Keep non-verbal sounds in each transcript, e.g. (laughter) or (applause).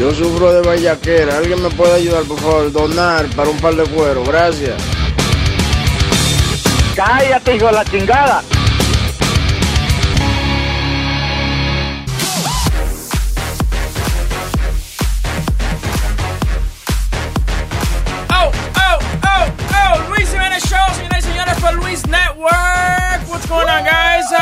Yo sufro de vallaquera. ¿Alguien me puede ayudar, por favor? Donar para un par de cuero. Gracias. Cállate, hijo de la chingada. Oh, oh, oh, oh. Luis Jiménez Show, señores, Luis Network. What's going on, guys? Uh,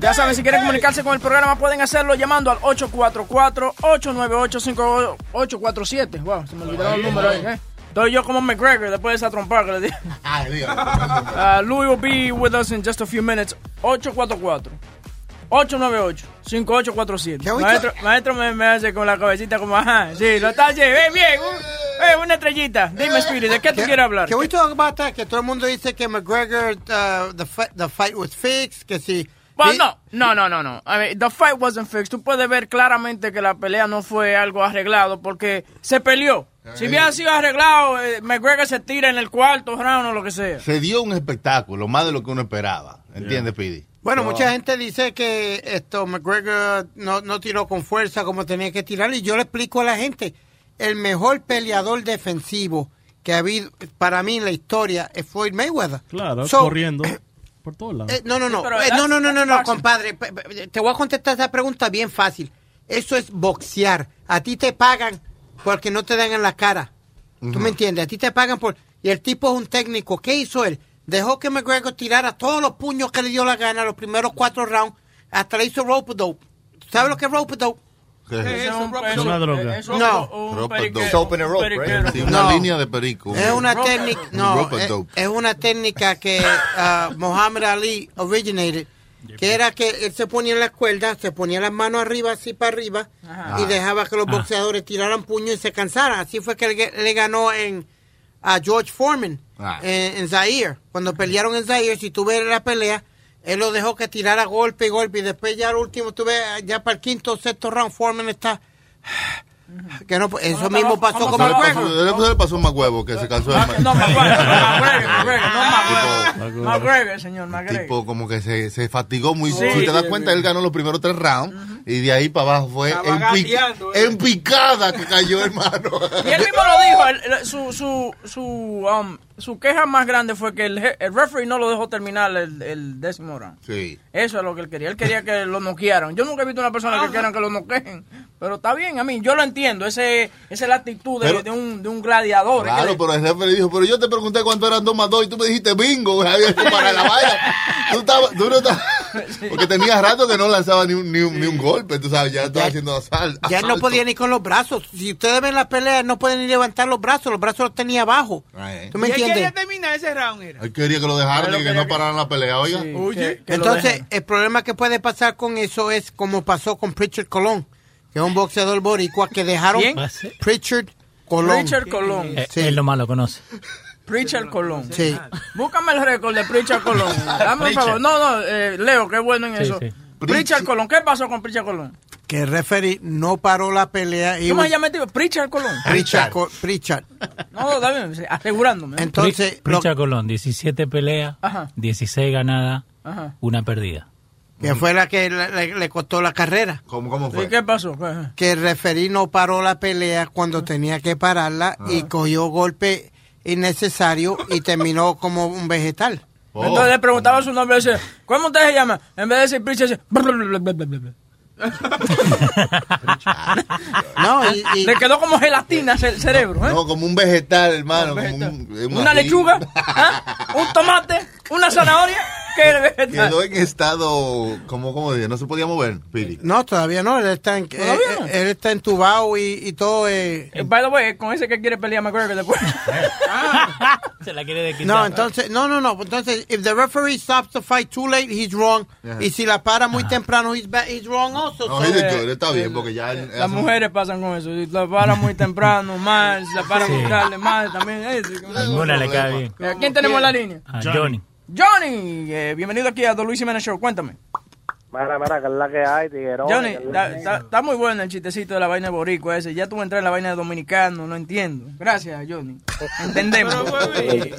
Ya saben, si quieren comunicarse con el programa, pueden hacerlo llamando al 844-898-5847. Wow, se me olvidó el número ahí, ¿eh? Estoy yo como McGregor después de esa trompa que le di. Uh, Louis will be with us in just a few minutes. 844 898-5847. Maestro, maestro me, me, hace con la cabecita como, ajá, sí, lo está haciendo, bien, bien, eh, una estrellita. Dime, Spirit, ¿de qué tú quieres hablar? Que we talk about that? Que todo el mundo dice que McGregor, uh, the, fight, the fight was fixed, que si... Well, no, no, no, no, no. I mean, the fight wasn't fixed. Tú puedes ver claramente que la pelea no fue algo arreglado porque se peleó. Si hubiera sido arreglado, eh, McGregor se tira en el cuarto round o lo que sea. Se dio un espectáculo, más de lo que uno esperaba. ¿Entiendes, yeah. Pidi? Bueno, mucha gente dice que esto McGregor no, no tiró con fuerza como tenía que tirar y yo le explico a la gente, el mejor peleador defensivo que ha habido para mí en la historia es Floyd Mayweather. Claro, so, corriendo. Por todos lados. Eh, no, no, no, eh, no, no, no, no, no, compadre. Te voy a contestar esta pregunta bien fácil. Eso es boxear. A ti te pagan porque no te dan en la cara. Uh -huh. ¿Tú me entiendes? A ti te pagan por... Y el tipo es un técnico. ¿Qué hizo él? Dejó que McGregor tirara todos los puños que le dio la gana los primeros cuatro rounds. Hasta le hizo rope dope. ¿Sabes lo que es rope dope? ¿Qué es, es, un, es una droga. Es no. And a rope, right? sí, una no. línea de perico. Es una técnica, no, es, es, una técnica que (laughs) uh, Muhammad Ali originated, que era que él se ponía en la cuerda, se ponía las manos arriba, así para arriba, Ajá. y dejaba que los boxeadores tiraran puños y se cansaran. Así fue que le, le ganó en a George Foreman ah. en, en Zaire. Cuando pelearon en Zaire, si tú ves la pelea, él lo dejó que tirara golpe y golpe y después ya al último, tú ves, ya para el quinto o sexto round, Foreman está... (sighs) Que no, eso mismo pasó con McGregor. Le pasó un McGuevo que se cansó de No, McGregor, no McGregor, (laughs) señor McGregor. Tipo como que se, se fatigó muy. Sí, si te das cuenta, él ganó los primeros tres rounds uh -huh. Y de ahí para abajo fue en, pic, en, picada que cayó, hermano. (laughs) Y él mismo lo dijo, el, su, su, su, um, su queja más grande fue que el, el referee no lo dejó terminar el, el, décimo round. Sí. Eso es lo que él quería. Él quería que lo noquearan. Yo nunca he visto una persona que quieran que lo noqueen. Pero está bien, a mí, yo lo entiendo. Ese, esa es la actitud de, pero, de, un, de un gladiador. Claro, pero el referee dijo, pero yo te pregunté cuánto eran dos más dos y tú me dijiste bingo, Javier, para la valla. Tú, estabas, tú no estabas... (laughs) Porque tenía rato que no lanzaba ni un, ni un, ni un golpe, tú sabes, ya estaba ya, haciendo asalto. Ya no podía ni con los brazos. Si ustedes ven la pelea, no pueden ni levantar los brazos, los brazos los tenía abajo. Right. ¿Tú me ¿Y entiendes? quería terminar ese round, era? Él quería que lo dejaran y que, que no pararan la pelea, oiga. Sí, Oye, que entonces el problema que puede pasar con eso es como pasó con Pritchard Colón, que es un boxeador boricua que dejaron ¿Quién? Pritchard Colón. Pritchard Colón. Eh, él lo malo conoce. Pritchard Colón. Sí. Búscame el récord de Pritchard Colón. (laughs) Dame un favor. No, no, eh, Leo, qué bueno en Sí, eso. sí. Pritchard Colón, ¿qué pasó con Pritchard Colón? Que el referee no paró la pelea. y ¿Cómo se llama el tipo? Pritchard Colón. (laughs) Pritchard. Co- Pritchard. No, dame, asegurándome. Entonces, Pri- lo- Pritchard Colón, 17 peleas, Ajá. 16 ganadas, Ajá. una perdida. que fue la que le, le- le costó la carrera. ¿Cómo, cómo ¿Y fue? qué pasó? Que el referee no paró la pelea cuando tenía que pararla y cogió golpe innecesario y terminó como un vegetal. Oh. Entonces le preguntaba su nombre y decía, ¿cómo usted se llama? En vez de decir Pritchard, decía. (laughs) No, y, y- Le quedó como gelatina el cerebro, ¿eh? No, como un vegetal, hermano. Un vegetal. Como un, un una lechuga, ¿ah? un tomate, una zanahoria. Quedó en estado, como, como dije, no se podía mover, Piri. No, todavía no. Él está, en, ¿Todavía él, no? él está entubado y, y todo. Eh. Eh, By the way, con ese que quiere pelear McGregor después. (laughs) (laughs) Se la quiere de quitar. No, entonces, no, no, no. Entonces, if the referee stops the fight too late, he's wrong. Y si la para muy temprano, he's, ba- he's wrong also. No, So- dicho, está bien, porque ya... él- Las mujeres pasan con eso. Si la para muy temprano, (laughs) mal. Si la para Sí. muy tarde, mal. También. eh, Ninguna le cae bien. Eh, ¿Quién tenemos en la línea? Ah, Johnny. Johnny, eh, bienvenido aquí a The Luis Jiménez Show. Cuéntame. Mira, mira, que es la que hay, tiguerón. Johnny, está- muy bueno el chistecito de la vaina de boricua ese. Ya tú entrar en la vaina de dominicano, no entiendo. Gracias, Johnny. (laughs) Entendemos.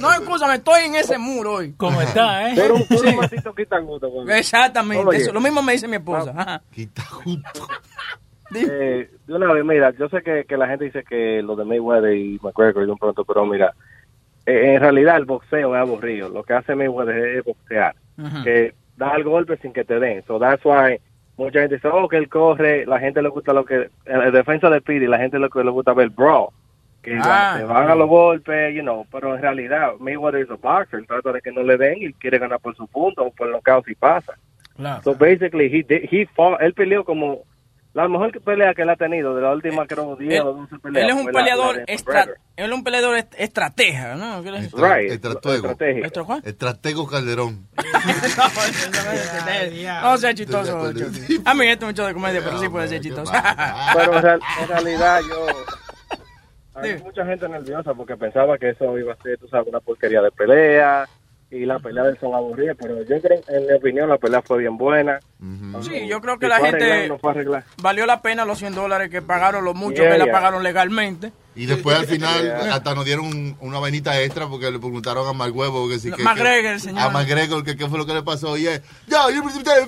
no, escúchame, estoy en ese muro hoy. ¿Cómo está, (laughs) eh? Pero un Sí. puro maldito quita gusto. güey. Exactamente, Oye. eso. Lo mismo me dice mi esposa. Quita justo. (laughs) Eh, de una vez, mira, yo sé que, que la gente dice que lo de Mayweather y McGregor y un pronto, pero mira, eh, en realidad el boxeo es aburrido. Lo que hace Mayweather es boxear, que da el golpe sin que te den. So that's why mucha gente dice, oh, que él corre, la gente le gusta lo que, en defensa de Pidi, la gente lo que le gusta ver brawl. Que Ah. se van a los golpes, you know, pero en realidad Mayweather es un boxer, trata de que no le den y quiere ganar por su punto o por lo que si pasa. Claro. So basically, he did, he fought, él peleó como la mejor pelea que él ha tenido de la última, creo, 10 Él, o 12 peleas. él es un la- peleador la McGregor. él es un peleador est- estratega, ¿no? ¿Qué le dice? Right, Estratego. Estratego Calderón. No sea chistoso. A mí esto es mucho de comedia, pero sí puede ser chistoso. Pero en, real- en realidad yo... Hay mucha gente nerviosa porque pensaba que eso iba a ser, tú sabes, una porquería de pelea y las peleas son aburridas, pero yo creo, en mi opinión, la pelea fue bien buena. Sí, yo creo que Si la arreglar, gente no valió la pena los 100 dólares que pagaron, los muchos Yeah, que la pagaron legalmente. Y después al (laughs) final Yeah. hasta nos dieron un- una vainita extra porque le preguntaron a Marhuevo que si que, McGregor, que- señor. a McGregor que qué fue lo que le pasó y él, yo,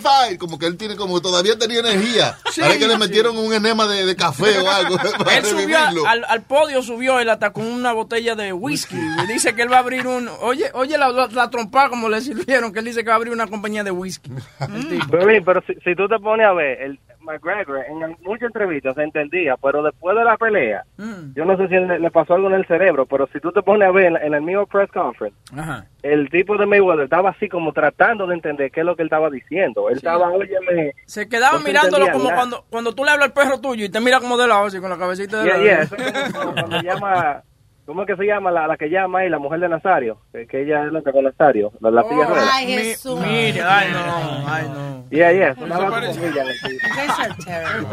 fight, como que él tiene como todavía tenía energía. Ahora que le metieron un enema de, de café o algo (laughs) Él subió al, al podio, subió él hasta con una botella de whisky. Y dice que él va a abrir un... Oye, oye la, la, la trompa como le sirvieron, que él dice que va a abrir una compañía de whisky. (laughs) Tipo. Pero, si, si tú te pones a ver, el McGregor en muchas entrevistas se entendía, pero después de la pelea, Mm. yo no sé si le, le pasó algo en el cerebro, pero si tú te pones a ver en, en el mismo press conference, Ajá. el tipo de Mayweather estaba así como tratando de entender qué es lo que él estaba diciendo. Él estaba, óyeme, Se quedaba No mirándolo como nada. cuando, cuando tú le hablas al perro tuyo y te mira como de lado, así con la cabecita de yeah, lado. yeah, eso es como cuando llama, ¿cómo es que se llama la, la que llama ahí, la mujer de Nazario? Que, que ella es loca con Nazario, la, la Oh, rueda. Ay, mi- Jesús. Mira, ay no, ay no. Yeah, yeah, sonaba como ella en el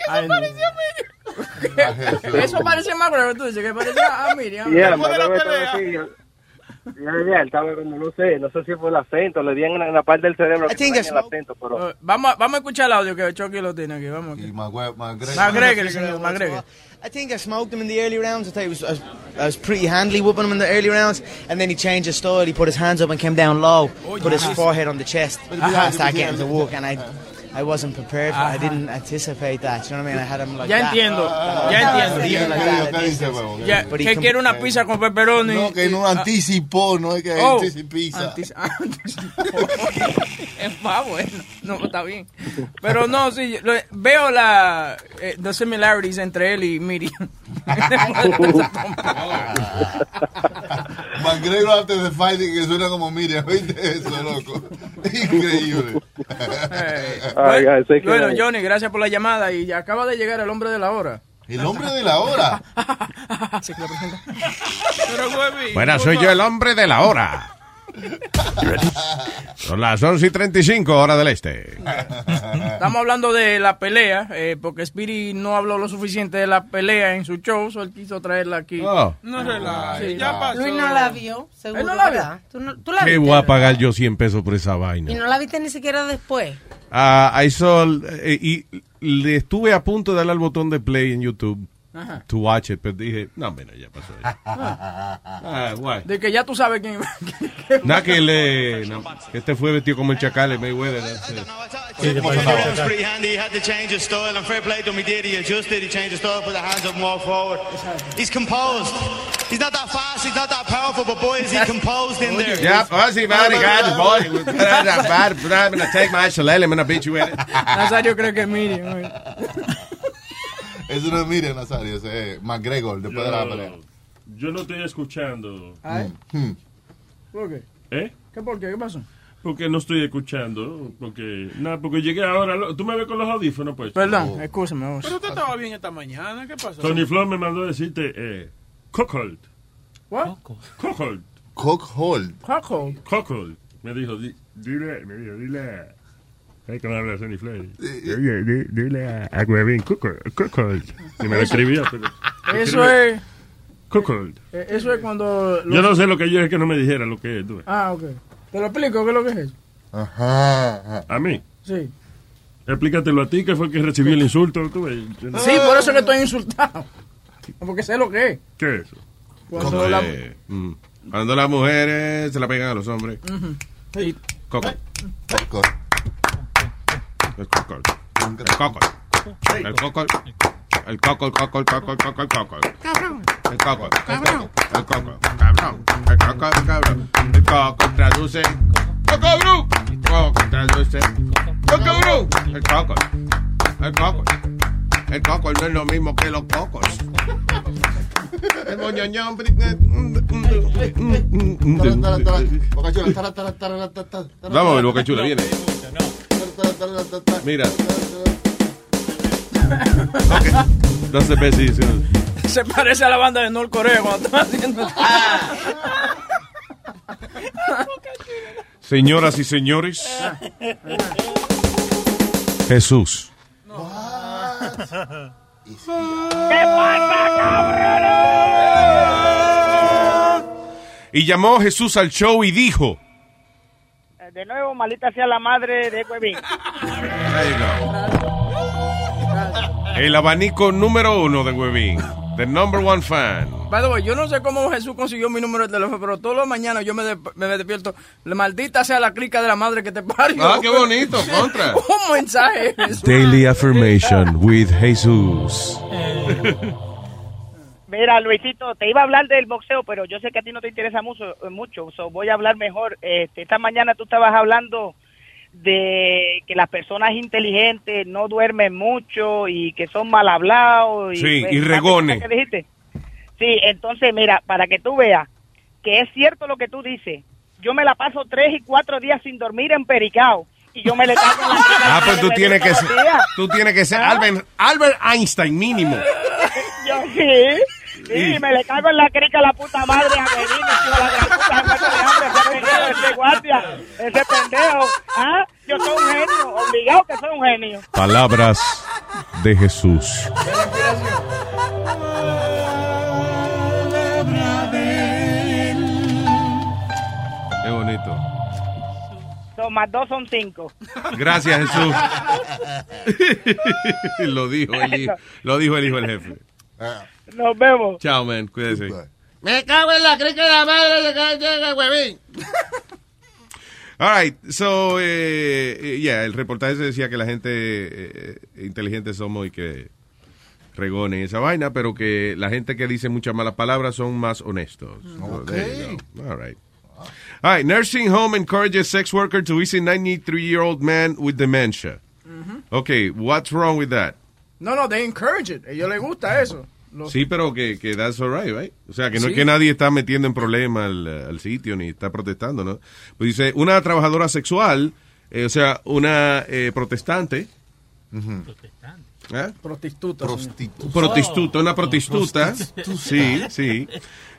tipo. You guys are ¿Qué terrible. pasa? Ay, no. Eso parecía más grave, tú dices que parecía a Miriam. Yeah, Después de la pelea. Ya, estaba como, no sé, no sé si fue el acento, le di en, en la parte del cerebro que fue it's- el acento, pero... Eh, Vamos, a- vamos a escuchar el audio que Chucky lo tiene aquí. Vamos Y aquí. Magüe- McGregor. I think I smoked him in the early rounds. I thought he was, I was, I was pretty handily whooping him in the early rounds, and then he changed his style. He put his hands up and came down low, put his forehead on the chest, and started getting to work. And I, I wasn't prepared. For, I didn't anticipate that. You know what I mean? I had him like Ya that. entiendo, ya entiendo. Ya, But he que quiere una pizza con pepperoni. No, que no anticipó, no es que Oh, anticipiza. (laughs) es más bueno. No, está bien. Pero no, sí, lo- veo la eh, the similarities entre él y Miriam. (laughs) McGregor antes de fighting que suena como Miriam, ¿viste eso, loco? (laughs) Increíble. Ay, bueno, ay, sé que- bueno, Johnny, gracias por la llamada y ya acaba de llegar el hombre de la hora. El hombre de la hora. (laughs) Pero, güey, por soy yo el hombre de la hora. Son las 11 y 35 hora del este. Estamos hablando de la pelea, eh, porque Speedy no habló lo suficiente de la pelea en su show, so él quiso traerla aquí. Oh. No relaje, ya pasó. Luis no la vio, seguro. Él no la vio. ¿Tú, no- tú la ¿Qué viste? voy a ¿verdad? pagar yo 100 pesos por esa Y vaina? no la viste ni siquiera después. I saw, eh, y le estuve a punto de darle al botón de play en YouTube Ajá. to watch it, pero dije, no, bueno, ya pasó. Ah, guay. De que ya tú sabes quién. Nada que le, no, que este fue vestido como el chacal, el Mayweather. it. It was pretty handy. He had to change his style, and fair play to him. He did. He adjusted. He changed his style, put the hands up, and walked forward. He's composed. He's not that fast. He's not that powerful, but boy, is he composed in there. Yeah, oh, sí, guys, boy. Bad, I'm gonna take my shillelagh, I'm gonna beat you with it. Nazario cree que es Miriam. Eso no es Miriam Nazario, ese es McGregor después de la pelea. Yo no estoy escuchando. Hmm. ¿Por qué? ¿Eh? ¿Qué por qué? ¿Qué pasó? Porque no estoy escuchando. Porque, nada, porque llegué ahora. Tú me ves con los audífonos, pues. Perdón, escúchame. vos. Pero usted estaba bien esta mañana, ¿qué pasó? Tony Flor me mandó a decirte, eh, Cockhold. What? Cockhold. Cockhold. Cockhold. Cockhold. Me dijo, di- dile, me dijo, dile. ¿Sabes cómo habla Tony Flor? Oye, di- dile a, a Huevín. Cockhold. Y me lo escribía, pero. Eso es, Cockhold. eh, eso es cuando... los- Yo no sé lo que yo es que no me dijera lo que es. tú ves. Ah, ok. Te lo explico, ¿qué es lo que es eso? Ajá. A mí. Sí. Explícatelo a ti, que fue el que recibió el insulto. tú ves. Yo no- Sí, por eso que estoy insultado. (laughs) Porque sé lo que es. ¿Qué es eso? Cuando la... Eh, mm. Cuando las mujeres se la pegan a los hombres. Ujú. Sí. Coco. Coco. El coco. El coco. El coco. El coco, el coco, el coco, el coco, el coco. Cabrón. El coco. Cabrón. El coco. Cabrón. El coco, el cabrón. El coco traduce. Coco, bro. El coco traduce. Coco, bro. El coco. El coco. El coco no es lo mismo que los cocos. Vamos a ver, Boca Chula, viene. Mira. No se ve si Se parece a la banda de Norcorea cuando están haciendo... Señoras y señores, Jesús. Y llamó Jesús al show y dijo, De nuevo, maldita sea la madre de Cuevín. el abanico número uno de Webin, the number one fan. By the way, yo no sé cómo Jesús consiguió mi número de teléfono, pero todas las mañanas yo me, de- me despierto. La maldita sea la crica de la madre que te parió. Ah, qué bonito, contra. (laughs) Un mensaje. Jesús. Daily affirmation with Jesús. (laughs) Mira, Luisito, te iba a hablar del boxeo, pero yo sé que a ti no te interesa mucho, mucho so voy a hablar mejor. Este, esta mañana tú estabas hablando de que las personas inteligentes no duermen mucho y que son mal hablados. Y, Sí, pues, y ¿sabes regones. qué dijiste? Sí, entonces mira, para que tú veas que es cierto lo que tú dices, yo me la paso tres y cuatro días sin dormir en Pericao y yo me le cago en la Ah, pues tú tienes que ser, tú tienes que ser ¿Ah? Albert, Albert Einstein mínimo. (laughs) Yo sí. Sí, me le cago en la crica a la puta madre a hijo de la gran puta, de hambre, ese pendejo, ese guardia, ese pendejo. ¿Ah? Yo soy un genio, obligado que soy un genio. Palabras de Jesús. Qué bonito. Son más dos son cinco. Gracias, Jesús. (laughs) (laughs) lo dijo el hijo, lo dijo el hijo del jefe. (laughs) Nos vemos. Chao, man. Cuídese. Me cago en la crica de la madre de que Huevín. (laughs) All right, so, eh, eh, yeah, el reportaje se decía que la gente eh, inteligente somos y que regonen esa vaina, pero que la gente que dice muchas malas palabras son más honestos. So, you go. All right. All right, nursing home encourages sex worker to visit 93-year-old man with dementia. Okay, what's wrong with that? No, no, they encourage it. A ellos les gusta eso. Los- Sí, pero que, que that's all right, right? O sea, que no Sí. es que nadie está metiendo en problemas al, al sitio ni está protestando, ¿no? Pues dice, una trabajadora sexual, eh, o sea, una eh, protestante. ¿eh? Prostitutas. Prostituta, una prostituta. Sí, sí.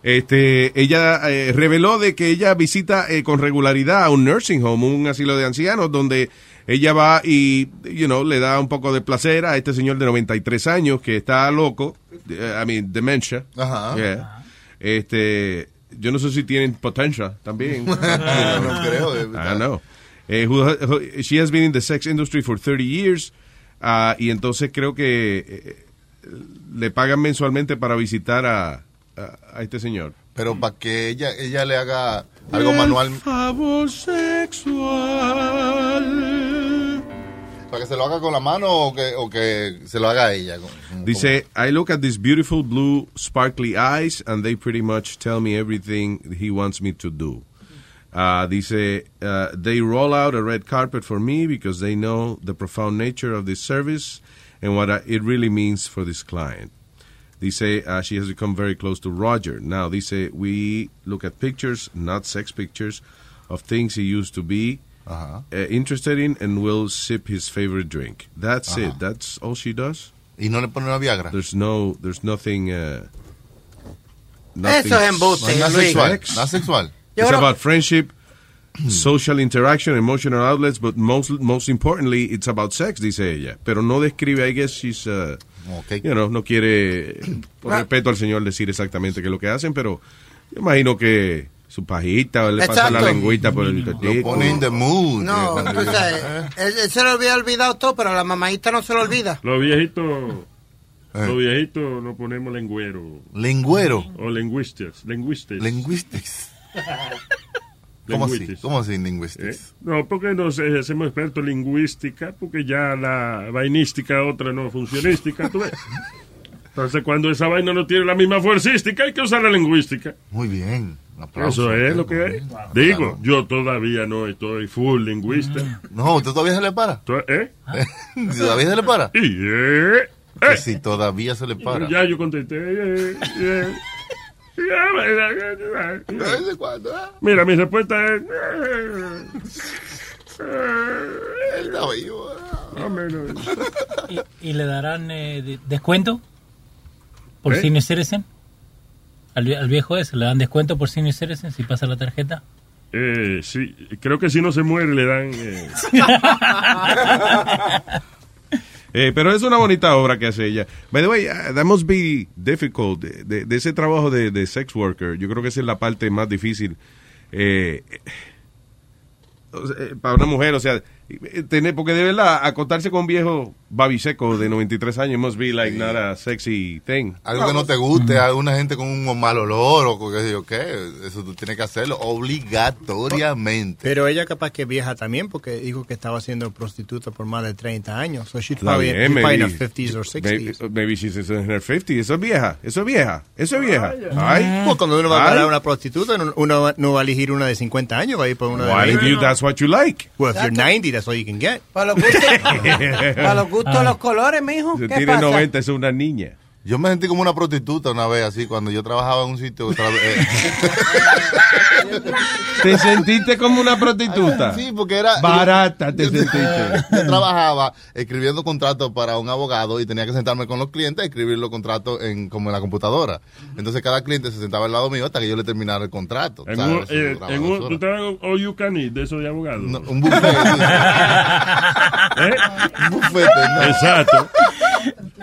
Este, ella eh, reveló de que ella visita eh, con regularidad a un nursing home, un asilo de ancianos, donde ella va y, you know, le da un poco de placer a este señor de 93 años que está loco, eh, I mean, dementia. Ajá. Yeah. Este, yo no sé si tienen potencia también. (laughs) No creo, I know. Eh, who- who- she has been in the sex industry for 30 years. ah, y entonces creo que eh, le pagan mensualmente para visitar a, a, a este señor. Pero para que ella, ella le haga algo manual. favor sexual. ¿Para que se lo haga con la mano o que, o que se lo haga ella? Dice, I look at these beautiful blue sparkly eyes and they pretty much tell me everything he wants me to do. Uh, dice, uh, they roll out a red carpet for me because they know the profound nature of this service and what I, it really means for this client. Dice, uh, she has become very close to Roger. Now, dice, we look at pictures, not sex pictures, of things he used to be uh, interested in and will sip his favorite drink. That's Ajá. it. That's all she does. ¿Y no le pone una Viagra? There's no, there's nothing. Uh, Eso es embuste, No sexual. Sexual. It's creo- about friendship, (clears throat) social interaction, emotional outlets, but most most importantly, it's about sex, dice ella. Pero no describe, I guess she's, uh, you know, no quiere, (clears throat) por respeto al señor, decir exactamente qué es lo que hacen, pero yo imagino que su pajita, o le pasa la lengüita por el Lo tetico. pone in the mood. No, Eh, tú sabes, él, él se lo había olvidado todo, pero a la mamadita no se lo olvida. Los viejitos, los viejitos no ponemos lengüero. ¿Lengüero? O lingüistas, lingüistas. Linguistics. (laughs) ¿Cómo así? Lingüistas. ¿Cómo así linguistics? ¿Eh? No, porque nos eh, hacemos expertos en lingüística, porque ya la vainística otra no funcionística, ¿tú ves? (laughs) Entonces, cuando esa vaina no tiene la misma fuercística, hay que usar la lingüística. Muy bien. Eso es lo que es. Digo, yo todavía no estoy full lingüista. No, ¿usted todavía se le para? ¿Tú- ¿Eh? (laughs) ¿Todavía se le para? Eh, Que si todavía se le para. Ya yo contesté. eh, eh. Eh, eh. Mira, mi respuesta es. eh, Él está vivo. más o menos. ¿Y, y le darán eh, de- descuento por ¿Eh? senior citizen? Al, al viejo ese, ¿le dan descuento por senior citizen si pasa la tarjeta? Eh, sí, creo que si no se muere le dan. eh, (laughs) Eh, pero es una bonita obra que hace ella. By the way, uh, that must be difficult. De, de- de ese trabajo de, de sex worker, yo creo que esa es la parte más difícil. Eh, eh, para una mujer, o sea, tener, porque de verdad, acostarse con un viejo babiseco de 93 años must be like not a sexy thing. Algo que no te guste, alguna gente con un mal olor o qué sé yo qué, eso tú tienes que hacerlo obligatoriamente. Pero ella capaz que es vieja también porque dijo que estaba siendo prostituta por más de 30 años. So she's probably, bien, she's probably in her maybe- 50s or 60s. Maybe, maybe she's in her 50s. Eso es vieja, eso es vieja, eso es vieja. Ay. Pues cuando uno va a Ay. parar a una prostituta, no- uno no va a elegir una de 50 años, va a ir por una de Why 20. do you, that's what you like. Well, if you're 90, that's all you can get. Para los gustos, (laughs) para los, gustos los colores, mijo. ¿Qué tiene pasa? 90 es una niña. Yo me sentí como una prostituta una vez así cuando yo trabajaba en un sitio. eh, (laughs) ¿Te sentiste como una prostituta? Sí, porque era... Barata te yo- sentiste. (laughs) Yo trabajaba escribiendo contratos para un abogado y tenía que sentarme con los clientes a escribir los contratos en, como en la computadora. Entonces cada cliente se sentaba al lado mío hasta que yo le terminara el contrato. en un, eh, en un, ¿Tú horas. estabas en un all you can eat de esos de abogados? un buffet. (laughs) ¿Eh? Un bufete, no. Exacto.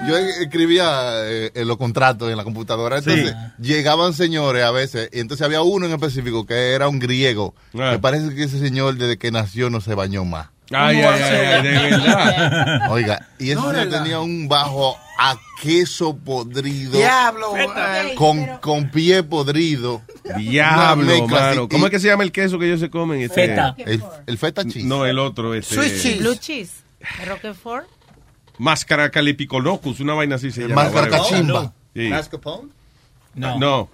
Yo escribía eh, en los contratos en la computadora, entonces llegaban señores a veces, y entonces había uno en específico que era un griego. Ah. Me parece que ese señor desde que nació no se bañó más. Ay, ay, ay, ay, de verdad. (laughs) Oiga, y ese No, tenía un bajo a queso podrido. Diablo. eh, Con, con pie podrido. Diablo, mano. ¿Cómo es que se llama el queso que ellos se comen? Este- Feta. El, el feta cheese. No, el otro. Este, Swiss cheese. Blue cheese. Roquefort. Máscara calipicolocus, una vaina así se llama. Máscara cachimba. Sí. Mascarpone? No. No,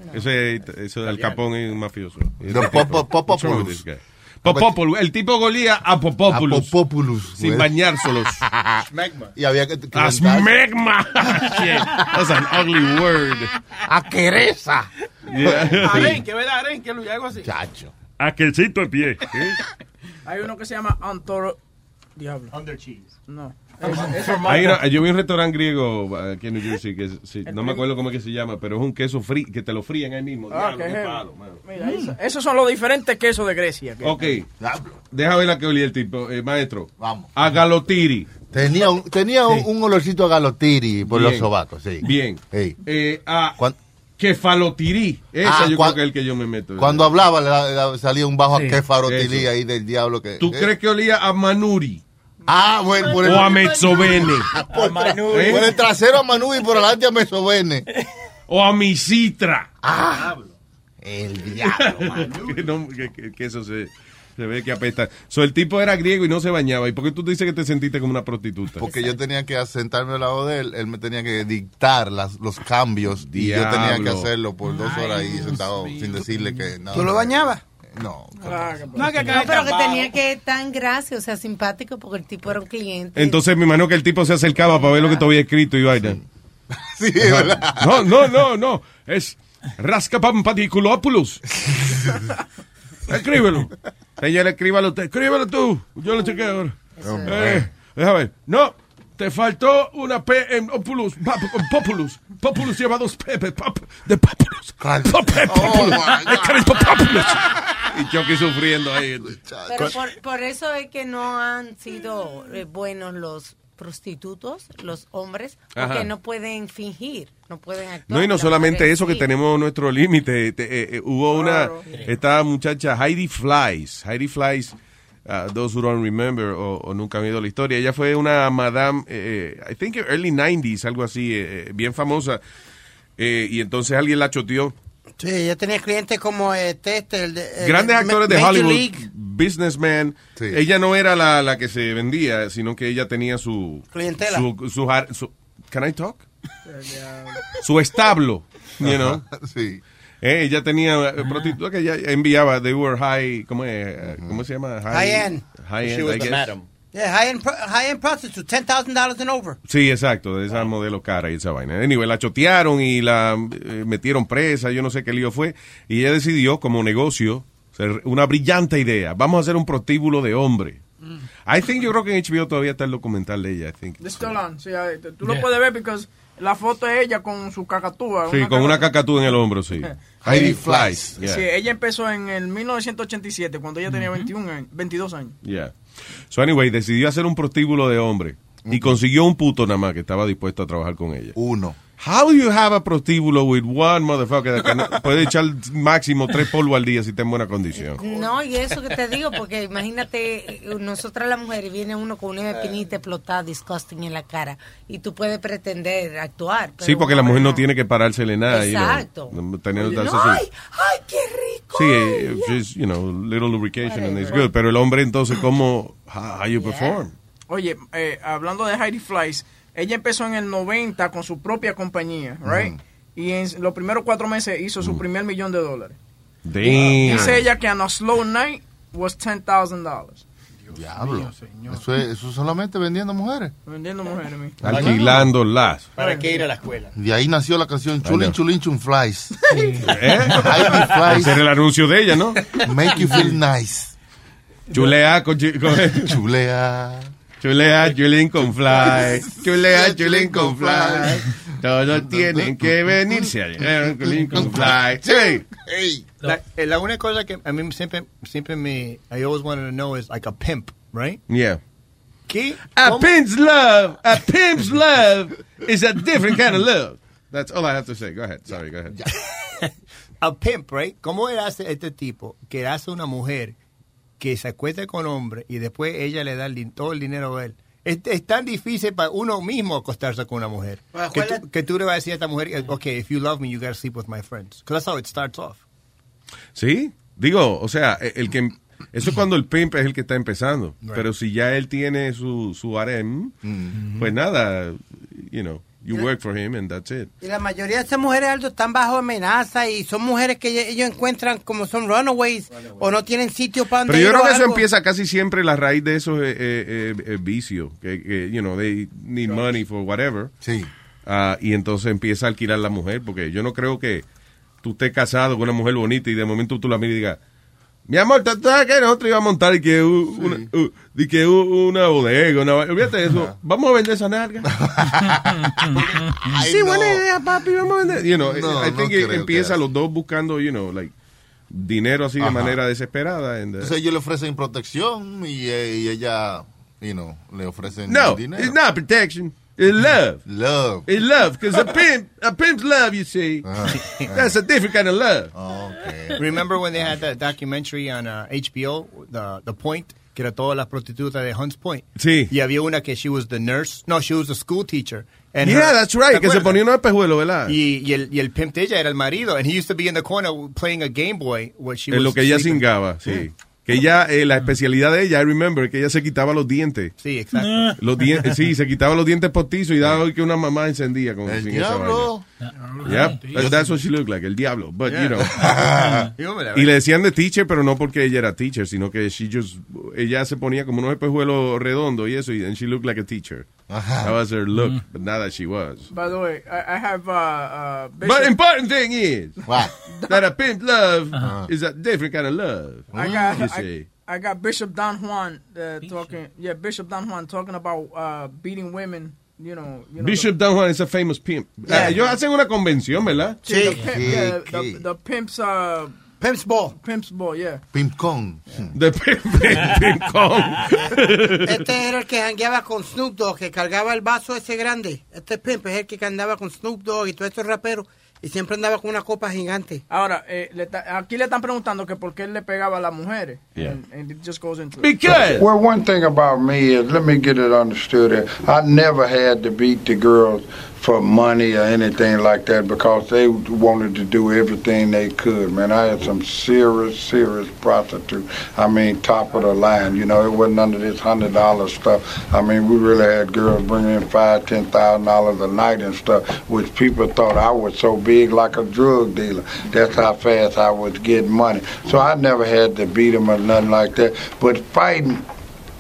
Capón es un mafioso. No, Popo- What's wrong with Popopoulos. this guy? Popopoulos. El tipo golía a Popopoulos. Apopopoulos. Sin bañárselos. (laughs) Y había que... que A smegma. (laughs) Shit, That's an ugly word. Aquereza. Yeah. Aren, que verdad, Aren, que lo algo así. Chacho. Aquelcito de pie. (laughs) ¿eh? Hay uno que se llama Antoro. Diablo. Under cheese. No. Hay una- yo vi un restaurante griego aquí en New Jersey que sí, no me acuerdo cómo es que se llama, pero es un queso frí que te lo fríen ahí mismo. Ah, Diablo, qué qué heavy. palo, mano. Mira, eso- esos son los diferentes quesos de Grecia. que- Ok, deja ver la que olía el tipo, eh, maestro. Vamos. A galotiri. Tenía un, tenía un, un olorcito a galotiri por Bien. los sobacos, sí. Bien. Ey. Eh, a kefalotirí. Esa Ah, yo creo que es el que yo me meto. Cuando hablaba da- salía un bajo Sí, a kefarotilí eso. ahí del diablo que... ¿Tú eh, crees que olía a manuri? Ah, bueno, por el, O a mezzovene. por, tra- ¿Eh? por el trasero a Manu y por adelante a Mesovene. O a misitra. Ah, el diablo, Manu. (laughs) que, no- que- que- que eso se, se ve que apesta. So, el tipo era griego y no se bañaba. ¿Y por qué tú dices que te sentiste como una prostituta? Porque yo tenía que sentarme al lado de él, él me tenía que dictar las, los cambios y yo tenía que hacerlo por dos horas ahí sentado sin decirle que no. ¿Tú lo bañabas? No. No, que No, pero que tenía que tan gracia, o sea, simpático, porque el tipo era un cliente. Entonces me imagino que el tipo se acercaba para ver lo que te había escrito y vaina. (laughs) Sí, verdad. No, no, no, no. Es Rascapampadículopoulos. (laughs) Escríbelo. Señora, escríbalo usted. Escríbalo tú. Yo lo chequeo ahora. Eh, déjame ver. No, te faltó una P en Populus. Pop- Populus. Populus lleva dos P. De Populus. Pop- Populus. Populus. Y Chucky sufriendo ahí. Pero por, por eso es que no han sido eh, buenos los prostitutos, los hombres, porque Ajá. no pueden fingir, no pueden actuar. No, y no solamente eso, que tenemos nuestro límite. Te- eh, eh, hubo una, esta muchacha, Heidi Flies. Heidi Flies, uh, those who don't remember o, o nunca han oído la historia. Ella fue una madame, eh, I think early 90s, algo así, eh, eh, bien famosa. Eh, y entonces alguien la choteó. Sí, ella tenía clientes como este, este el de, el Grandes de actores de Major Hollywood, League. businessman. Ella no era la, la que se vendía, sino que ella tenía su... Clientela. Su, su, jar- su- can I talk? su establo, you know. (laughs) Sí. Eh, ella tenía eh, prostitutas que ella enviaba, they were high, ¿cómo, es? Eh, ¿cómo se llama? High end. High end, She was I the guess. madam. Yeah, high-end pro- high-end prostitute, $10,000 and over. Sí, exacto, de esa modelo cara y esa vaina. Anyway, la chotearon y la eh, metieron presa, yo no sé qué lío fue. Y ella decidió, como negocio, ser una brillante idea. Vamos a hacer un prostíbulo de hombre. I think, yo creo que en HBO todavía está el documental de ella, I think. The Still On. Sí, ahí, tú lo Yeah. puedes ver porque la foto es ella con su cacatúa. Sí, con una cacatúa en el hombro, sí. (laughs) Heidi Flies. Yeah. Sí, ella empezó en el 1987, cuando ella tenía 21 años, 22 años. Yeah. So anyway, decidió hacer un prostíbulo de hombre y consiguió un puto nada más que estaba dispuesto a trabajar con ella. Uno. How do you have a prostíbulo with one motherfucker that can- (laughs) puede echar máximo tres polvos al día si está en buena condición? No, y eso que te digo, porque imagínate, nosotras las mujeres, viene uno con una espinita explotada, disgusting en la cara, y tú puedes pretender actuar. pero Sí, porque la mujer no tiene que parársele nada. you know, Exacto. no tener- ay, ay, qué rico. Sí, eh, just, you know, little lubrication and it's good. Pero el hombre entonces, ¿cómo, how, how you perform? Oye, eh, hablando de Heidi Flies, ella empezó en el 90 con su propia compañía, right? Y en los primeros cuatro meses hizo su primer millón de dólares. Damn. Dice ella que on a slow night was $10,000. Diablo. Eso es, eso es solamente vendiendo mujeres. Vendiendo mujeres, mi. Alquilándolas. ¿Para qué ir a la escuela? De ahí nació la canción Chulin Chulin Chun Flies. (laughs) (laughs) ¿Eh? Flies. Ese era el anuncio de ella, ¿no? Make you feel nice. Chulea con, con (laughs) Chulea. Chulea, chulín con fly. Chulea, chulín con fly. Todos (laughs) tienen que venirse a chulín con fly. Sí. La, eh, la única cosa que a mí siempre, siempre me, I always wanted to know is like a pimp, right? Yeah. ¿Qué? A ¿Cómo? pimp's love, a pimp's love is a different kind of love. That's all I have to say. Go ahead. Sorry, go ahead. (laughs) a pimp, right? ¿Cómo era hace este tipo que hace una mujer que se acuesta con hombre y después ella le da el todo el dinero a él? Es, es tan difícil para uno mismo acostarse con una mujer. Bueno, Que ¿cuál tú, que tú le vas a decir a esta mujer, okay, if you love me, you gotta sleep with my friends. Because that's how it starts off. Sí, digo, o sea, e, el que eso es cuando el pimp es el que está empezando, pero si ya él tiene su su harem, pues nada, you know, you work for him and that's it. Y la mayoría de esas mujeres, Aldo, están bajo amenaza y son mujeres que ell- ellos encuentran como son runaways o no tienen sitio para donde Pero yo creo que eso algo. empieza casi siempre la raíz de eso es eh, eh, eh, vicio, que, que, you know, they need money for whatever. Sí. Ah, y entonces empieza a alquilar la mujer, porque yo no creo que tú estés casado con una mujer bonita y de momento tú la miras y digas, mi amor, ¿tú sabes que nosotros íbamos a montar y que, una, u- y que una bodega? Una, olvídate de eso. Vamos a vender esa narga. (laughs) sí, buena idea, papi, vamos a vender. You know, No, I no think it que empieza los dos buscando, you know, like, dinero así de Ajá. manera desesperada. and, uh, Entonces ellos le ofrecen protección y, eh, y ella, you know, le ofrecen no, dinero. it's not protection. It's love. Love. It's love, because a pimp, a pimp's love, you see, that's a different kind of love. Remember when they had that documentary on uh, HBO, the the Point, que era todas las prostitutas de Hunts Point. Sí. Y había una que she was the nurse. No, she was the school teacher. And yeah, her- that's right, ¿te que se ponía unos espejuelos, ¿verdad? Y, y, el, y el pimp de ella era el marido. And he used to be in the corner playing a Game Boy. Where she en lo was que ella sleeping. cingaba, sí. Que ella, eh, la especialidad de ella, I remember, que ella se quitaba los dientes. Sí, exacto. Los dientes, sí, se quitaba los dientes postizos y daba que una mamá encendía con El sin esa diablo. vaina. Yep, that- that's what she looked like, el diablo. But, you know. (laughs) Y le decían de teacher, pero no porque ella era teacher, sino que she just, ella se ponía como unos espejuelos redondos y eso, y and she looked like a teacher. That was her look, but not that she was. By the way, I, I have uh, uh, But important thing is What? (laughs) that a pimp love is a different kind of love. I got- you I- see. I got Bishop Don Juan uh, talking. Yeah, Bishop Don Juan talking about uh, beating women. You know, you know Bishop Don Juan is a famous pimp. Yeah. Ah, ellos hacen una convención, ¿verdad? the, the, pimp, yeah, the, the pimps. Uh, Pimp's Ball. Pimp's Ball, yeah. Pimp Kong. (laughs) The Pimp, pimp Kong. Este era el que jangueaba con Snoop Dogg, que cargaba el vaso ese grande. Este Pimp es el que andaba con Snoop Dogg y todos estos raperos. Y siempre andaba con una copa gigante. Ahora, eh, le ta- aquí le están preguntando que por qué él le pegaba a las mujeres. Yeah. And, and it just goes into Well, one thing about me is, let me get it understood. I never had to beat the girls for money or anything like that because they wanted to do everything they could, man. I had some serious, serious prostitutes. I mean, top of the line. You know, it wasn't of this hundred dollar stuff. I mean, we really had girls bringing in five, ten thousand dollars a night and stuff, which people thought I was so big like a drug dealer. That's how fast I was getting money. So I never had to beat them or nothing like that. But fighting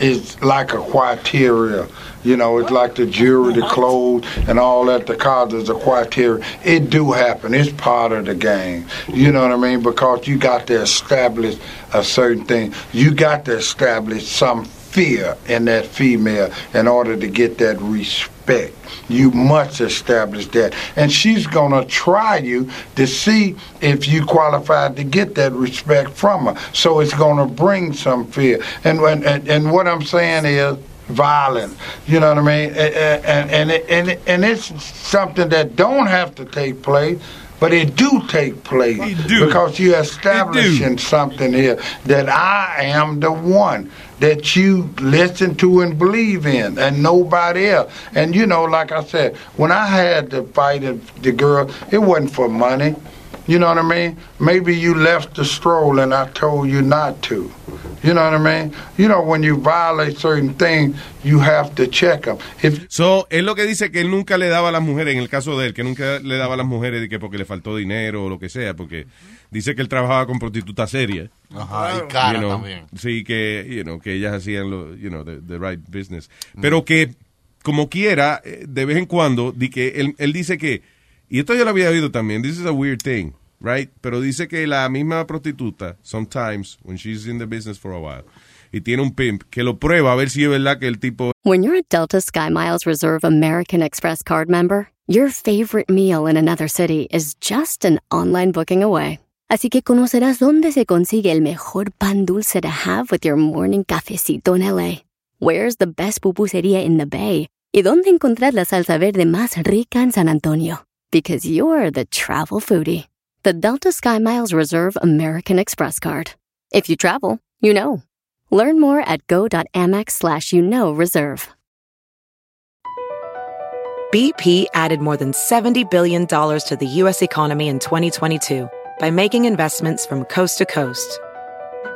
is like a criteria. You know, it's like the jewelry, the clothes, and all that. The cars is a criteria. It do happen. It's part of the game. You know what I mean? Because you got to establish a certain thing. You got to establish some fear in that female in order to get that respect. You must establish that. And she's going to try you to see if you qualified to get that respect from her. So it's going to bring some fear. And, and, and what I'm saying is, violence. You know what I mean? And and and, and it's something that don't have to take place. But it do take place because you're establishing something here that I am the one that you listen to and believe in, and nobody else. And you know, like I said, when I had to fight the girl, it wasn't for money. You know what I mean? Maybe you left the stroll and I told you not to. You know what I mean? You know, when you violate certain things, you have to check them. If So, es lo que dice que él nunca le daba a las mujeres, en el caso de él, que nunca le daba a las mujeres de que porque le faltó dinero o lo que sea, porque dice que él trabajaba con prostitutas serias. Ajá, y cara You know, también. Sí, que, you know, que ellas hacían lo, you know, the, the right business. Pero que, como quiera, eh, de vez en cuando, di que él, él dice que, y esto yo lo había oído también, this is a weird thing, right? Pero dice que la misma prostituta, sometimes, when she's in the business for a while, y tiene un pimp, que lo prueba a ver si es verdad que el tipo When you're a Delta SkyMiles Reserve American Express card member, your favorite meal in another city is just an online booking away. Así que conocerás dónde se consigue el mejor pan dulce to have with your morning cafecito en LA. Where's the best pupusería in the Bay? Y dónde encontrar la salsa verde más rica en San Antonio. Because you're the travel foodie. The Delta SkyMiles Reserve American Express card. If you travel, you know. Learn more at go.amex slash you know reserve. BP added more than $70 billion to the U.S. economy in 2022 by making investments from coast to coast.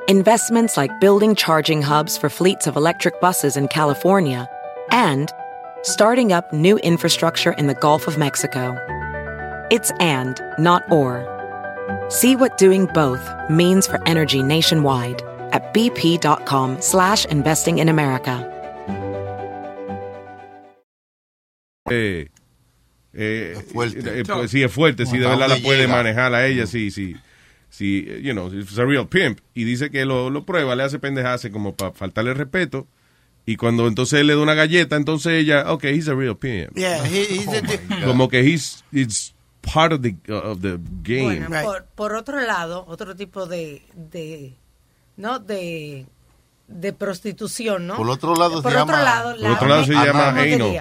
Investments like building charging hubs for fleets of electric buses in California and starting up new infrastructure in the Gulf of Mexico. It's and, not or. See what doing both means for energy nationwide at bp.com slash investing in America. eh, eh, fuerte. eh, pues, sí es fuerte, si de ¿A verdad la puede llega? manejar a ella, sí, sí, sí, you know, it's a real pimp. Y dice que lo, lo prueba, le hace pendejarse como para faltarle respeto. Y cuando entonces le da una galleta, entonces ella, okay, he's a real pimp. Yeah, he, he's a, Como que he's, it's part of the, of the game. Bueno, por, por otro lado, otro tipo de, de ¿no? De, de prostitución, ¿no? Por otro lado por se otro llama- lado, Por otro lado se llama.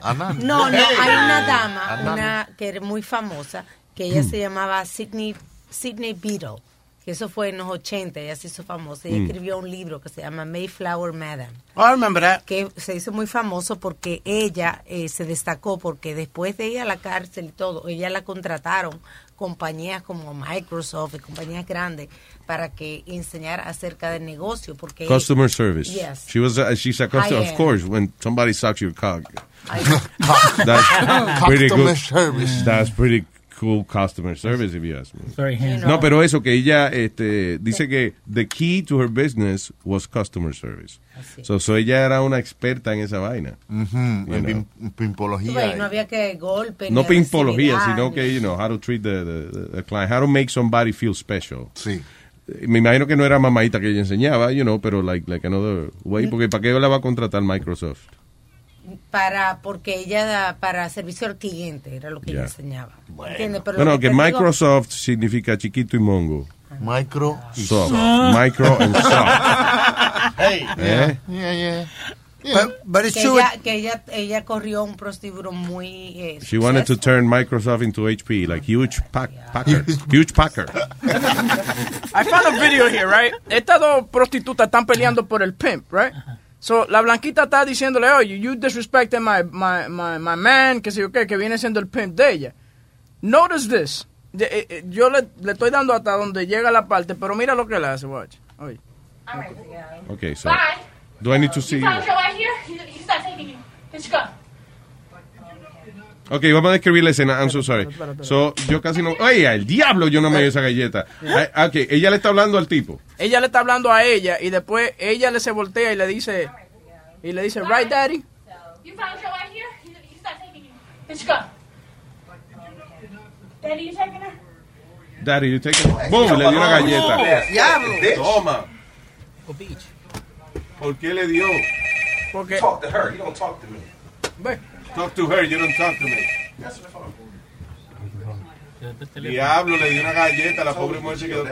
Anal. No, no, hay una dama, una que era muy famosa, que ella (clears throat) se llamaba Sidney, Sidney Beadle, que eso fue en los 80, ella se hizo famosa, ella Mm. escribió un libro que se llama Mayflower Madam I remember that. que se hizo muy famoso porque ella eh, se destacó porque después de ir a la cárcel y todo, ella la contrataron compañías como Microsoft y compañías grandes para que enseñara acerca del negocio porque Customer service. Yes. She was, a, she's a customer, of course, when somebody sucks your cock. I- That's (laughs) pretty Customer good. service. That's pretty cool customer service, if you ask me. No, pero eso que ella este, dice que the key to her business was customer service. So, so ella era una experta en esa vaina. En pim- pimpología. no había que golpe No pimpología, sino que, you know, how to treat the, the, the client, how to make somebody feel special. Sí. me imagino que no era mamadita que ella enseñaba, you know, pero like, like another way, porque ¿para qué la va a contratar Microsoft? Para, porque ella da para servicio al cliente, era lo que ella Ya. enseñaba. ¿Entiendes? Pero No, lo no, que te digo- Microsoft significa chiquito y mongo. Micro y soft. Micro and (laughs) soft. Hey. ¿Eh? Yeah, yeah. que ella, que ella, ella corrió un prostíbulo muy eh, She wanted to turn Microsoft into HP, like huge pack, packer, huge packer. I found a video here, right? Estas dos prostitutas están peleando por el pimp, right? So, la blanquita está diciéndole, oye, you disrespected my, my, my, my man, que sé yo qué, que viene siendo el pimp de ella. Notice this. Eh, eh, Yo le, le estoy dando hasta donde llega la parte, pero mira lo que le hace, watch. Oye. Okay, so Bye. do I need to see? You your here? Taking you. Let's go. Ok, vamos a describir la escena. I'm so sorry. So, yo casi no. Oye, el diablo, yo no me dio esa galleta. Ah, Ok, ella le está hablando al tipo. Ella le está hablando a ella y después ella le se voltea y le dice, y le dice, right, daddy? You found your here? He- He's not taking you. Let's go. Daddy, you taking her? Daddy, you take it. Boom, le dio una galleta. Diablo. Toma. ¿Por qué le dio? Porque. Talk to her. You don't talk to me. Talk to her. You don't talk to me. Diablo, le dio una galleta. La pobre mujer quedó.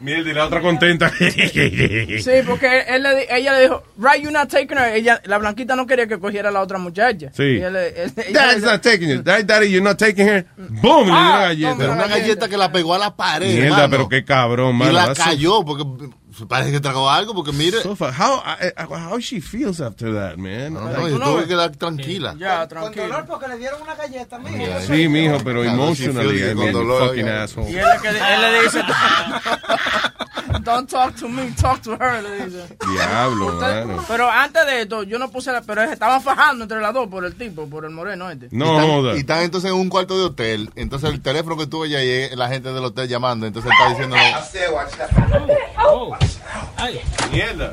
Mierda, y la otra contenta. (laughs) Sí, porque él le ella le dijo, right, you're not taking her. Ella, la blanquita no quería que cogiera a la otra muchacha. Sí. Y él- él- Daddy's le- not taking you. Daddy, daddy, you're not taking her. Boom, le dio una galleta. Pero una galleta que la pegó a la pared. Mierda, hermano. pero qué cabrón, Y mano. la That's so- cayó porque parece que tragó algo porque mire. So fu- how, I- I- how she feels after that, man. No, Like- yo tuve que quedar tranquila. Ya, Con dolor porque le dieron una galleta, mijo. Sí, mijo, pero emotionally, con dolor, fucking asshole. Y él, le, él le dice, (laughs) (laughs) don't talk to me, talk to her, le dice. Diablo, Usted- mano. pero antes de esto, yo no puse la, pero estaban fajando entre las dos por el tipo, por el moreno este. y están, y están entonces en un cuarto de hotel. Entonces el teléfono que tuve ya y la gente del hotel llamando. Entonces está diciendo. Oh. Mierda.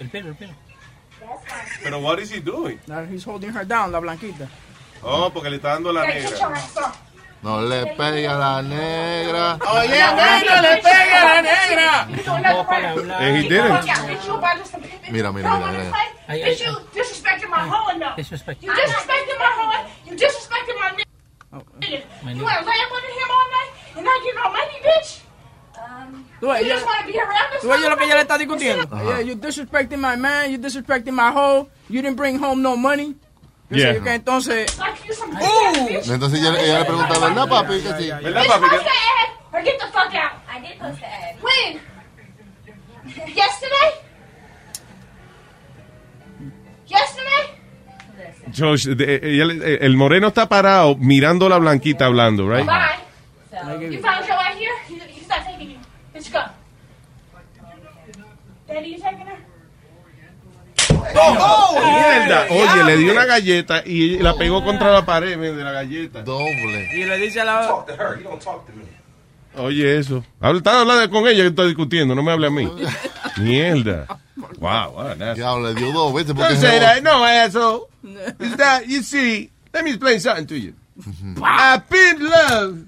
El pelo, el pelo. Pero what is he doing? He's holding her down, la blanquita. Oh, porque le está dando la negra. Ass up. No le pega a la negra. Oye, negra, le pega a la negra. You doing nothing right. And he didn't. fuck out. Bitch, you about Mira, mira, mira, mira. play. Ay, you disrespected my hoe enough. Disrespect. You disrespected my hoe. You disrespected my nigga. My You nigga. want to lay up under him all night and not get no money, bitch? Tú You ella- just want to be around this ¿Tú ves lo que ella le está discutiendo? Yeah, you disrespecting my man, you disrespecting my hoe, you didn't bring home no money. Yo Yeah. que entonces... You ¡Uh! bitch. Entonces ella, ella le pregunta, ¿verdad, papi? Que sí. Bitch, post the ad or get the fuck out. I did post the ad. When? Yesterday? Yesterday? Josh, de- ella le- el moreno está parado mirando a la blanquita hablando, right? Bye. You found your way here? He- He's not taking you. Let's go. Daddy, you taking her? ¡Oh! ¡Mierda! Oye, le dio una galleta y la pegó contra la pared de la galleta. Doble. Y le dice a la... Oye, eso. Está hablando con ella que está discutiendo, no me hable a mí. Mierda. Wow, wow, that's... Diablo, le dio dos veces porque Don't say that. No, asshole. Is that, you see, let me explain something to you. A pimp love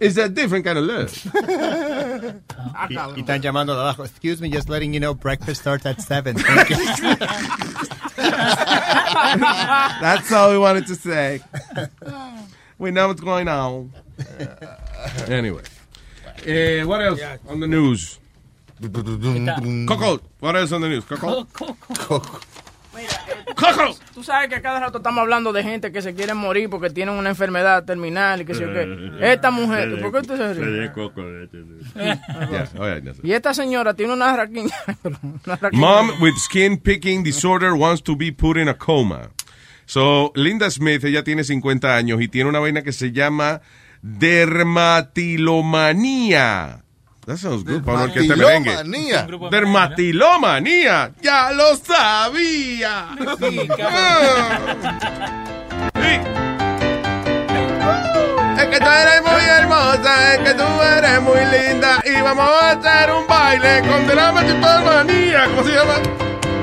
is a different kind of love. (laughs) Y, y están llamando de abajo. Excuse me, just letting you know breakfast starts at 7. Thank you. (laughs) That's all we wanted to say. We know what's going on. (laughs) Anyway. Eh, what else on the news? Coco, what else on the news? Coco? Coco? Coco. Tú sabes que cada rato estamos hablando de gente que se quiere morir porque tienen una enfermedad terminal y que sé yo qué. Esta mujer, ¿por qué usted se ríe? (laughs) It. Y esta señora tiene (laughs) una raquiña. Mom with skin picking disorder wants to be put in a coma. So, Linda Smith, ella tiene 50 años y tiene una vaina que se llama dermatilomanía. That sounds good para un orquesta merengue. Dermatilomanía. Dermatilomanía. Ya lo sabía. (laughs) Es que tú eres muy hermosa, es que tú eres muy linda y vamos a hacer un baile con dermatilomanía. ¿Cómo se llama?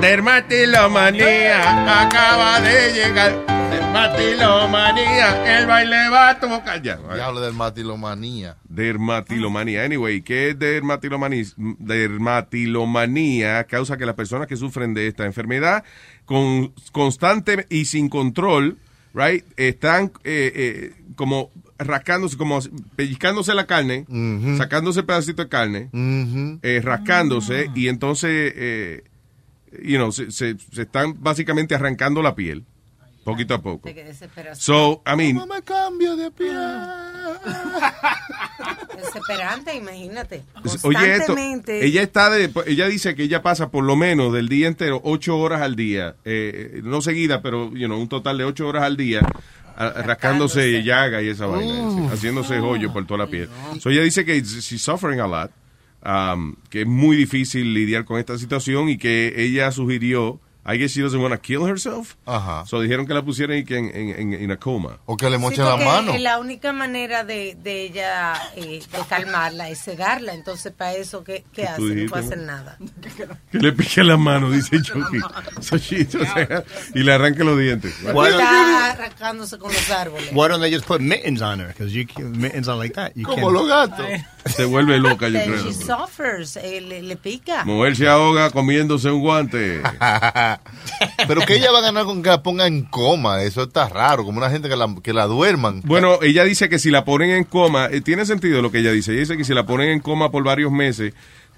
Dermatilomanía acaba de llegar. Dermatilomanía, el baile va a tocar. Ya, Diablo del matilomanía. Dermatilomanía. Anyway, ¿qué es dermatilomanía? Dermatilomanía causa que las personas que sufren de esta enfermedad con constante y sin control, right, están eh, eh, como rascándose, como pellizcándose la carne, sacándose pedacito de carne, eh, rascándose y entonces, eh, you know, se, se- se están básicamente arrancando la piel, poquito a poco. De. So, I mean, me cambio de piel? (laughs) Desesperante, imagínate. Oye, esto, ella está de, ella dice que ella pasa por lo menos del día entero ocho horas al día, eh, no seguida, pero you know, un total de ocho horas al día a- rascándose llaga y esa vaina, Mm. haciéndose hoyo por toda la piel. So ella dice que she's suffering a lot, um, que es muy difícil lidiar con esta situación y que ella sugirió, I guess she doesn't want to kill herself. Ajá. So dijeron que la pusieran y que en, en, en, en a coma. O que le Sí, mochen la porque mano. La única manera de, de ella eh, de calmarla es sedarla. Entonces, para eso, ¿qué, qué ¿Qué hace? tú No dijiste, puede hacer nada. Que le pique la mano, dice (laughs) Chucky. So she- o sea, y le arranque los dientes. Está arrancándose con los árboles. Why don't they just put mittens on her? Because you can, mittens are like that. You Como los gatos. Se vuelve loca, yo creo. she suffers, eh, le, le pica. Mujer se ahoga comiéndose un guante. (laughs) (laughs) Pero que ella va a ganar con que la ponga en coma. Eso está raro. Como una gente que la, que la duerman. Bueno, ella dice que si la ponen en coma, eh, tiene sentido lo que ella dice. Ella dice que si la ponen en coma por varios meses,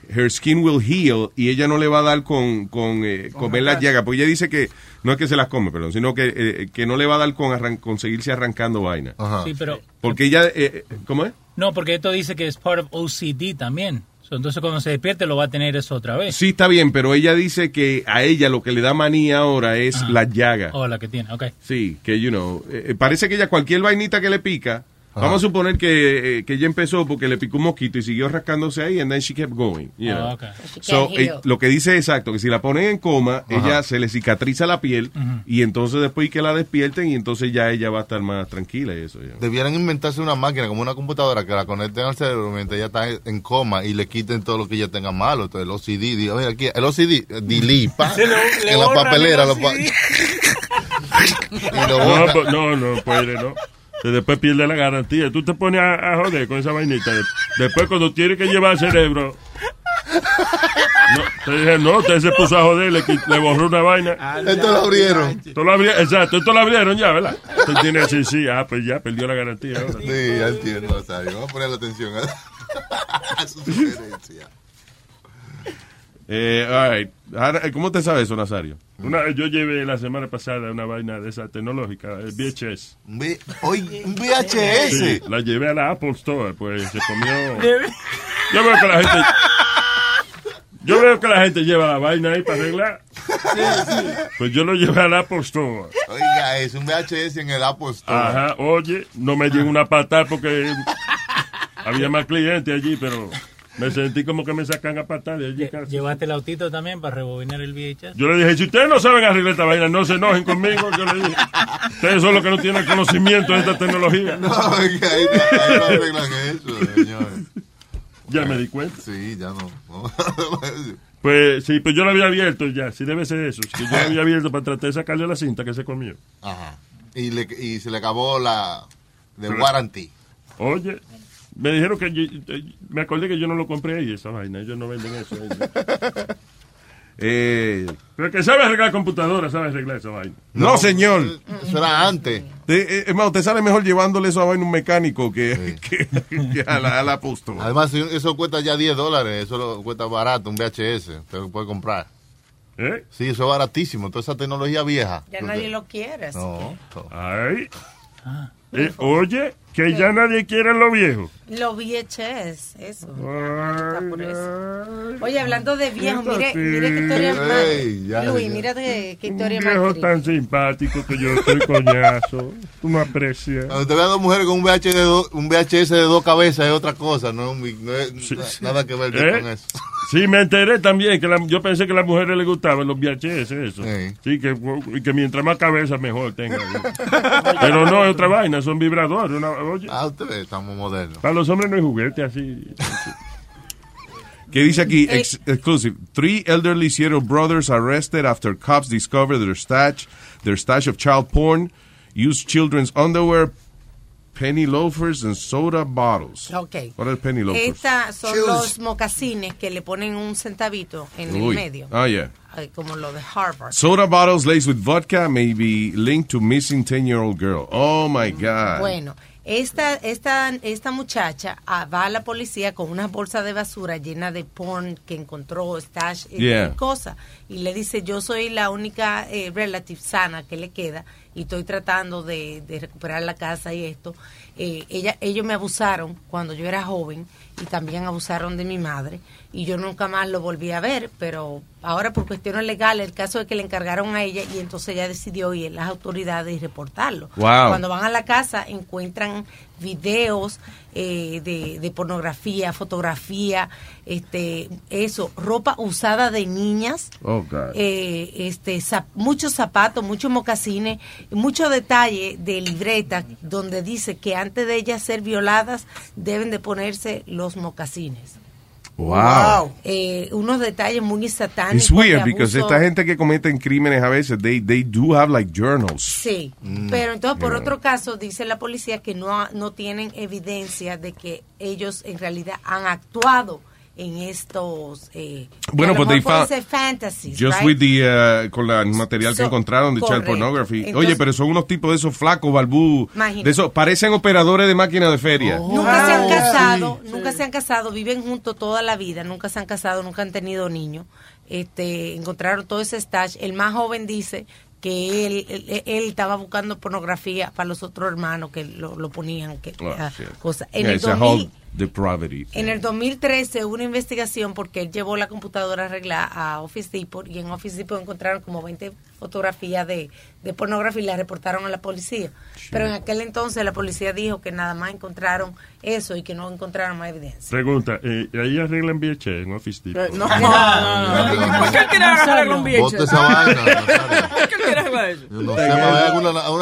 her skin will heal y ella no le va a dar con, con eh, comer las llagas. Porque ella dice que no es que se las come, perdón, sino que, eh, que no le va a dar con, arran- con seguirse arrancando vaina. Sí, pero Porque ella, eh, ¿cómo es? no, porque esto dice que es part of OCD también. Entonces cuando se despierte lo va a tener eso otra vez. Sí, está bien, pero ella dice que a ella lo que le da manía ahora es Ajá. las llagas. Oh, la que tiene, ok. Sí, que, you know, eh, eh, parece que ella cualquier vainita que le pica, vamos a suponer que, eh, que ella empezó porque le picó un mosquito y siguió rascándose ahí, and then she kept going. you Ah, know. So, eh, lo que dice es exacto, que si la ponen en coma, Ajá. ella se le cicatriza la piel y entonces después que la despierten y entonces ya ella va a estar más tranquila y eso. ya. Debieran inventarse una máquina como una computadora que la conecten al cerebro mientras ella está en coma y le quiten todo lo que ella tenga malo. Entonces el OCD, diga, mira aquí, el OCD, delete, pa, le en la papelera. el Lo pa- OCD. (laughs) y lo No, pues, no, no puede, no. Después pierde la garantía. Tú te pones a, a joder con esa vainita. Después cuando tiene que llevar el cerebro. No, te dije, no, usted se puso a joder, le, borró una vaina. Esto lo abrieron. Esto lo abri- exacto, esto lo abrieron ya, ¿verdad? Usted tiene sí, sí, ah, pues ya perdió la garantía ahora. Sí, ya entiendo, Rosario. Vamos a poner atención a, (laughs) a su sugerencia. Eh, all right. Ahora, ¿Cómo te sabes eso, Nazario? Una, yo llevé la semana pasada una vaina de esa tecnológica, el VHS. Oye, un VHS. Sí, la llevé a la Apple Store, pues se comió. Yo veo que la gente. Yo veo que la gente lleva la vaina ahí para arreglar. Pues yo lo llevé al Apple Store. Oiga, es un VHS en el Apple Store. Ajá, oye, no me dieron una patada porque había más clientes allí, pero me sentí como que me sacan a patada de allí. casi. ¿Llevaste el autito también para rebobinar el VHS? Yo le dije, si ustedes no saben arreglar esta vaina, no se enojen conmigo. Yo le dije, ustedes son los que no tienen conocimiento de esta tecnología. No, ahí, no- ahí no arreglan eso, señor. Ya me di cuenta. Sí, ya no. no. Pues sí, pues yo lo había abierto ya, sí debe ser eso. Que yo lo había abierto para tratar de sacarle la cinta que se comió. Ajá. Y, le, y se le acabó la de warranty. Oye, me dijeron que yo- eh, me acordé que yo no lo compré ahí esa vaina, ellos no venden eso. ahí. (laughs) Eh, Pero que sabe arreglar computadoras, sabe arreglar esa vaina. no, señor. Eso era antes. Eh, eh, es más, usted sale mejor llevándole eso a vaina a un mecánico que, (laughs) que- que a la, a la. Además, eso cuesta ya 10 dólares. Eso lo cuesta barato, un VHS. Usted lo puede comprar. ¿Eh? Sí, eso es baratísimo. Toda esa tecnología vieja. Ya nadie lo quiere. así No. Ay. Eh, oye, que ya nadie quiere lo viejo. Los VHS, eso. Está por eso. Oye, hablando de viejo, mire, mire qué historia más. Ey, ya, Luis, mira qué, Un historia más. viejo tan simpático que yo soy coñazo. Tú me aprecias. Cuando te vean dos mujeres con un VHS de, do- un VHS de dos cabezas es otra cosa. No, no es na- nada que ver ¿Eh? con eso. Sí, me enteré también que la- yo pensé que a las mujeres les gustaban los VHS, eso. Sí, que, y que mientras más cabeza mejor tenga. Pero no es otra vaina, son vibradores. Una, oye, Ah, usted ve, estamos modernos. para los hombres no hay juguete así. Que dice aquí, ex- exclusive, three elderly Seattle brothers arrested after cops discovered their stash, their stash of child porn Use children's underwear, penny loafers, and soda bottles. Ok. What are penny loafers? Estas son los mocasines que le ponen un centavito en Uy. el medio. Ah, yeah. Ay, Como lo de Harvard. Soda bottles laced with vodka may be linked to missing 10-year-old girl. Oh, my God. Bueno, esta, esta, esta muchacha ah, va a la policía con una bolsa de basura llena de porn que encontró, stash y Yeah. cosas. Y le dice, yo soy la única eh, relative sana que le queda y estoy tratando de, de recuperar la casa y esto. Eh, ella, ellos me abusaron cuando yo era joven y también abusaron de mi madre y yo nunca más lo volví a ver, pero ahora por cuestiones legales el caso es que le encargaron a ella y entonces ella decidió ir a las autoridades y reportarlo. Wow. Cuando van a la casa encuentran videos eh, de, de pornografía, fotografía, este, eso, ropa usada de niñas, Oh, eh, este, zap- muchos zapatos, muchos mocasines, mucho detalle de libreta donde dice que antes de ellas ser violadas deben de ponerse los mocasines. Wow. Eh, unos detalles muy satánicos. It's weird because esta gente que cometen crímenes a veces, they, they do have like journals. Sí, Mm. pero entonces por Yeah. otro caso dice la policía que no, ha- no tienen evidencia de que ellos en realidad han actuado en estos eh, que Bueno, pues they found fantasies, just right? with the uh, con la- el material que So, encontraron de child pornography. Entonces- Oye, pero son unos tipos de esos flacos, balbú, Imagínate. de esos parecen operadores de máquina de feria. Nunca se han Oh, casado, sí. nunca se han casado, viven juntos toda la vida, nunca se han casado, nunca han tenido niños. Este, encontraron todo ese stash. El más joven dice que él, él, él estaba buscando pornografía para los otros hermanos que lo, lo ponían, que Oh, ah, shit. cosa. En Yeah, el it's a 2000 whole depravity. En el 2013 hubo una investigación porque él llevó la computadora arreglada a Office Depot y en Office Depot encontraron como 20 fotografías de, de pornografía y la reportaron a la policía. Pero en aquel entonces la policía dijo que nada más encontraron eso y que no encontraron más evidencia. Pregunta, eh, ¿ahí arreglan VH en Office Depot? No, no, no, no. ¿Por qué quiere arreglar con VH? Bote esa vaina, (laughs) ¿Por qué quiere arreglar eso? No sé,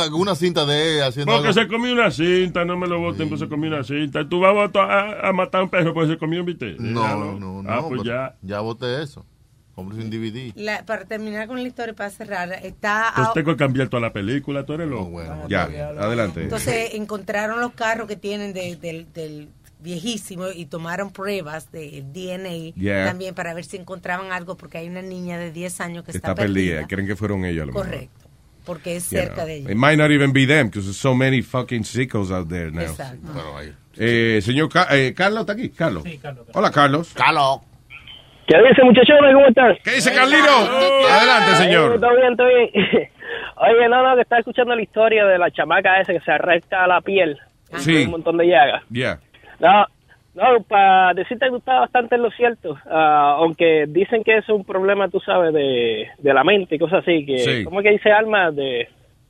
alguna, cinta de él haciendo Porque algo. se comió una cinta, no me lo voten, pues se comió una cinta. ¿Tú vas a, votar a, a matar a un perro porque se comió un bistec? No, Déjalo. no, no. Ah, pues pero ya. Ya voté eso. Compré un DVD. La- para terminar con la historia para cerrar, está... Entonces tengo que cambiar toda la película, tú eres loco. ya, adelante. Entonces encontraron los carros que tienen de- del, del viejísimo y tomaron pruebas de DNA Yeah. también para ver si encontraban algo porque hay una niña de 10 años que Está, está, perdida. Creen que fueron ellos a lo mejor. Porque es You cerca know. de ella. It might not even be them because there's so many fucking sickos out there now. Exacto. Eh, señor Ca- eh, Carlos, ¿está aquí? Carlos. Hola, Carlos. Carlos. ¿Qué dice, muchachones? ¿Cómo están? ¿Qué dice, Carlino? Adelante, señor. Ay, Todo bien, todo bien. (laughs) Oye, no, no, que estaba escuchando la historia de la chamaca esa que se arranca la piel. Sí. Un montón de llagas. Yeah. No, no, para decirte que tú estás bastante en lo cierto. ah, aunque dicen que es un problema, tú sabes, de, de la mente y cosas así. que Sí. ¿Cómo es que dice Alma? De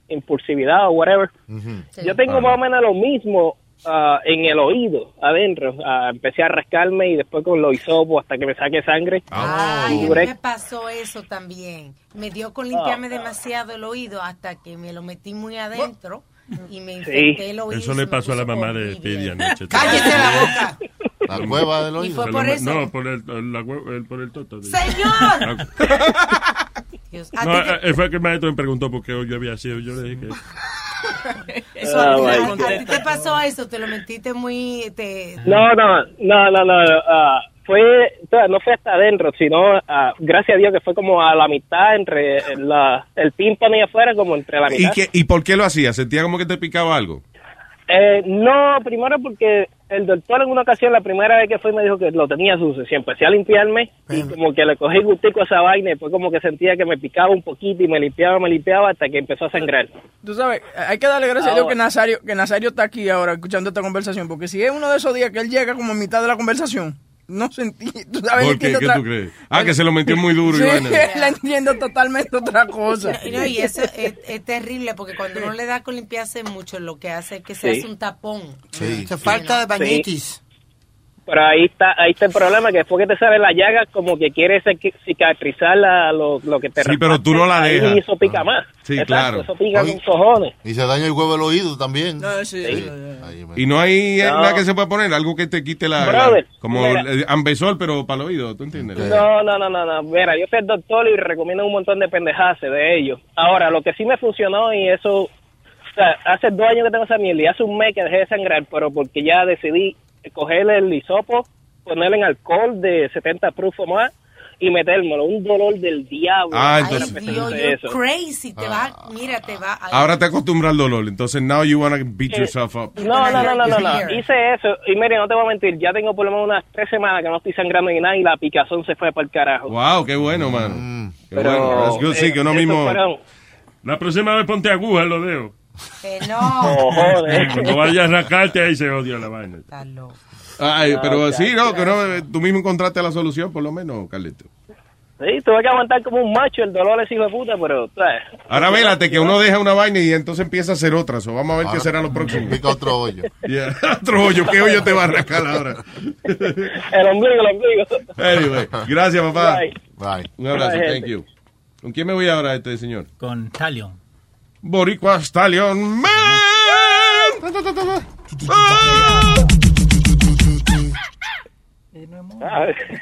impulsividad o whatever. Yo tengo Ah. más o menos lo mismo ah, en el oído, adentro. Ah, empecé a rascarme y después con los hisopos hasta que me saque sangre. Ay, a mí me pasó eso también. Me dio con limpiarme demasiado el oído hasta que me lo metí muy adentro y me infecté el oído. Eso y le pasó a la mamá de. Speedy anoche. ¡Cállese la boca! La cueva del Y oído. fue Se por eso. No, por el, la el- por el toto. ¡Señor! Ah, ¿a No, ti te- eh, fue que el maestro me preguntó por qué yo había sido. Yo le dije que. (laughs) Eso, Ah, a- bueno. a, ti te pasó eso? ¿Te lo metiste muy...? Te... No, no, no, no, no. ah, fue, o sea, no fue hasta adentro, sino, ah, gracias a Dios, que fue como a la mitad entre la, el tímpano y afuera, como entre la ¿Y, mitad. qué, ¿Y por qué lo hacía? ¿Sentía como que te picaba algo? Eh, no, primero porque el doctor en una ocasión, la primera vez que fue, me dijo que lo tenía sucio. Y empecé a limpiarme y como que le cogí gustico a esa vaina y después como que sentía que me picaba un poquito y me limpiaba, me limpiaba hasta que empezó a sangrar. Tú sabes, hay que darle gracias a Dios que Nazario, que Nazario está aquí ahora escuchando esta conversación, porque si es uno de esos días que él llega como a mitad de la conversación, no sentí, tú sabes, ¿Por qué? ¿Qué otra- tú crees? Ah, que se lo metió muy duro. Sí, y él entiende totalmente otra cosa. No, y eso es, es terrible porque cuando uno le da con limpiarse mucho, lo que hace es que se Sí. hace un tapón. Sí. Se falta de bañitis. Pero ahí está ahí está el problema, que después que te sale la llaga, como que quieres cic- cicatrizar la- lo, lo que te Sí, pero tú no la dejas. Y eso pica más. Sí, Exacto, claro. Eso pica Oye. con cojones. Y se daña el huevo del oído también. No, sí, Sí. Ahí Y no hay No. nada que se pueda poner, algo que te quite la. Brother, la- como mira. el ambesol, pero para el oído, ¿tú entiendes? No, no, no, no, no. Mira, yo fui al doctor y recomiendo un montón de pendejadas de ellos. Ahora, lo que sí me funcionó y eso o sea, hace dos años que tengo esa mierda y hace un mes que dejé de sangrar, pero porque ya decidí coger el hisopo, ponerle en alcohol de 70 proof o más y metérmelo. Un dolor del diablo. Ah, Ay, entonces- Dios, de you're eso. crazy. Te va, mira, te va. ay, Ahora te acostumbras al dolor, entonces now you wanna beat Eh, yourself up. No, no, no, no, no, no. Hice eso y mire, no te voy a mentir, ya tengo por lo menos unas tres semanas que no estoy sangrando ni nada y la picazón se fue para el carajo. Wow, qué bueno, mano. Qué Pero, bueno. That's good, sí, que uno eh, mismo... fueron- La próxima vez ponte aguja en los dedos. Que no. (laughs) Oh, joder. Cuando vayas a arrancarte, ahí se odia la vaina. Ay, No, pero ya, sí, no, que no, tú mismo encontraste la solución, por lo menos, Carlito. Sí, tuve que aguantar como un macho el dolor ese hijo de puta, pero... ¿sabes? Ahora vélate que uno deja una vaina y entonces empieza a hacer otra. So, vamos a ver qué Ahora, será lo próximo. Pica otro hoyo. (laughs) Yeah, (laughs) otro hoyo. ¿Qué hoyo te va a arrancar ahora? El ombligo, el ombligo. Anyway, gracias, papá. Bye. Bye. Un abrazo, Bye, thank you. ¿Con quién me voy ahora, este señor? Con Talion. Boricua Stallion Man.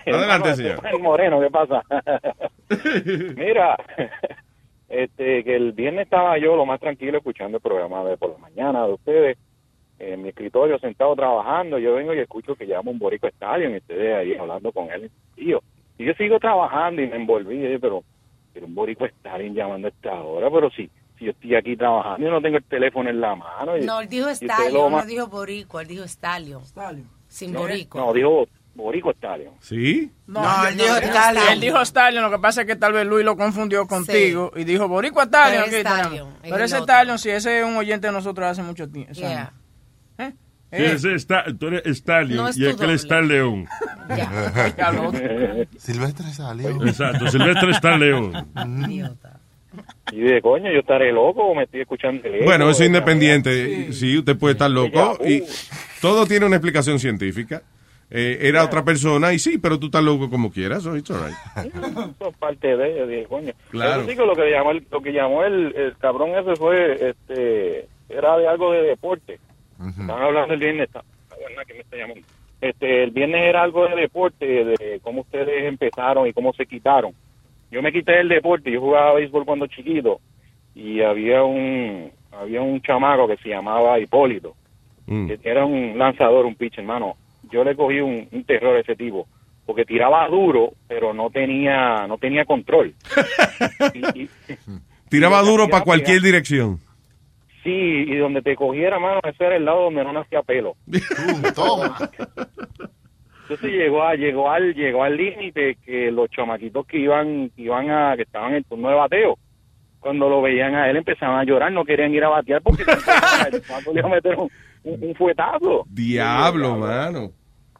Adelante, señor. El moreno, ¿qué pasa? (laughs) Mira, este, que el viernes estaba yo lo más tranquilo escuchando el programa de por la mañana de ustedes, en mi escritorio sentado trabajando, yo vengo y escucho que llama un borico estadio y ustedes ahí hablando con él. Y yo, y yo sigo trabajando y me envolví, y dije, pero, pero un borico Stalin llamando a esta hora, pero si, si yo estoy aquí trabajando y no tengo el teléfono en la mano. y- No, él dijo Stallion, lo no dijo Boricua, él dijo Stallion. Sin Boricua. No, dijo Borico Stallion. ¿Sí? No, No, él dijo Stallion. Él dijo Stallion, lo que pasa es que tal vez Luis lo confundió contigo y dijo Boricua Stallion. Pero. Stallion, el ese otro. Stallion, sí, ese es un oyente de nosotros hace mucho tiempo. Yeah. ¿Eh? Sí, ese está, tú eres Stallion No es y aquel está León. (laughs) (laughs) (laughs) Silvestre salió. Exacto, Silvestre está León. Y de coño, yo estaré loco o me estoy escuchando el eco, Bueno, eso es independiente. Sí, usted puede estar loco y todo tiene una explicación científica. Eh, era otra persona y sí, pero tú estás loco como quieras. So it's. Eso es parte de, de coño. Claro. Eso sí que lo que llamó el, lo que llamó el, el cabrón ese fue, este, era de algo de deporte. Estaban hablando el viernes, está- que me está llamando. Este, el viernes era algo de deporte, de cómo ustedes empezaron y cómo se quitaron. Yo me quité del deporte, yo jugaba béisbol cuando chiquito y había un, había un chamaco que se llamaba Hipólito, Mm. que era un lanzador, un pitcher, hermano. Yo le cogí un, un terror a ese tipo, porque tiraba duro, pero no tenía, no tenía control. (laughs) Y- y- Tiraba y- duro para cualquier dirección. Sí, y donde te cogiera, mano, ese era el lado donde no nacía pelo. (laughs) Toma. (laughs) Entonces llegó a, llegó al, llegó al límite que los chamaquitos que iban, que iban a, que estaban en el turno de bateo, cuando lo veían a él empezaban a llorar, no querían ir a batear porque (laughs) le iba a meter un, un, un fuetazo. Diablo, mano.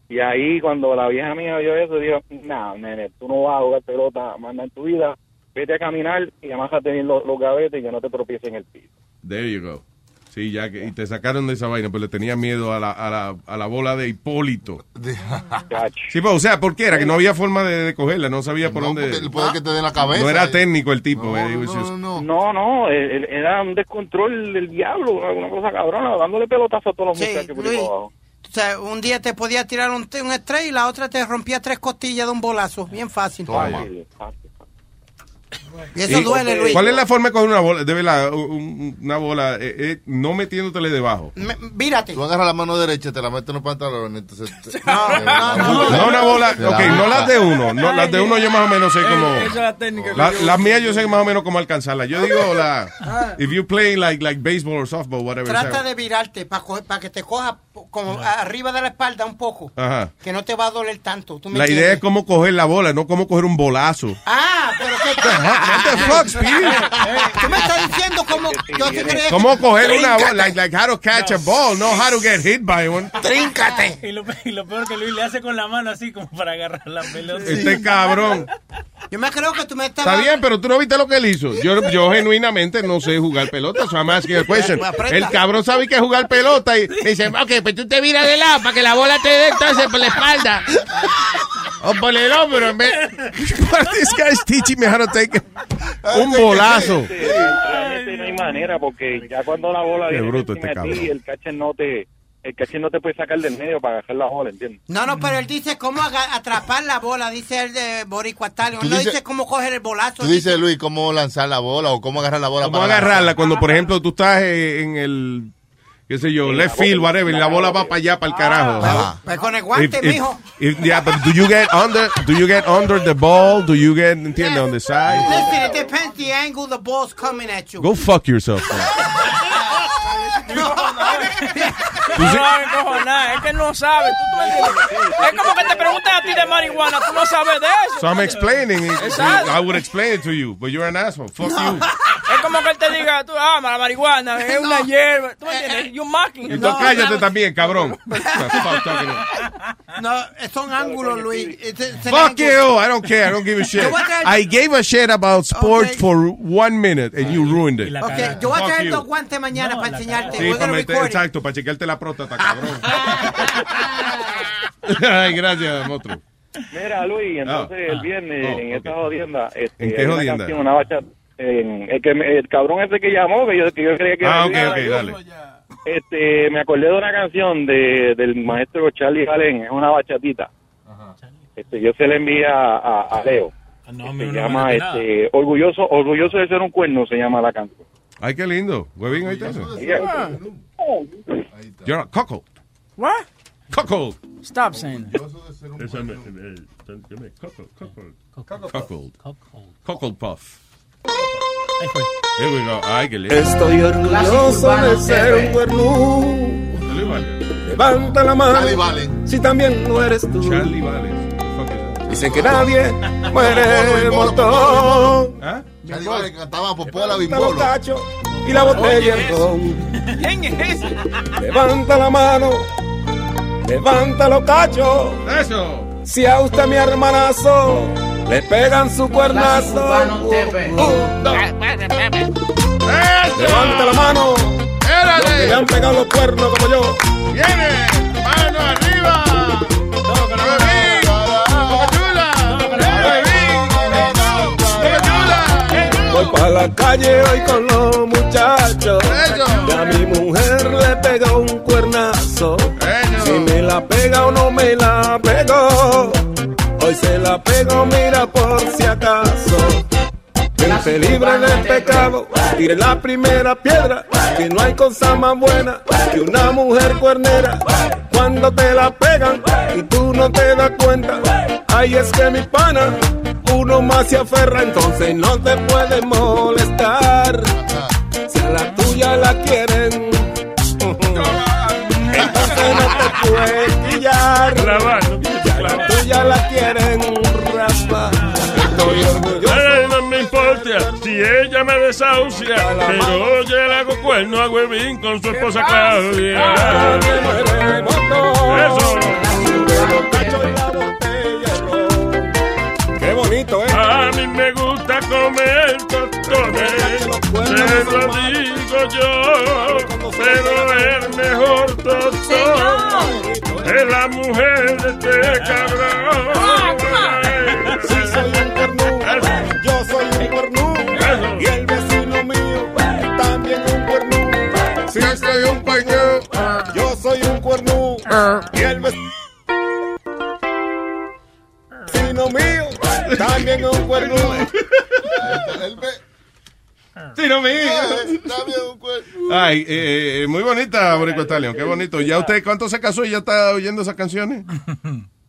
Y ahí cuando la vieja mía vio eso, dijo, no, nene, tú no vas a jugar pelota, manda en tu vida, vete a caminar y amájate bien los, los gavetes y que no te tropieces en el piso. There you go. Sí, ya que y te sacaron de esa vaina, pues le tenía miedo a la, a la, a la bola de Hipólito. Sí, pues, o sea, ¿por qué era? Que no había forma de, de cogerla, no sabía por dónde. porque puede que te dé la cabeza. No era técnico el tipo. eh, was just- No, no, él- era un descontrol del diablo, una, cosa cabrona, dándole pelotazo a todos los Sí, muchachos por ahí Luis. abajo. O sea, un día te podía tirar un, un estrés y la otra te rompía tres costillas de un bolazo. Bien fácil. Fácil, Y eso ¿Y duele, Luis. ¿Cuál es la forma de coger una bola? De verdad, un- una bola, eh, eh, no metiéndotele debajo. Mírate. Tú agarras la mano derecha, te la metes en los pantalones, entonces... te- (laughs) No una bola, ok, no las de uno, no, las de uno yo más o menos sé cómo... Esa es la técnica. La- Las mías yo sé más o menos cómo alcanzarlas. Yo digo la... If you play like, like baseball or softball, whatever. Trata de virarte para que te coja como arriba de la espalda un poco. Ajá. Que no te va a doler tanto. ¿Tú me La idea es cómo coger la bola, no cómo coger un bolazo. Ah, pero que... (laughs) What the fuck? Tú me estás diciendo cómo yo te creía ¿Cómo coger una Tríncate. bola? Like, like how to catch a ball, no how to get hit by one. Tríncate. Y lo, y lo peor que Luis le hace con la mano así como para agarrar la pelota. Este cabrón. Yo me creo que tú me estás... Está bien, pero tú no viste lo que él hizo. Yo, yo genuinamente no sé jugar pelota. So I'm asking a question. Pues. El cabrón sabe que es jugar pelota y dice, ok, pues tú te miras de lado para que la bola te dé entonces por la espalda. O por el hombro en vez. This guy's teaching me how to take un bolazo. Realmente no hay manera porque ya cuando la bola Qué viene bruto este de ti, cabrón. el catcher no te el catcher no te puede sacar del medio para agarrar la bola, ¿entiendes? No, no, pero él dice cómo atrapar la bola, dice el de Boricua Stallion. No dice cómo coger el bolazo. Tú dices, Luis, cómo lanzar la bola o cómo agarrar la bola ¿Cómo para agarrarla cuando, por ejemplo, tú estás eh, en el, qué sé yo, eh, left field, whatever, y la bola va para allá, para el ah, carajo? Ajá. Pues con el guante, If- if- mijo. yeah, but do you get under, do you get under the ball? Do you get, entiende, on the side? Listen, it depends the angle the ball's coming at you. Go fuck yourself. (laughs) (laughs) (laughs) man. No hagas encojonar, es que no sabe. Es como que te pregunten a ti de marihuana, tú no sabes de eso. So I'm explaining it. Exacto. I would explain it to you, but you're an asshole. Fuck you. Es como que él te diga, tú, ah, la marihuana es una hierba. ¿Tú me entiendes? You mocking. Y tú cállate también, cabrón. (laughs) No, son ángulos, Luis. An Fuck you! I don't care. I don't give a shit. I gave a shit about sports for one minute and you ruined it. Ok, yo voy a traer dos guantes mañana para enseñarte. Sí, para meter, exacto, para chequearte la próstata, cabrón. (laughs) Ay, gracias, monstruo. Mira, Luis, entonces Ah. el viernes Oh, en ok. esta jodienda, este, ¿En qué hay una jodienda? canción, una bachata, en- el, que me- el cabrón ese que llamó, que yo, que yo creía que Ah, ok, era ok, dale. Este, me acordé de una canción de, del maestro Charlie Galen, es una bachatita. Este, yo se la envié a, Leo. Ah, No, se no llama este, orgulloso, orgulloso de ser un cuerno, se llama la canción. Ay, qué lindo. Huevín, ahí está. You're a cuckold. What? Cuckold. Stop saying that. Esa me- me- ¿qué me- Coco, coco. Cuckold. Cuckold puff. Here we go. Ay, qué lindo. Estoy orgulloso de ser un Vale. Levanta la mano. Charlie Vale. Si también lo eres tú. Charlie Vale. Dicen que nadie (laughs) muere montón. ¿Ah? Charlie Vale cantaba Popola los Bimbolo. cachos y la botella en ron. ¿Quién es ese? Levanta la mano. Levanta los cachos. Eso. Si a usted, mi hermanazo, le pegan su cuernazo. Un, dos. Levanta la mano. Los que le han pegado los cuernos como yo. Viene. Mano arriba. Para la calle hoy con los muchachos. Y a mi mujer le pega un cuernazo. Si me la pega o no me la pegó. Hoy se la pego, mira por si acaso. Gente libre del pecado, tire la primera piedra. Que no hay cosa más buena que una mujer cuernera. Cuando te la pegan y tú no te das cuenta. Ay, es que mi pana, uno más se aferra, entonces no te puede molestar. Si a la tuya la quieren, entonces no te puedes quillar. Si a la tuya la quieren raspar. Estoy orgulloso. Si ella me desahucia, pero yo le hago cuerno a Huevín con su esposa Claudia. Eso. Qué bonito, ¿eh? A mí me gusta comer tostones, se lo digo yo, pero el mejor tostón es la mujer de este cabrón. Sí, soy un cuernudo. Yo soy un cuernudo. Y el vecino mío también un cuernudo. Sí, no me Ay, eh, eh, muy bonita, Borico Stallion. Qué bonito. ¿Ya usted cuánto se casó y ya está oyendo esas canciones? (laughs)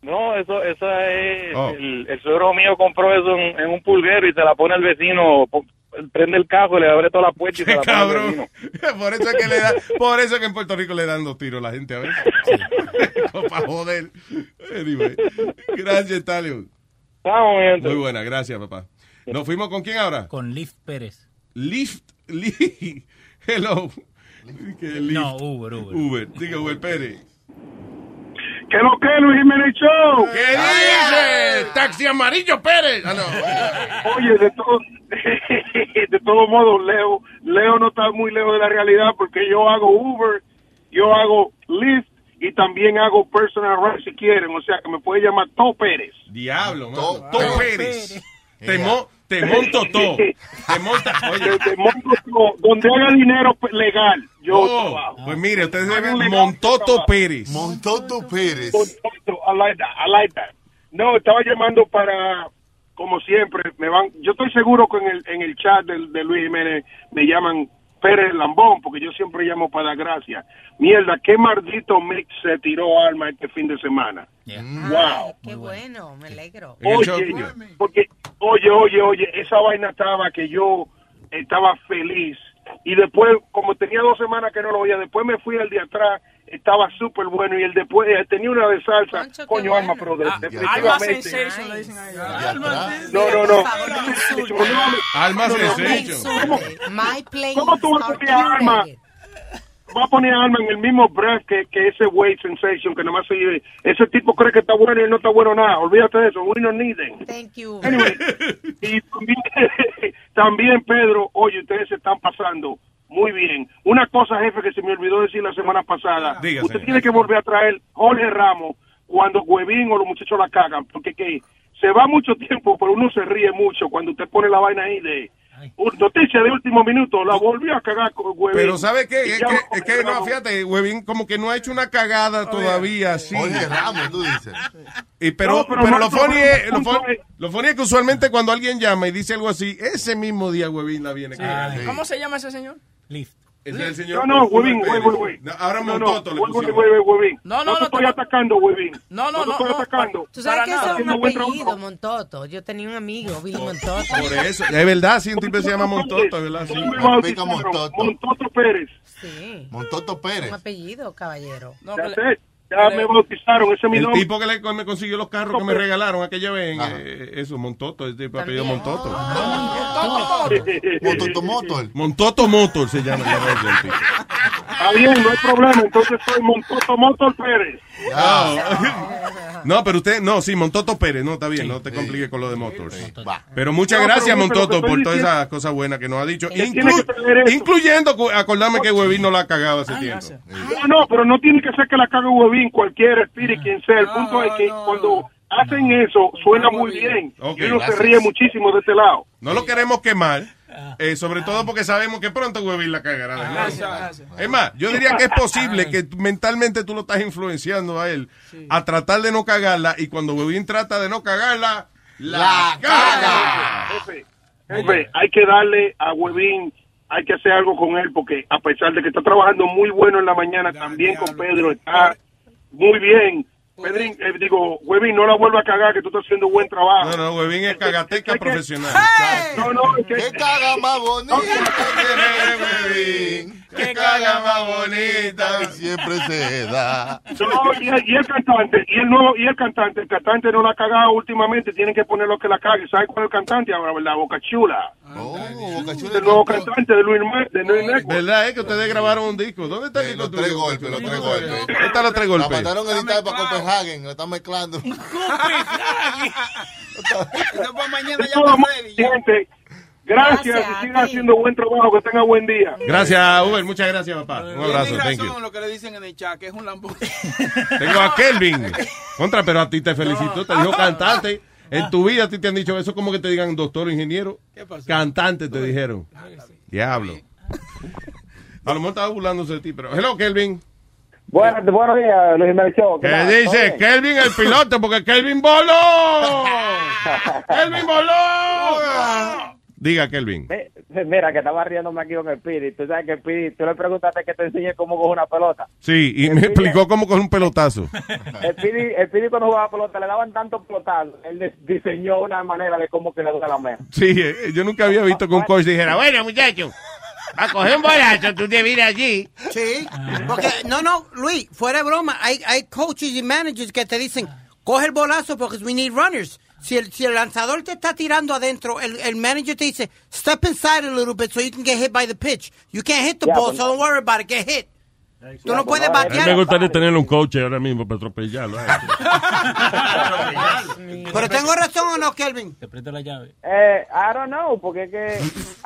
No, eso, esa es, Oh. el, el suegro mío compró eso en, en un pulguero y se la pone al vecino, prende el cajo, le abre toda la puerta y se la Cabrón. (laughs) Por eso es que le da, por eso es que en Puerto Rico le dan dos tiros a la gente a veces. (laughs) Para joder. Anyway. Gracias, Stallion. Muy buena, gracias, papá. ¿Nos fuimos con quién ahora? Con Lift Pérez. Lift, Lift. (laughs) Hello. ¿Qué Lyft? No, Uber, Uber. Uber. Diga, Uber Pérez. ¿Qué lo que, Luis Jiménez Show? ¿Qué dice? Taxi amarillo Pérez. Ah, no. Oye, de todo, (laughs) de todos modos, Leo, Leo no está muy lejos de la realidad porque yo hago Uber, yo hago Lyft y también hago personal ride si quieren. O sea, que me puede llamar To Pérez. Diablo, mano. To Pérez. Te, mo- te monto (laughs) todo. Te monta. Oye. Te monto todo. Donde haga dinero legal, yo Oh, trabajo. pues mire, ustedes deben Montoto. Pérez. Montoto Pérez. Montoto, I like that, I like that. No, estaba llamando para, como siempre, me van, yo estoy seguro que en el, en el chat del- de, Luis Jiménez me llaman Pérez Lambón, porque yo siempre llamo para dar gracias. Mierda, qué maldito mix se tiró Alma este fin de semana. Wow. Qué bueno, me alegro. Oye, porque, oye, oye, oye, esa vaina estaba que yo estaba feliz. Y después, como tenía dos semanas que no lo oía, después me fui al de atrás, estaba súper bueno. Y el después eh, tenía una de salsa, coño, Alma, pero de- Alma definitivamente. Sensation le dicen a ella. No, no, no. Alma. Sensation. ¿Cómo tú vas a Alma? Va a poner a Alma en el mismo breath que, que ese Weight Sensation, que nomás se lleve. Ese tipo cree que está bueno y él no está bueno nada. Olvídate de eso. We don't need them. Thank you. Anyway, (laughs) y también, (laughs) también, Pedro, oye, ustedes se están pasando muy bien. Una cosa, jefe, que se me olvidó decir la semana pasada. Dígase. Usted tiene que volver a traer Jorge Ramos cuando Huevín o los muchachos la cagan, porque que se va mucho tiempo, pero uno se ríe mucho cuando usted pone la vaina ahí de noticia de último minuto, la volvió a cagar con Huevín. Pero ¿sabe qué? Es que, es que no, fíjate, Huevín como que no ha hecho una cagada todavía, sí. Jorge Ramos, tú dices. Y pero, No, pero lo funny es, funny- lo funny es que usualmente cuando alguien llama y dice algo así, ese mismo día Huevín la viene cagando. ¿Cómo se llama ese señor? Lift. Ese es el señor. No, no, Huevín. No, Ahora No, no, Montoto le Huevín. No, no, te no, estoy atacando, Huevín. No, no, no, estoy no. atacando. Tú sabes que ese es un apellido. Montoto. Yo tenía un amigo, Billy Montoto. Por eso, es verdad, sí, un tipo se llama Montoto, es verdad, sí. Montoto. Montoto Pérez. Sí. Montoto Pérez. Un apellido, caballero. No, Ya me bautizaron, ese es mi El nombre. tipo que le, me consiguió los carros que me regalaron aquella vez, eh, eso, Montoto, el tipo apellido Montoto. Montoto Motor. Montoto Motor se llama. Está bien, no hay problema, entonces soy Montoto Motor Pérez. No, pero usted, no, sí, Montoto Pérez, no, está bien, no te compliques con lo de Motors. Pero muchas No, gracias, Montoto, por todas diciendo- esas cosas buenas que nos ha dicho. Inclu- incluyendo, acordarme que Huevín no la ha cagado hace tiempo. No, no, pero no tiene que ser que la cague Huevín, cualquier espíritu, quien sea. El punto es que cuando hacen eso, suena muy bien. Ok, y uno gracias. se ríe muchísimo de este lado. No lo queremos quemar, eh, sobre todo porque sabemos que pronto Huevín la cagará. Gracias, gracias. Es más, yo diría que es posible que mentalmente tú lo estás influenciando a él a tratar de no cagarla y cuando Huevín trata de no cagarla, la caga. Jefe, jefe, hay que darle a Huevín, hay que hacer algo con él, porque a pesar de que está trabajando muy bueno en la mañana, también con Pedro está muy bien. Pedrín, eh, digo, Huevín, no la vuelva a cagar, que tú estás haciendo buen trabajo. No, no, Huevín es cagateca profesional. No, no, es que- ¡Qué caga más bonita tiene Huevín! ¡Qué caga más bonita! Siempre se da. No, y el, y el cantante, y el nuevo, y el cantante, el cantante no la ha cagado últimamente, tienen que ponerlo que la cague. ¿Sabes cuál es el cantante ahora, verdad? Boca Chula. Oh, Boca Chula El nuevo cantante de Luis, de Luis Network. ¿Verdad? Es que ustedes grabaron un disco. ¿Dónde está el Eh, disco? Los tres golpes, los tres golpes. ¿Dónde está los tres La golpes? mandaron a editar para Copenhagen, lo están mezclando. Después (laughs) mañana ya Gente, gracias, Gracias y siga haciendo buen trabajo, que tenga buen día. Gracias, Uber. Muchas gracias, papá. Un abrazo. Tienen Thank razón you. lo que le dicen en el chat, que es un lambón. (laughs) Tengo a Kelvin. (laughs) Contra, pero a ti te felicito. Te dijo cantante. En tu vida a ti te han dicho eso como que te digan doctor o ingeniero. ¿Qué pasó? Cantante te dijeron. Diablo. (laughs) A lo mejor estaba burlándose de ti, pero. Hello, Kelvin. Buenos, buenos días, Luis Show. ¿Qué tal? dice? Kelvin el piloto, porque Kelvin voló. Kelvin voló. Diga, Kelvin. Mi- Mira, que estaba riéndome aquí con el Piri. Tú sabes que el Piri, tú le preguntaste que te enseñe cómo coger una pelota. Sí, y me explicó cómo con un pelotazo. (laughs) El Piri, el Piri cuando jugaba pelota le daban tantos pelotazos. Él diseñó una manera de cómo que le duele la mea. Sí, eh, yo nunca había visto que un coach dijera, bueno, muchacho, a coger un bolazo, tú debes ir allí. Sí, porque, no, no, Luis, fuera de broma, hay, hay coaches y managers que te dicen, coge el bolazo porque we need runners. Si el, si el lanzador te está tirando adentro, el, el manager te dice, step inside a little bit so you can get hit by the pitch. You can't hit the Ya, ball, pues so don't worry about it, get hit. Tú no puedes A mí batear. me gustaría tener un coach ahora mismo para atropellarlo. ¿eh? (laughs) Pero tengo razón o no, Kelvin. Te presto la llave. Eh, I don't know, porque es que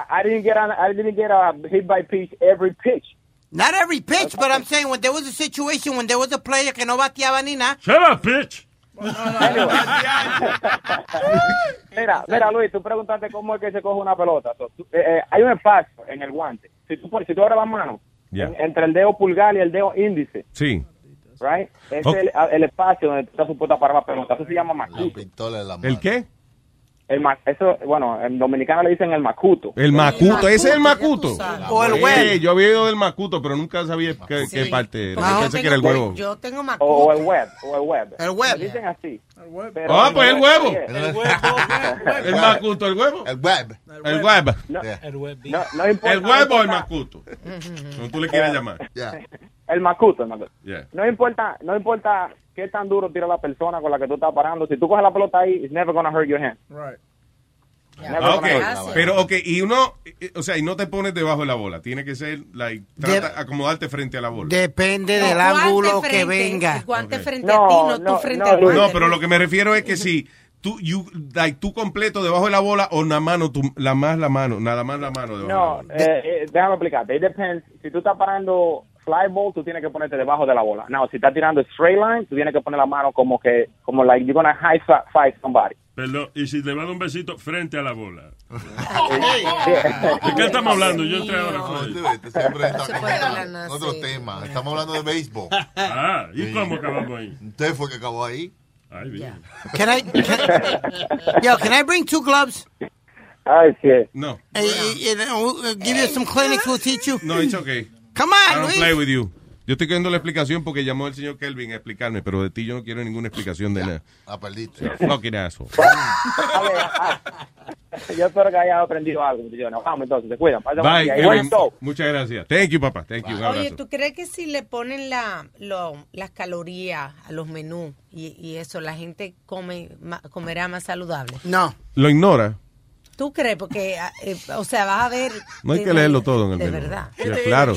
I didn't get on, I didn't get a hit by pitch every pitch. Not every pitch, but I'm saying when there was a situation, when there was a player que no bateaba ni nada. Shut up, bitch. Mira, mira, Luis, tú preguntaste cómo es que se coge una pelota. So, tú- eh, eh, hay un espacio en el guante. Si tú, pones- si tú abres la mano. En- entre el dedo pulgar y el dedo índice, Sí. right? Es el, el espacio donde tú estás supuesto a parar la pelota. Eso se llama macuto. ¿El qué? El ma- eso, bueno, en dominicano le dicen el macuto. El macuto, ese es el macuto. O el Sí, web. Yo había oído del macuto, pero nunca sabía qué, qué parte era. Yo pensé que era el huevo. Yo tengo macuto. o el web, o el web. El web. Le dicen así. Ah, pues el huevo. El (laughs) El macuto, el huevo. El web. El web. No, El web. no, no importa. El huevo o el macuto. (laughs) Como tú le quieras llamar. El macuto, el macuto. Yeah. No importa, no importa qué tan duro tira la persona con la que tú estás parando. Si tú coges la pelota ahí, it's never gonna hurt your hand. Right. Never Ah, gonna ok, hurt. pero ok, y uno, o sea, y no te pones debajo de la bola, tiene que ser, like, trata, acomodarte frente a la bola. Depende del ángulo que venga. el guante Ok. frente a ti, no, tú frente al guante. No, pero lo que me refiero es que si tú, you, like, tú completo debajo de la bola o la mano, tú, la más la mano, nada más la mano debajo No, de la bola. eh, eh, déjame explicarte. It depends. Si tú estás parando fly ball, tú tienes que ponerte debajo de la bola. No, si estás tirando straight line, tú tienes que poner la mano como que, como like you're gonna high fi- fight somebody. Perdón, y si le va a dar un besito frente a la bola. ¿De qué estamos hablando? Yo entré ahora. Este- este siempre está otro sí. tema. Estamos hablando de béisbol. Ah, ¿y Sí. cómo acabamos ahí? Usted fue que acabó ahí. Ay, bien. Can I, can, yo, can I bring two gloves? Ay, sí. No. We'll give you some clinics, we'll teach you. No, it's okay. Come I on, don't Luis. play with you. Yo estoy queriendo la explicación porque llamó el señor Kelvin a explicarme, pero de ti yo no quiero ninguna explicación de nada. Ah, perdiste. Fucking asshole. A (laughs) ver, yo espero que hayas aprendido algo. muchachones. Vamos entonces, se cuidan. Pasen buen Bye, día. Y buen Kelvin. show. Muchas gracias. Thank you, papá. Thank you. Un Oye, abrazo. ¿tú crees que si le ponen la, lo- las calorías a los menús y, y eso, la gente come ma- comerá más saludable? No. Lo ignora. ¿Tú crees? Porque, ah, eh, o sea, vas a ver... No hay de- que leerlo todo en el De menú. verdad. Ya, claro.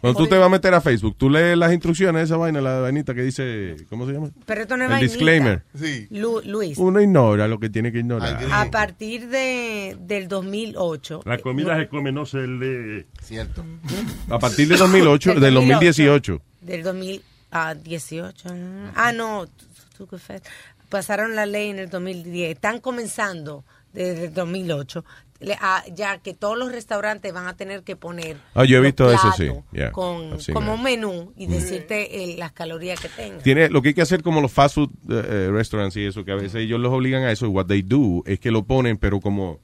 Cuando tú te vas a meter a Facebook, tú lees las instrucciones de esa vaina, la vainita que dice, ¿cómo se llama? Pero esto no es El vainita. disclaimer. Lu- Luis, Uno ignora lo que tiene que ignorar. a partir de, del 2008... La comida se come, no se lee. Cierto. A partir del 2008, del 2018. Del 2018. Ah, no. tú- tú qué fe- Pasaron la ley en el 2010. Están comenzando desde el 2008. le- a- ya que todos los restaurantes van a tener que poner Ah, yo he visto eso, sí. Yeah, con, como that. menú y decirte eh, las calorías que tenga. Tiene, lo que hay que hacer como los fast food eh, restaurants y eso, que a veces ellos los obligan a eso, what they do es que lo ponen, pero como,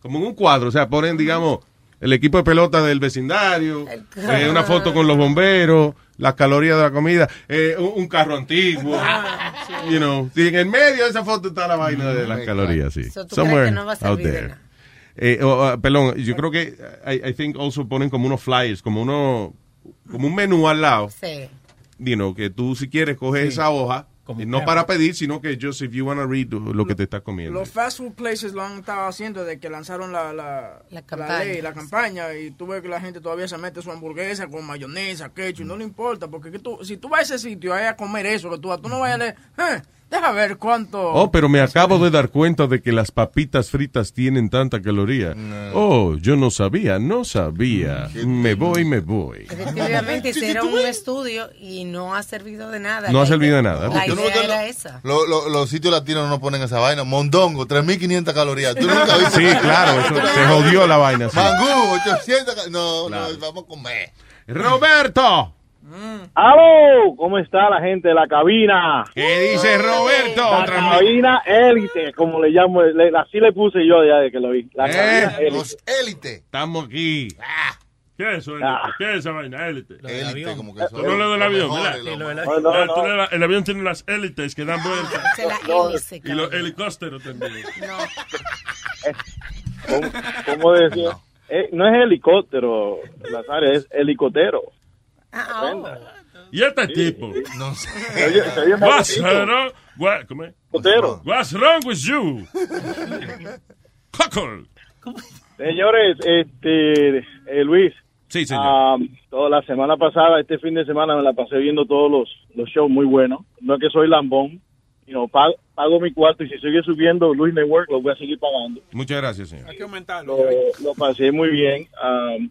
como en un cuadro, o sea, ponen, digamos, el equipo de pelota del vecindario, eh, una foto con los bomberos, las calorías de la comida, eh, un, un carro antiguo, you know, sí, en el medio de esa foto está la vaina de las calorías, sí. So, ¿tú crees que no de nada? Eh, oh, ah, perdón, yo creo que I, I think also ponen como unos flyers, como uno, como un menú al lado Sí. you know, que tú si quieres coges esa hoja, y no para pedir, sino que just if you want to read lo que te estás comiendo. Los fast food places lo han estado haciendo desde que lanzaron la, la, la, campaña. ley, la campaña, y tú ves que la gente todavía se mete su hamburguesa con mayonesa, ketchup, y no le importa, porque que tú, si tú vas a ese sitio ahí a comer eso, que tú, vas, tú no vayas a leer, eh, deja ver cuánto... Oh, pero me acabo de dar cuenta de que las papitas fritas tienen tanta caloría. Oh, yo no sabía, no sabía. Me voy, me voy. Efectivamente, hicieron un estudio y no ha servido de nada. No ha servido de nada. La no idea era esa. Lo- lo- los sitios latinos no ponen esa vaina. Mondongo, 3.500 calorías. ¿Tú nunca viste? Sí, claro, eso se jodió la vaina. sí. Mangú, 800 cal- No, no, vamos a comer. Roberto. ¡Aló! ¿Cómo está la gente de la cabina? ¿Qué dice Roberto? La Otra cabina élite, como le llamo, le- así le puse yo ya de que lo vi. La cabina Eh, élite. Los élite. Estamos aquí. ¿Qué es eso? élite? Ah. ¿Qué es esa vaina? Élite. Élite, como que Tú no le del avión, ¿verdad? No, no, Ah, no. le das- El avión tiene las élites que dan vueltas. Y los helicópteros también. (laughs) ¿Cómo, cómo decía? Eh, no es helicóptero, Nazario, es helicóptero. ¿Y este tipo? No sé. What's wrong? What, ¿cómo es? What's wrong with you? Cockle. Señores, este, eh, Luis. Sí, señor. toda la semana pasada, este fin de semana me la pasé viendo todos los, los shows muy buenos. No es que soy lambón, you know, pago, pago mi cuarto y si sigue subiendo Luis Network lo voy a seguir pagando. Muchas gracias, señor. Hay que aumentarlo. Lo, lo pasé muy bien, um,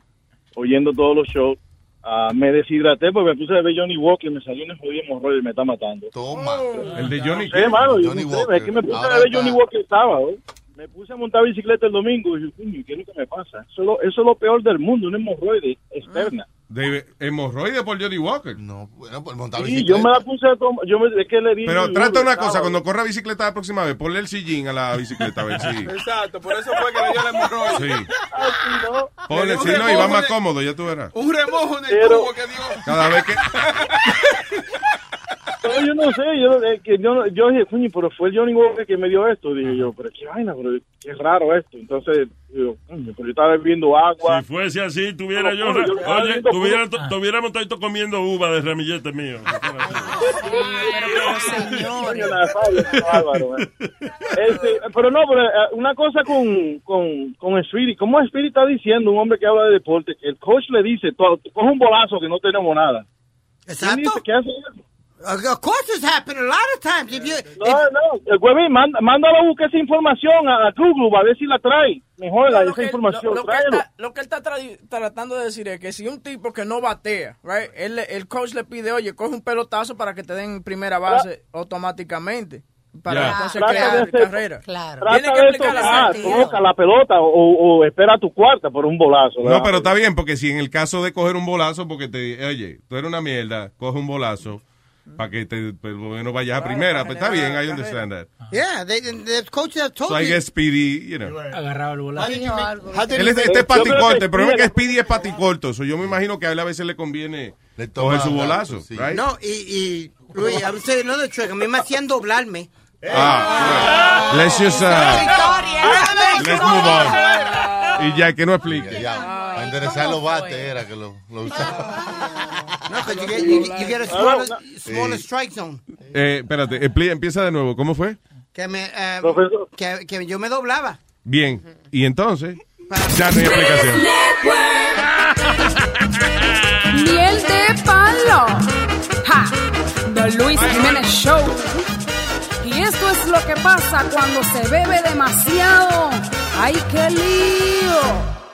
oyendo todos los shows. Ah, me deshidraté porque me puse a ver Johnny Walker y me salió una jodida hemorroide y me está matando. Toma. El de Johnny. No sé, Walker. es que me puse Ahora a ver está- Johnny Walker el sábado. Me puse a montar bicicleta el domingo y dije, coño, ¿qué es lo que me pasa? Eso es lo, eso es lo peor del mundo, una hemorroide externa. De hemorroide por Johnny Walker. No, bueno, por montar Sí, yo me la puse a tomar. Yo me, es que le di. Pero trata una cosa, cuando corra bicicleta la próxima vez, ponle el sillín a la bicicleta, a ver si... (laughs) Exacto, por eso fue que le dio la hemorroide. Sí. Ponle, si no, y va más cómodo, ya tú verás. Un remojo en el Pero- tubo que dio. Cada vez que... (laughs) Pero yo no sé, yo, eh, que yo, yo dije, coño, pero fue el Johnny Walker que me dio esto. Dije yo, pero qué vaina, pero qué raro esto. Entonces, pero yo estaba bebiendo agua. Si fuese así, tuviera No, yo. yo Oye, tuviera, tuviéramos todo comiendo uva de ramillete mío. (laughs) Este, pero no, pero eh, una cosa con, con, con Speedy. ¿Cómo Speedy está diciendo un hombre que habla de deporte? Que el coach le dice, "Tú- tú coge un bolazo que no tenemos nada. Exacto. ¿Qué hace eso? Of course it's happened a lot of times. If you, No, no, el huevín, manda, mándalo a buscar esa información a, a Google, a ver si la trae. Mejor la, lo esa que, información, lo- lo que él está, lo que él está tra- tratando de decir es que si un tipo que no batea, right, él, le- el coach le pide, oye, coge un pelotazo para que te den primera base automáticamente. Para Ya. entonces Trata crear de hacer- carrera. Claro. Trata Tiene que de explicar la toca la pelota o, o espera tu cuarta por un bolazo. No, pero está bien, porque si en el caso de coger un bolazo, porque te, oye, tú eres una mierda, coge un bolazo para que te, por lo menos vayas a primera, pues está bien, I understand that. yeah, they, the coach have told So I guess Speedy, you know. Agarraba el did Él es, este es paticorto, el problema es que Speedy- es paticorto, so yo me imagino que a él a veces le conviene coger su bolazo, sí. right? No, y, y Luis, I would say another trick. A mí me hacían doblarme. Ah, let's just, uh, let's move on. Y ya, que no explique. Ya, enderezar los bates era que lo, lo usaba. No, 'cause you get, you, you get a smaller, smaller Sí. strike zone. Eh, espérate, expli- empieza de nuevo, ¿cómo fue? Que, me, eh, Profesor. que, que yo me doblaba. Bien, y entonces, ya no hay explicación. Miel de palo. Ja. The Luis Jiménez Show. Y esto es lo que pasa cuando se bebe demasiado. ¡Ay, qué lío!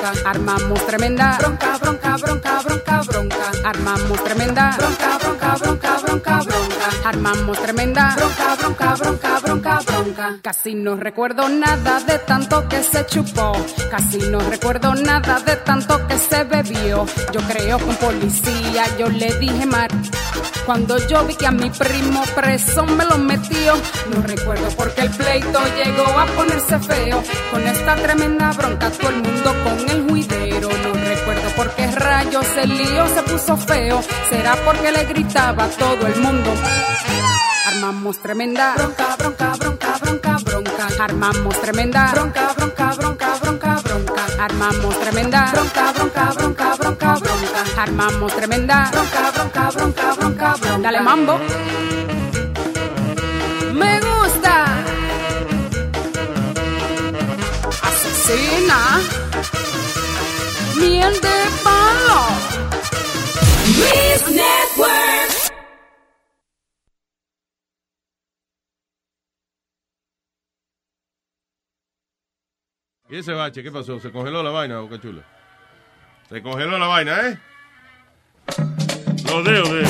bronca. Armamos tremenda bronca, bronca, bronca, bronca, bronca. Armamos tremenda bronca, bronca, bronca, bronca, bronca. Armamos tremenda bronca, bronca, bronca, bronca, bronca. Casi no recuerdo nada de tanto que se chupó. Casi no recuerdo nada de tanto que se bebió. Yo creo un policía yo le dije mar. Cuando yo vi que a mi primo preso me lo metió, no recuerdo por qué el pleito llegó a ponerse feo. Con esta tremenda bronca todo el mundo con el juidero. No recuerdo por qué rayos el lío se puso feo. Será porque le gritaba a todo el mundo. Armamos tremenda bronca, bronca, bronca, bronca, bronca. Armamos tremenda bronca, bronca, bronca, bronca, bronca. Armamos tremenda bronca, bronca, bronca, bronca, bronca. Armamos tremenda bronca, bronca, bronca, bronca, bronca. Dale mambo. Me gusta. Asesina. Miel de palo. Miss Network. ¿Y ese bache qué pasó? ¿Se congeló la vaina, Boca Chula? Se congeló la vaina, ¿eh? Los dedos de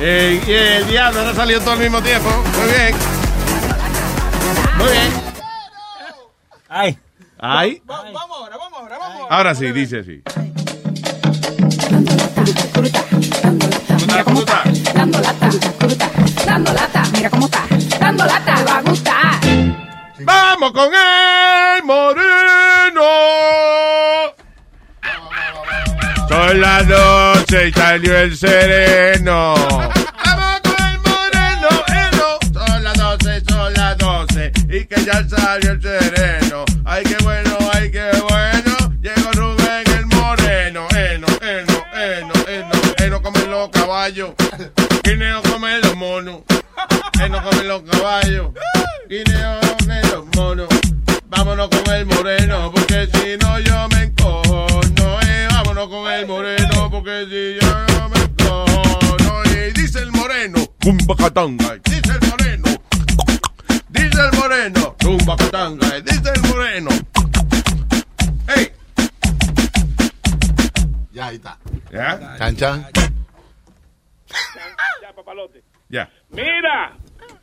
Eh, y el diablo no salió todo al mismo tiempo. Muy bien. Muy bien. Ay. Ay. Vamos ahora, vamos ahora, vamos ahora. Ahora sí, dice así. Mira cómo está, dando lata, cruta, dando lata, mira cómo está, dando lata, va a gustar. ¡Vamos con el moreno! Son las doce y salió el sereno. y que ya salió el sereno. Ay, qué bueno, ay, qué bueno. Llegó Rubén el moreno. Eno, eno, eno, eno. Eno come los caballos. Guineo come los monos. Eno come los caballos. Guineo come los monos. Vámonos con el moreno, porque si no yo me encojo. No, eh, vámonos con el moreno, porque si yo me encojo. No, dice el moreno. Dice el moreno. Dice el moreno, tumba catanga, dice el moreno. Hey. Ya, ahí está. ¿Ya? Chan, chan. Ya, papalote. Ya. Mira.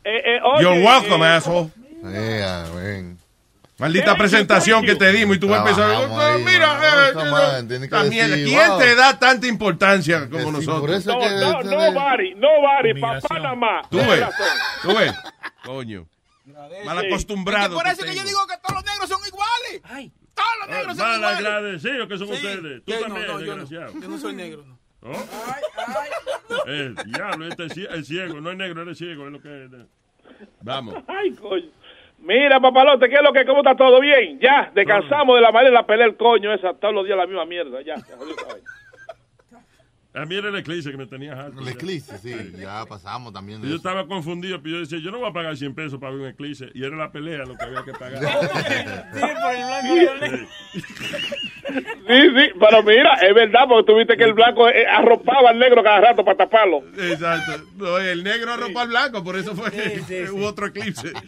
Eh, eh, oye, You're welcome, eh, asshole. Yeah, ven. Maldita presentación que te dimos y tú vas a empezar. "Ah, ahí, Mira, eh, eh, decir, ¿quién wow. te da tanta importancia como nosotros? por eso No, que no, este- no, Bari, no, Bari, papá nada más. Tú ves, tú ves, coño. Mal acostumbrado. Por eso que yo digo que todos los negros son iguales. Todos los negros son Mal iguales. agradecidos que son Sí. ustedes. Tú también, no, yo no. desgraciado. Yo no soy negro, no. ¿Oh? El diablo, este es el ciego. No es negro, él es ciego. Es lo que es. Vamos. Ay, coño. Mira, papalote, ¿qué es lo que? ¿Cómo está todo bien? Ya, descansamos de la madre de la pelea el coño esa, todos los días la misma mierda, ya. vaina. A mí era el eclipse que me tenía harto. El eclipse, sí, ya pasamos también de yo eso. estaba confundido, pero yo decía, yo no voy a pagar 100 pesos para ver un eclipse. Y era la pelea lo que había que pagar. Sí, sí, pero mira, es verdad, porque tú viste que el blanco eh, arropaba al negro cada rato para taparlo. Exacto. No, el negro arropa al blanco, por eso fue que (laughs) hubo otro eclipse. (laughs)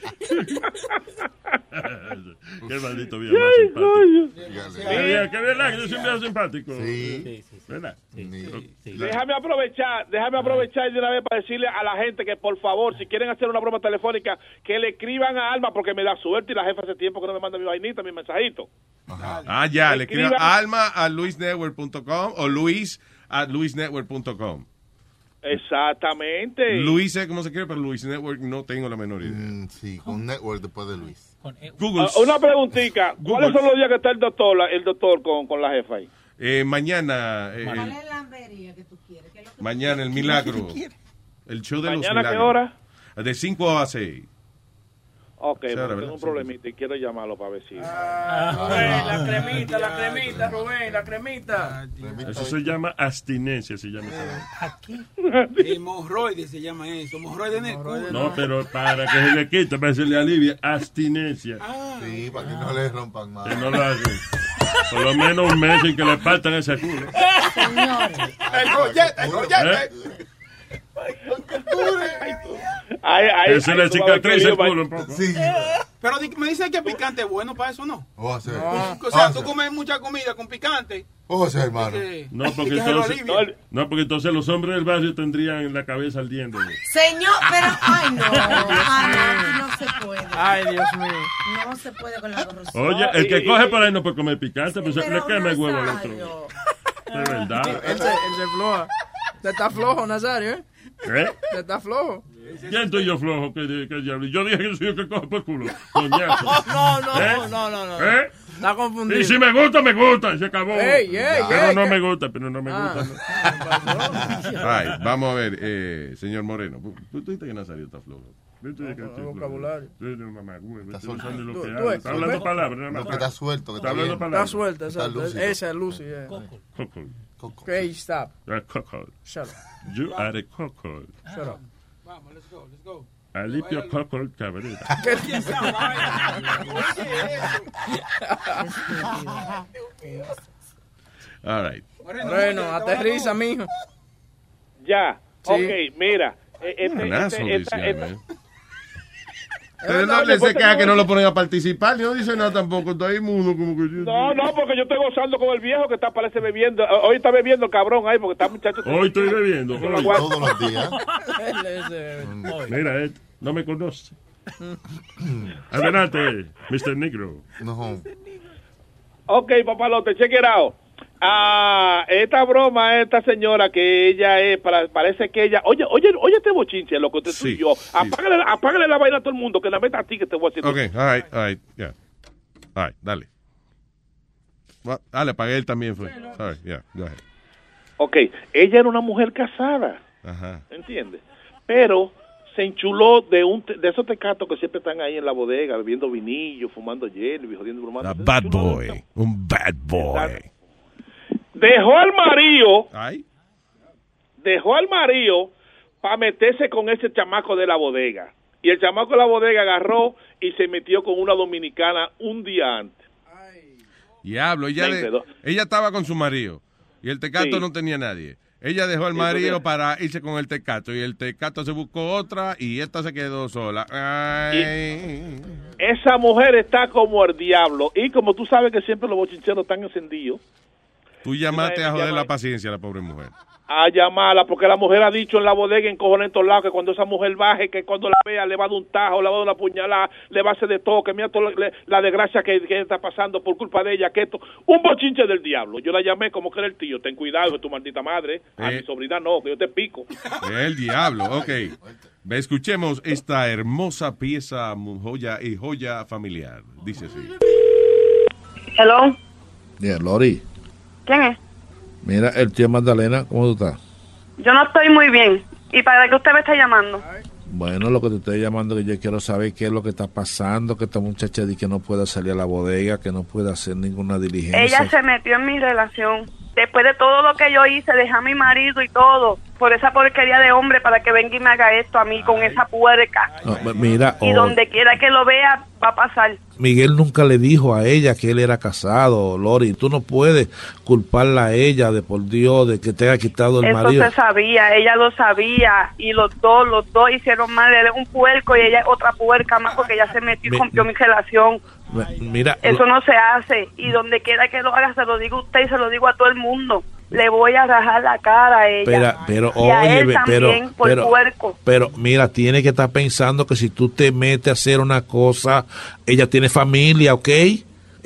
(laughs) Qué maldito viejo más simpático. Qué bien, qué verdad que yo soy un viejo simpático. Sí. ¿Verdad? Déjame aprovechar, déjame aprovechar de una vez para decirle a la gente que por favor, si quieren hacer una broma telefónica, que le escriban a Alma porque me da suerte y la jefa hace tiempo que no me manda mi vainita, mi mensajito. Ah, ya, le escriban alma a luisnetwork.com o luis a luisnetwork.com. Exactamente. Luis cómo se escribe, pero Luis Network no tengo la menor idea. Mm, sí, con Network después de Luis. Google. Ah, una preguntita, ¿cuáles son los días que está el doctor, la- el doctor con, con la jefa ahí? Eh, mañana, eh, ¿Cuál el- es la ambería que tú quieres? ¿Qué es lo que mañana el milagro. El show de los ¿Mañana qué milagros. hora? De 5 a 6. Ok, ahora, tengo ¿verdad? un problemita y quiero llamarlo para ver si... Rubén, la cremita, la cremita, Rubén, la cremita. Eso se llama abstinencia, se llama. vaina. Hemorroides se llama eso. Hemorroides en el culo. No, pero para que se le quite, para que se le alivie, abstinencia. Sí, para que no le rompan más. Que no lo hacen. Por lo menos un mes sin que le partan ese culo. El gollete, el gollete. Ay, ay, Ese ay, le tú vas a ver qué cicatriza el lío, culo un va- poco. Sí. Pero me dicen que picante es bueno para eso, ¿no? Ojo, sí. O sea, tú comes mucha comida con picante. Ojo, sí, hermano. No, porque entonces, alivia. no, porque entonces los hombres del barrio tendrían la cabeza ardiendo. Señor, pero, ay no, (laughs) ay no, no se puede. Ay, Dios mío. No se puede con la corrupción. Oye, el que coge por ahí no puede comer picante, pues le quema el huevo al otro. De verdad. Él se, él se floja. Te está flojo, Nazario, ¿eh? ¿Eh? Te está flojo. ¿Quién estoy yo flojo? ¿Qué, qué diablo? Yo dije que soy yo que coge por culo. (laughs) Coñazo. No, no, ¿Eh? no, no, no. ¿Eh? Está confundido. Y si me gusta, me gusta, se acabó. Pero no me gusta, pero no me Ah. gusta. (laughs) Ay, vamos a ver, eh, señor Moreno. ¿Tú dijiste que Nazario está flojo? Tú dijiste que no, vocabulario. No sabes lo Tú- que Está hablando tú- palabras. No, que está suelto, Está está hablando. Está palabras. suelta, Está exacto. Esa es Lucy. eh. Coco. Okay, stop. Ah, Coco. Shut up. You are a coco. Shut up. Alipio coco cabrera. ¿Qué Esa vaina. Oye, eso. All right. Bueno, aterriza, mijo. Ya, Sí. ok, mira. eh, Este, este- esta- esta-. Pero no le se queda que no lo ponen a participar, ni no dice nada tampoco, está ahí mudo como que yo. No, no, porque yo estoy gozando con el viejo que está, parece bebiendo. Hoy está bebiendo el cabrón ahí porque está muchacho. Hoy estoy bebiendo. Hoy. Todos los días. (laughs) Eh, Mira, eh, no me conoce. (clears throat) Adelante, Mr. Negro. No. Ok, papalote, check it out. Ah, esta broma, esta señora que ella es, para, parece que ella, oye, oye, oye este bochinche, lo que usted y yo, apágale, apágale la vaina a todo el mundo, que la meta a ti que te voy a decir. Ok, all right, all right, yeah. All right, dale. Well, ah, le pagué él también fue. Sorry, yeah, go ahead. Ok, ella era una mujer casada, Ajá. ¿entiendes? Pero se enchuló de un te- de esos tecatos que siempre están ahí en la bodega, bebiendo vinillo, fumando hielo y jodiendo bromando. Bad boy, un bad boy. Dejó al marido, Ay. dejó al marido para meterse con ese chamaco de la bodega. Y el chamaco de la bodega agarró y se metió con una dominicana un día antes. Diablo, ella, ella estaba con su marido y el tecato Sí. no tenía nadie. Ella dejó al marido para irse con el tecato y el tecato se buscó otra y esta se quedó sola. Ay. Esa mujer está como el diablo. Y como tú sabes que siempre los bochincheros están encendidos, Tú llamaste a joder la paciencia a la pobre mujer. a llamarla, porque la mujer ha dicho en la bodega, en cojones en todos lados, que cuando esa mujer baje, que cuando la vea le va a dar un tajo, le va a dar una puñalada, le va a hacer de todo, que mira toda la, la desgracia que, que está pasando por culpa de ella, que esto, un bochinche del diablo. Yo la llamé como que era el tío, ten cuidado, de tu maldita madre, a Eh. mi sobrina no, que yo te pico. (laughs) El diablo, ok. Ve, Escuchemos esta hermosa pieza, joya y joya familiar. Dice así. Hello, Yeah, Lori, ¿quién es? mira, el tío Magdalena, ¿cómo tú estás? Yo no estoy muy bien. ¿Y para qué usted me está llamando? Bueno, lo que te estoy llamando que yo quiero saber qué es lo que está pasando, que esta muchacha dice que no puede salir a la bodega, que no puede hacer ninguna diligencia. Ella se metió en mi relación. Después de todo lo que yo hice, dejé a mi marido y todo, por esa porquería de hombre para que venga y me haga esto a mí con esa puerca. No, mira, Y oh, donde quiera que lo vea, va a pasar. Miguel nunca le dijo a ella que él era casado, Lori. Tú no puedes culparla a ella de por Dios de que te haya quitado el Eso marido. se sabía, ella lo sabía y los dos, los dos hicieron mal. Él es un puerco y ella es otra puerca más porque ella se metió y rompió mi relación. Mira, Eso no se hace y donde quiera que lo haga se lo digo a usted y se lo digo a todo el mundo. Le voy a rajar la cara a ella. Pero, pero, y a oye, él pero, por pero, puerco. pero, mira, tiene que estar pensando que si tú te metes a hacer una cosa, ella tiene familia, ¿ok?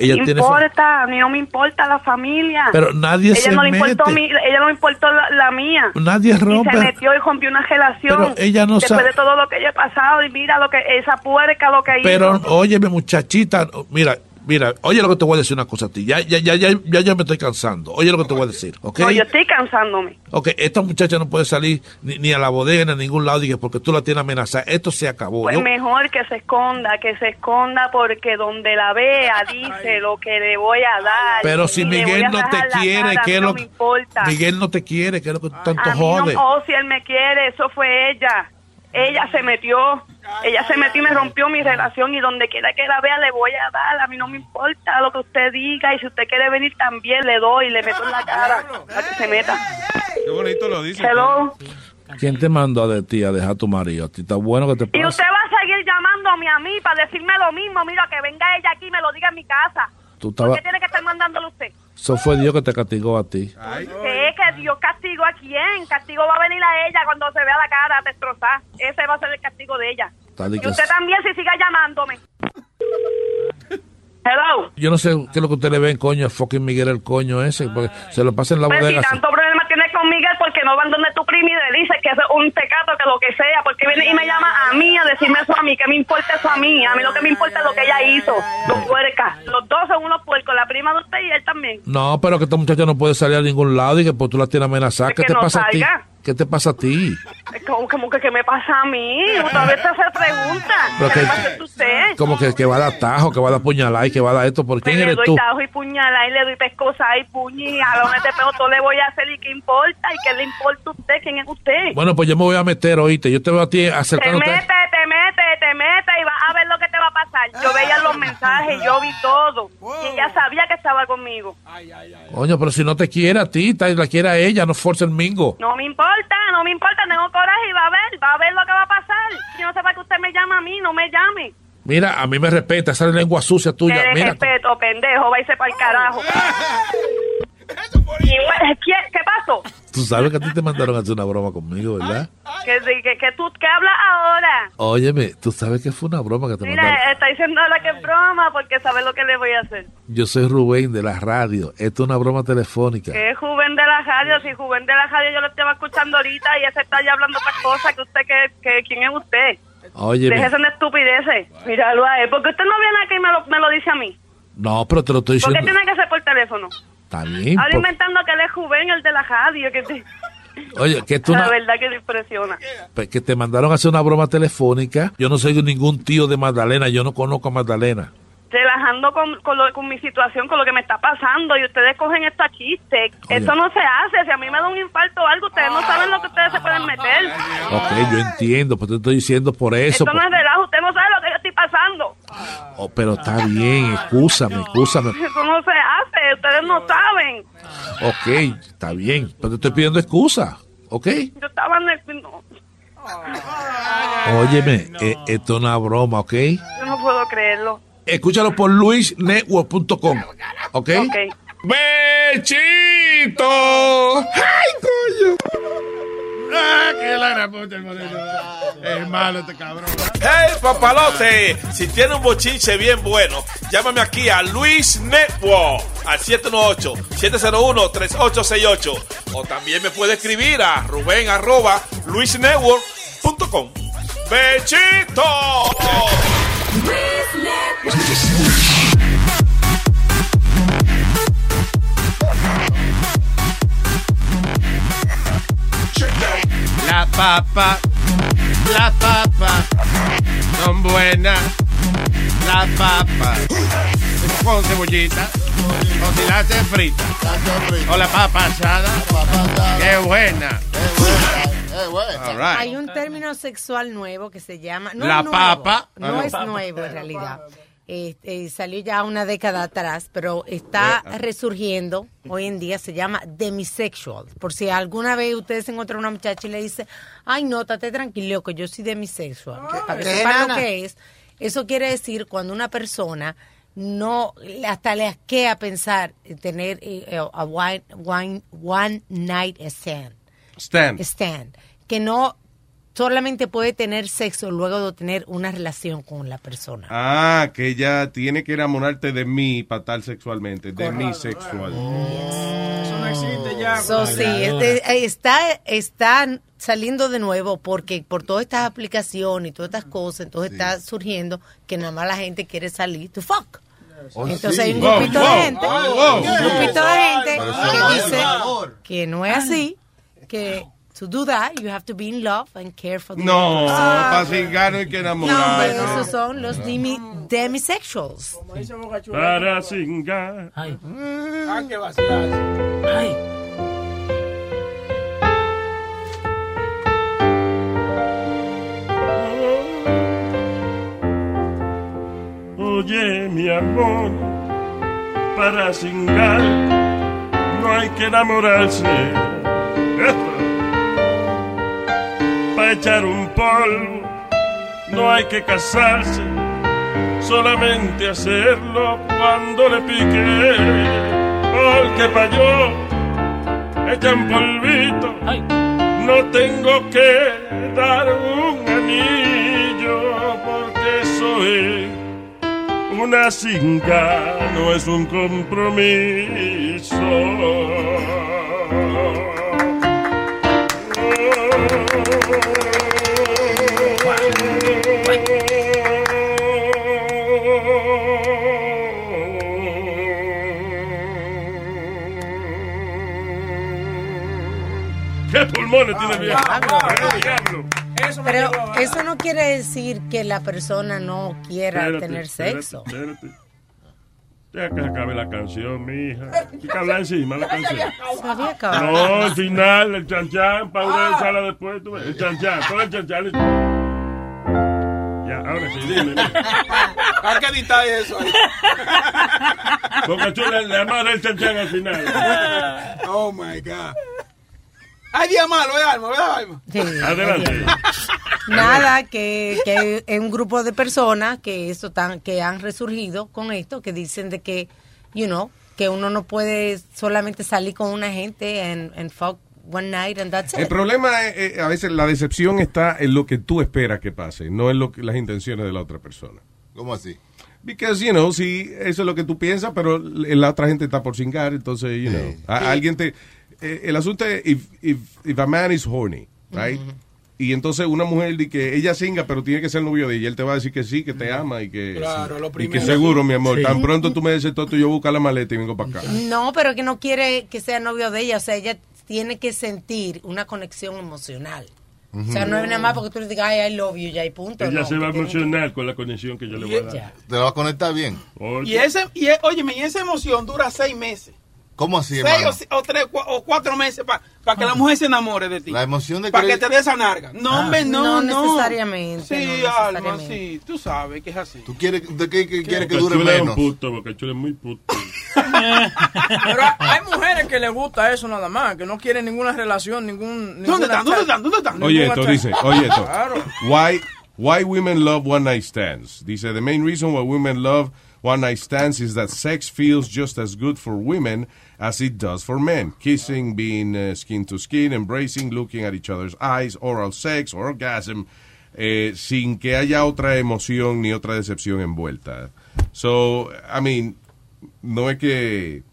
Ella no tiene importa, no me importa la familia. Pero nadie ella se no le importó mi- ella no le importó la, la mía. Nadie Y rompe. se metió y rompió una relación. Pero ella no Después sabe- de todo lo que ella ha pasado y mira lo que esa puerca lo que Pero, hizo. óyeme, muchachita, mira, mira, oye lo que te voy a decir una cosa a ti. Ya, ya, ya, ya, ya, ya me estoy cansando. Oye lo que te voy a decir, ¿ok? No, yo estoy cansándome. Ok, esta muchacha no puede salir ni, ni a la bodega ni a ningún lado dije, porque tú la tienes amenazada. Esto se acabó. Pues Yo- mejor que se esconda, que se esconda porque donde la vea dice lo que le voy a dar. pero si Miguel no te quiere, cara, ¿qué es lo me que... importa. Miguel no te quiere, ¿qué es lo que tú tanto A mí no- jode? oh, si él me quiere, eso fue ella. Ella se metió, ella se metió y me rompió mi relación y donde quiera que la vea le voy a dar. A mí no me importa lo que usted diga y si usted quiere venir también le doy, le meto en la cara para que se meta. Qué bonito lo dice. Hello. ¿Quién te mandó de ti a dejar a tu marido? ¿A ti está bueno que te Y pase? usted va a seguir llamándome a mí para decirme lo mismo. Mira, que venga ella aquí y me lo diga en mi casa. Tú ¿Por qué tiene que estar mandándolo usted? Eso fue Dios que te castigó a ti. ¿Qué? Que Dios castigo a quién? Castigo va a venir a ella cuando se vea la cara destrozada. Ese va a ser el castigo de ella. Tal y usted también si siga llamándome. Hello. Yo no sé qué es lo que usted le ven, coño, fucking Miguel el coño ese, porque se lo pasa en la Pues si bodega. tanto problema con Miguel, porque no van donde tu primo y le dice que es un tecato, que lo que sea, porque viene y me llama a mí a decirme eso a mí, que me importa eso a mí, a mí lo que me importa es lo que ella hizo, los puercas, los dos son unos puercos, la prima de usted y él también. No, pero que esta muchacha no puede salir a ningún lado y que pues tú la tienes amenazada. ¿Qué que te no pasa a ti? ¿Qué te pasa a ti? Es Como, que, ¿qué me pasa a mí? Otra vez se hace pregunta. Pero ¿Qué que- le pasa a usted? Como que, que va a dar tajo, que va a dar puñalada y que va a dar esto. ¿Por quién le eres doy tú? tajo y puñalada y le doy pescosa y puñi y jalones de pelo, todo le voy a hacer y qué importa y qué le importa a usted, quién es usted. Bueno, pues yo me voy a meter, oíste. Yo te veo a ti te acercándote. te mete, te mete y vas a ver lo que te va a pasar. Yo veía los mensajes, yo vi todo y ella sabía que estaba conmigo. Coño, pero si no te quiere a ti, la quiere a ella, no force el mingo. No me importa, no me importa, tengo coraje y va a ver, va a ver lo que va a pasar. Yo no sé para qué usted me llama a mí, no me llame. Mira, a mí me respeta, esa lengua sucia tuya. De Mira, respeto, pendejo, váyase para el carajo. Y, bueno, ¿qué, ¿Qué pasó? tú sabes que a ti te mandaron a hacer una broma conmigo, ¿verdad? ¿Qué, que, que tú, ¿Qué hablas ahora? Óyeme, tú sabes que fue una broma que te mandaron. Mira, está diciendo ahora que es broma porque sabe lo que le voy a hacer. Yo soy Rubén de la radio. Esto es una broma telefónica. Que es Juven de la radio, si Juven de la radio yo lo estaba escuchando ahorita y ese está ya hablando otras cosas que usted, que, que quién es usted. Óyeme. Déjese de estupideces. Míralo a él, porque usted no viene aquí y me lo, me lo dice a mí. No, pero te lo estoy ¿Por qué diciendo. tiene que ser por teléfono? Está bien. Ahora por- inventando que él es Juven, el de la radio. Que te- Oye, que tú (laughs) La no- verdad que te impresiona. pues, que te mandaron a hacer una broma telefónica. Yo no soy ningún tío de Magdalena. Yo no conozco a Magdalena. relajando con, con, lo- con mi situación, con lo que me está pasando, y ustedes cogen esto a chiste. Oye. Eso no se hace. Si a mí me da un infarto o algo, ustedes no saben lo que ustedes se pueden meter. Ok, yo entiendo, pues te estoy diciendo por eso. Esto no por- es relajo. Usted no sabe lo pasando. Oh, pero está bien, excúsame, excúsame. Eso no se hace. ustedes no saben. Ok, está bien, pero te estoy pidiendo excusa, ¿ok? Yo estaba en el... no, Óyeme, eh, esto es una broma, ¿ok? yo no puedo creerlo. Escúchalo por luisnetwork.com, ¿ok? Ok. ¡Bechito! ¡Ay, coño! ¡Ah, qué la gran puta, el moreno! Es malo este cabrón. ¡Hey, papalote! Si tiene un bochinche bien bueno, llámame aquí a Luis Network al 718-701-3868. O también me puede escribir a Rubén arroba luisnetwork.com. ¡Bechito! La papa, la papa, son buenas. La papa, con cebollita, o si la hacen frita, o la papa asada. ¡Qué buena! Right. Hay un término sexual nuevo que se llama. No La es nuevo, papa. Ah, no. es nuevo en realidad. Eh, eh, salió ya una década atrás, pero está Eh, resurgiendo hoy en día. Se llama demisexual. Por si alguna vez ustedes encuentran una muchacha y le dice, ay, no, estate tranquilo, que yo soy demisexual. Que Para que ¿Qué, sepan lo que es, eso quiere decir cuando una persona no hasta le asquea pensar en tener eh, a one, one, one night stand Stand. stand, que no solamente puede tener sexo luego de tener una relación con la persona. Ah, que ella tiene que enamorarte de mí para estar sexualmente, de mí sexual. Eso no existe ya. So, sí, este, eh, está, está saliendo de nuevo porque por todas estas aplicaciones y todas estas cosas, entonces está surgiendo que nada más la gente quiere salir to fuck. Oh, Entonces sí. hay un grupito wow, de gente, wow, un wow. grupito de gente que dice que no es así, que to do that you have to be in love and care for the No, para cingar no hay que No, enamorar. pero esos son los demi- demisexuals. Para cingar. Ah, qué vacilada. Oye, mi amor, para cingar no hay que enamorarse. Para echar un polvo no hay que casarse, solamente hacerlo cuando le pique. Porque para yo echan polvito, no tengo que dar un anillo, porque eso es una cinga, no es un compromiso. ¿Qué pulmones tiene el viejo? ¿Qué diablo? Pero eso no quiere decir que la persona no quiera Espérate, tener espérate, sexo. espérate. Deja que se acabe la canción, mija. Hay que hablar encima la canción. Se había acabado. No, al final, el chanchan, para una echarla después. tú ves, El chanchan, pon el chanchan. Ya, ahora sí, dime. Hay que editar eso ahí. Porque tú le, le amarras el chanchan al final. Oh my God. Hay día malo, ¿eh, Alma? ¿Verdad, Alma? Sí, Adelante. Nada, que, que es un grupo de personas que eso tan, que han resurgido con esto, que dicen de que, you know, que uno no puede solamente salir con una gente and, and fuck one night and that's El it. problema es, eh, a veces la decepción está en lo que tú esperas que pase, no en lo que, las intenciones de la otra persona. ¿Cómo así? Because, you know, si eso es lo que tú piensas, pero la otra gente está por cingar, entonces, you know, a- alguien te... eh, el asunto es, if, if, if a man is horny, right? Y entonces una mujer dice que ella singa, pero tiene que ser novio de ella. Y él te va a decir que sí, que te ama y que, Claro, lo y que primero. seguro, mi amor. Sí. Tan pronto tú me dices todo, yo busco la maleta y vengo para acá. No, pero que no quiere que sea novio de ella, o sea, ella tiene que sentir una conexión emocional. O sea, no es nada más porque tú le digas, ay, I love you, ya y punto. Ella no, se va a que- emocionar con la conexión que yo le voy a dar. ¿Te va a conectar bien? Y ese, y, e- óyeme, y esa emoción dura seis meses. ¿Cómo así, Seis hermano? o, si- o tres o cuatro meses para que la mujer se enamore de ti. La emoción de Para que te dé esa narga. No, hombre, no, No no. necesariamente, Sí, no Alma, sí. Tú sabes que es así. ¿Tú quieres, de qué, qué quieres que dure Chula es un menos? puto, Boca Chula es muy puto. (laughs) Pero hay mujeres que les gusta eso nada más, que no quieren ninguna relación, ningún... ¿Dónde están? ¿Dónde están? ¿Dónde están? Oye esto, dice, oye esto. Claro. Why, why women love one night stands? Dice, the main reason why women love one night stands is that sex feels just as good for women as it does for men. Kissing, being uh, skin to skin, embracing, looking at each other's eyes, oral sex, orgasm, eh, sin que haya otra emoción ni otra decepción envuelta. So, I mean, no es que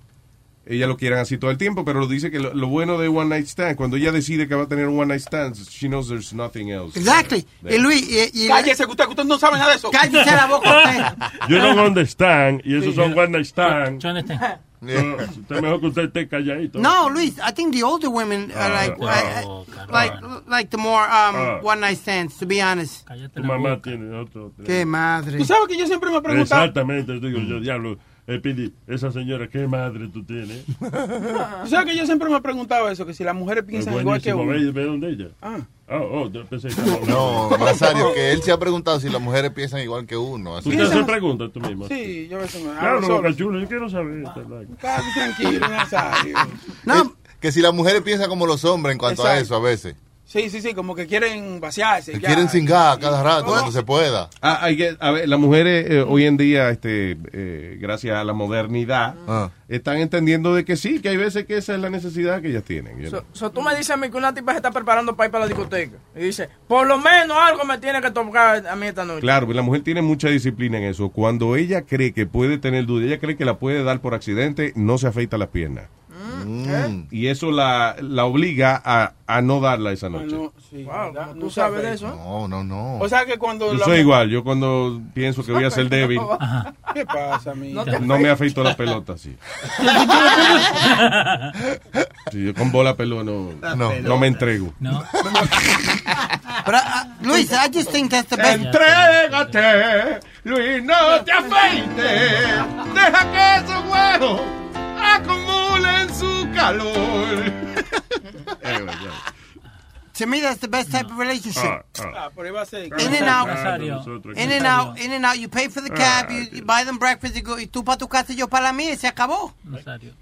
ella lo quieran así todo el tiempo, pero dice que lo, lo bueno de One Night Stand, cuando ella decide que va a tener un One Night Stand, she knows there's nothing else. Exactly. there. Y Luis, y, y- Cállese, que usted, que usted no sabe nada de eso. Cállese la boca usted. You don't understand, y esos son one night stand. Yo understand. No, usted mejor que usted esté calladito. No, Luis, I think the older women are like, Ah, I- I- oh, like, like the more um, Ah. one night stands, to be honest. Tu mamá tiene otro. Qué madre. Tú sabes que yo siempre me he preguntado. Exactamente, digo yo, diablo. Eh, Pili, esa señora, qué madre tú tienes. Tú (laughs) sabes que yo siempre me he preguntado eso, que si las mujeres piensan igual que uno. ve, ve donde ella. Ah. Oh, oh, yo pensé que (laughs) No, Nazario, que él se ha preguntado si las mujeres piensan igual que uno. Así. Tú te haces preguntas tú mismo. Sí, yo a veces me Claro, no, Chula, yo quiero saber. esta vaina. Cállate, tranquilo, Nazario. Que, (laughs) que si las mujeres piensan como los hombres en cuanto a Exacto. eso a veces. Sí, sí, sí, como que quieren vaciarse. Ya. quieren cingar cada rato cuando se pueda. Ah, hay que- a ver, las mujeres eh, hoy en día, este, eh, gracias a la modernidad, Ah. están entendiendo de que sí, que hay veces que esa es la necesidad que ellas tienen. So, so tú me dices a mí que una tipa se está preparando para ir para la discoteca. Y dice, por lo menos algo me tiene que tocar a mí esta noche. Claro, pues la mujer tiene mucha disciplina en eso. Cuando ella cree que puede tener duda, ella cree que la puede dar por accidente, no se afeita las piernas. Mm. Y eso la, la obliga a, a no darla esa noche. No, sí, Wow, ¿verdad? ¿cómo No tú sabes sabe. de eso? No, no, no. O sea que cuando. Yo la soy igual, yo cuando pienso que voy a ser débil, (laughs) ¿Qué pasa, mi? no me afeito la pelota así. (laughs) Sí, yo con bola pelota no, no, no me entrego. No. (laughs) I- Luis, I just think that's the best. Entrégate, Luis, no te afeites. Deja que esos huevos acumulen su calor. (laughs) To me, that's the best type of relationship. Ah, ah. Ah, pero iba a ser. In and out, Nosotros in and out, in and out. You pay for the cab, Ah, you, you buy them breakfast, you go, y tú para tu casa y yo para la mía y se acabó. Rosario.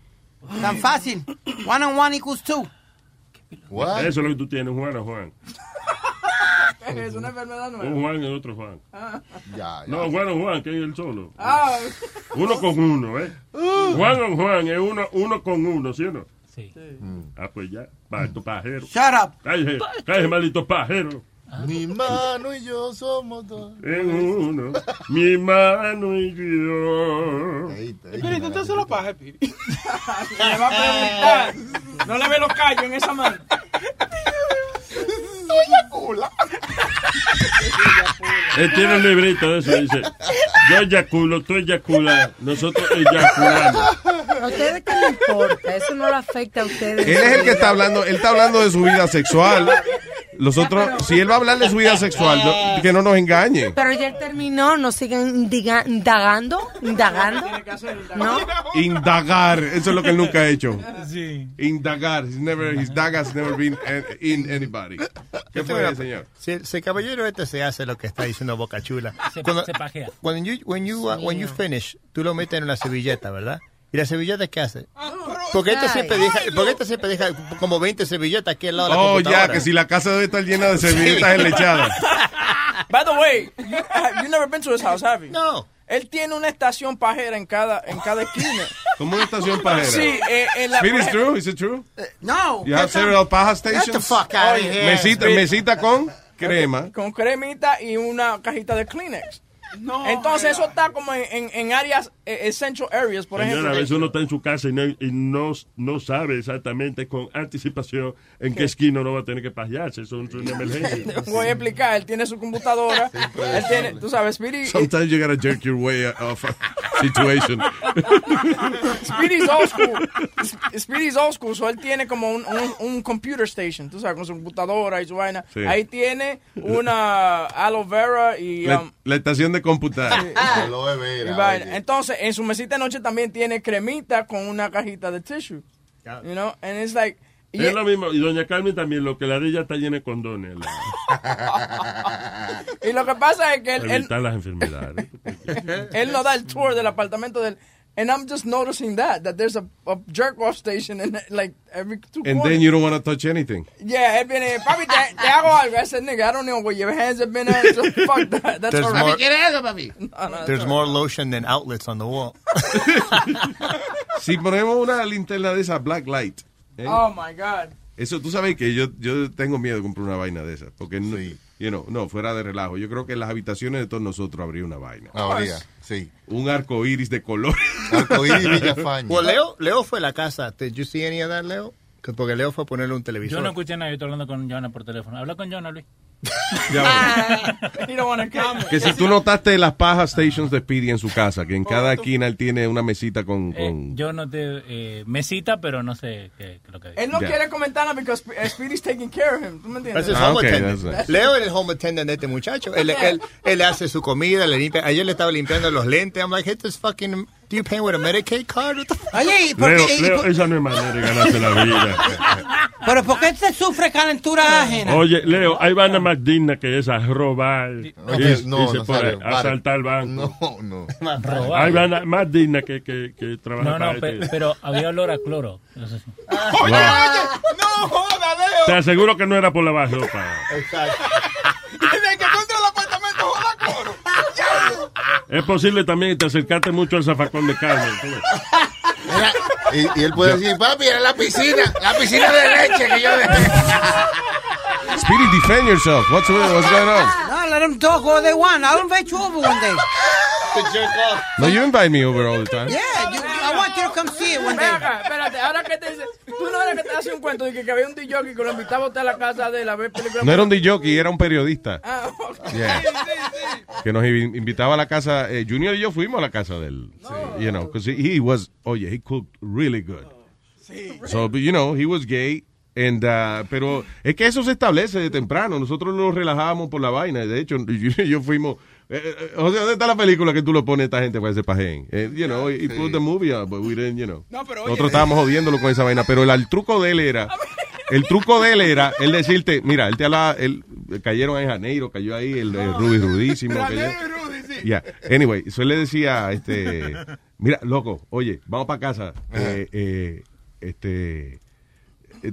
Tan fácil. One and one equals two. What? Eso es lo que tú tienes, Juan (laughs) Es una enfermedad nueva. Un Juan y otro Juan. Ah. Ya, ya. No, Juan o Juan, que es el solo. Ah, Uno con uno, ¿eh? Juan o Juan es uno, uno con uno, ¿sí o no? Sí. Ah, pues ya. Maldito pajero. Shut up. Cállese, cállese, maldito pajero. Mi mano y yo somos dos. En uno, mi mano y yo. Espíritu, usted se lo paga, Espíritu. (laughs) le va a preguntar. No le ve los callos en esa mano. (laughs) Él tiene un librito de eso, dice, yo eyaculo, tú eyaculas, nosotros eyaculamos. ¿A ustedes qué les importa? Eso no le afecta a ustedes. Él es el que está hablando, él está hablando de su vida sexual. Los otros, si él va a hablar de su vida sexual, no- que no nos engañe. Pero ya él terminó, no sigan indiga- indagando, indagando. ¿No? Indagar, eso es lo que él nunca ha hecho. Indagar, he's never, his daga has never been in anybody. ¿Qué fue, señor? Si, si el caballero este se hace lo que está diciendo Boca Chula. Se- Cuando, se pajea. when you, when you, uh, when you finish, tú lo metes en una servilleta, ¿verdad? ¿Y la servilleta qué hace? Porque este siempre deja, porque este siempre deja como 20 servilletas aquí al lado de la Oh, computadora. ya, que si la casa debe estar llena de servilletas enlechadas. (laughs) By the way, you, have you never been to his house, have you? No. Él tiene una estación pajera en cada, en cada esquina. Como una estación pajera. Sí, eh, en la... Speed is true, is it true? No. You have several paja stations? Get the fuck out of here. Mesita, mesita con crema. Con cremita y una cajita de Kleenex. No, Entonces mira. eso está como en, en, en áreas, eh, essential areas, por Señora, ejemplo. a veces uno está en su casa y no, y no, no sabe exactamente con anticipación en qué esquina uno va a tener que pajearse. Eso es una emergencia. (laughs) Voy a explicar, él tiene su computadora, él tiene, tú sabes, Speedy, Sometimes you gotta jerk your way off a situation. (laughs) Speedy's old school, Speedy's old school, so él tiene como un, un, un computer station, tú sabes, con su computadora y su vaina. Sí. Ahí tiene una aloe vera y... La, um, la estación de de computar. (laughs) Vaina. Entonces, en su mesita de noche también tiene cremita con una cajita de tissue. You know, and it's like... y- Es lo mismo. Y doña Carmen también, lo que la de ella está llena de condones. (laughs) Y lo que pasa es que él, Para él, evitar las enfermedades. (laughs) él no da el tour del apartamento del... And I'm just noticing that, that there's a, a jerk off station in like every two And corners. then you don't want to touch anything. Yeah, papi, te, (laughs) te hago algo. I said, nigga, I don't know where your hands have been at. So (laughs) fuck that. That's There's all right. more- algo, papi? (laughs) No, no, There's more lotion than outlets on the wall. Si ponemos una linterna de esa black light, ¿eh? Oh my God. eso tú sabes que yo, yo tengo miedo de comprar una vaina de esa, porque no, you know, no, fuera de relajo. Yo creo que en las habitaciones de todos nosotros habría una vaina. Habría, sí. Un arco iris de color. (laughs) Well, Leo, Leo fue a la casa. Did you see any of that, Leo? Que- Porque Leo fue a ponerle un televisor. Yo no escuché nada, yo estoy hablando con Jonah por teléfono. Habla con Jonah, Luis. (laughs) Come. Que si tú notaste las pajas stations de Speedy en su casa, que en cada esquina él tiene una mesita con... Eh, con yo no te eh, mesita, pero no sé qué, lo que Él no Ya. quiere comentar nada porque Sp- Speedy's taking care of him. ¿Tú me entiendes? Ah, that's. Leo es el home attendant de este muchacho. Él, él, él hace su comida, le limpia. Ayer le estaba limpiando los lentes. I'm like, hit this fucking. Do you pay with a Medicaid card? Oye, ¿y por Leo, qué- y Leo, por- esa no es manera de ganarse la vida. (laughs) pero ¿por qué se sufre calentura ajena? Oye, Leo, hay banda más digna que esa, robar. y, Oye, no, y se no, asaltar el banco. No, no. (laughs) Robar. Hay banda más digna que, que, que trabajar No, no, para este. pero había olor a cloro. Eso sí. Wow. No joda, Leo. Te aseguro que no era por la ropa. Exacto. Es posible también que te acercaste mucho al zafacón de Carmen. ves. Y, y él puede decir, papi, era la piscina, la piscina de leche que yo dejé. Speedy, defend yourself. What's, what's going on? No, let them talk all they want. I'll invite you over one day. No, you invite me over all the time. Yeah, you, I want you to come see it one day. acá, espérate, ahora que te dice, tú no eres que te hace un cuento de que, que había un DJ que lo invitaba a usted a la casa de él a ver películas. No era un DJ, era un periodista. Ah, ok. Yeah. que nos invi- invitaba a la casa. eh, Junior y yo fuimos a la casa de él. You know, because he, he was, oye, he cooked really good. So, but, you know, he was gay. And, uh, pero es que eso se establece de temprano. Nosotros nos relajábamos por la vaina. De hecho, (laughs) Junior y yo fuimos. Eh, eh, José, ¿dónde está la película que tú lo pones a esta gente para ese pajén? Eh, you know, he put the movie up, but we didn't, you know. No, pero oye, Nosotros estábamos jodiéndolo con esa vaina. Pero el, (laughs) el truco de él era. El truco de él era el decirte, mira, él te hablaba, él, cayeron en Janeiro, cayó ahí el, el Ruby Rudísimo. Yeah. Anyway, so él le decía, este, (laughs) mira, loco, oye, vamos para casa. Eh, eh, este, eh,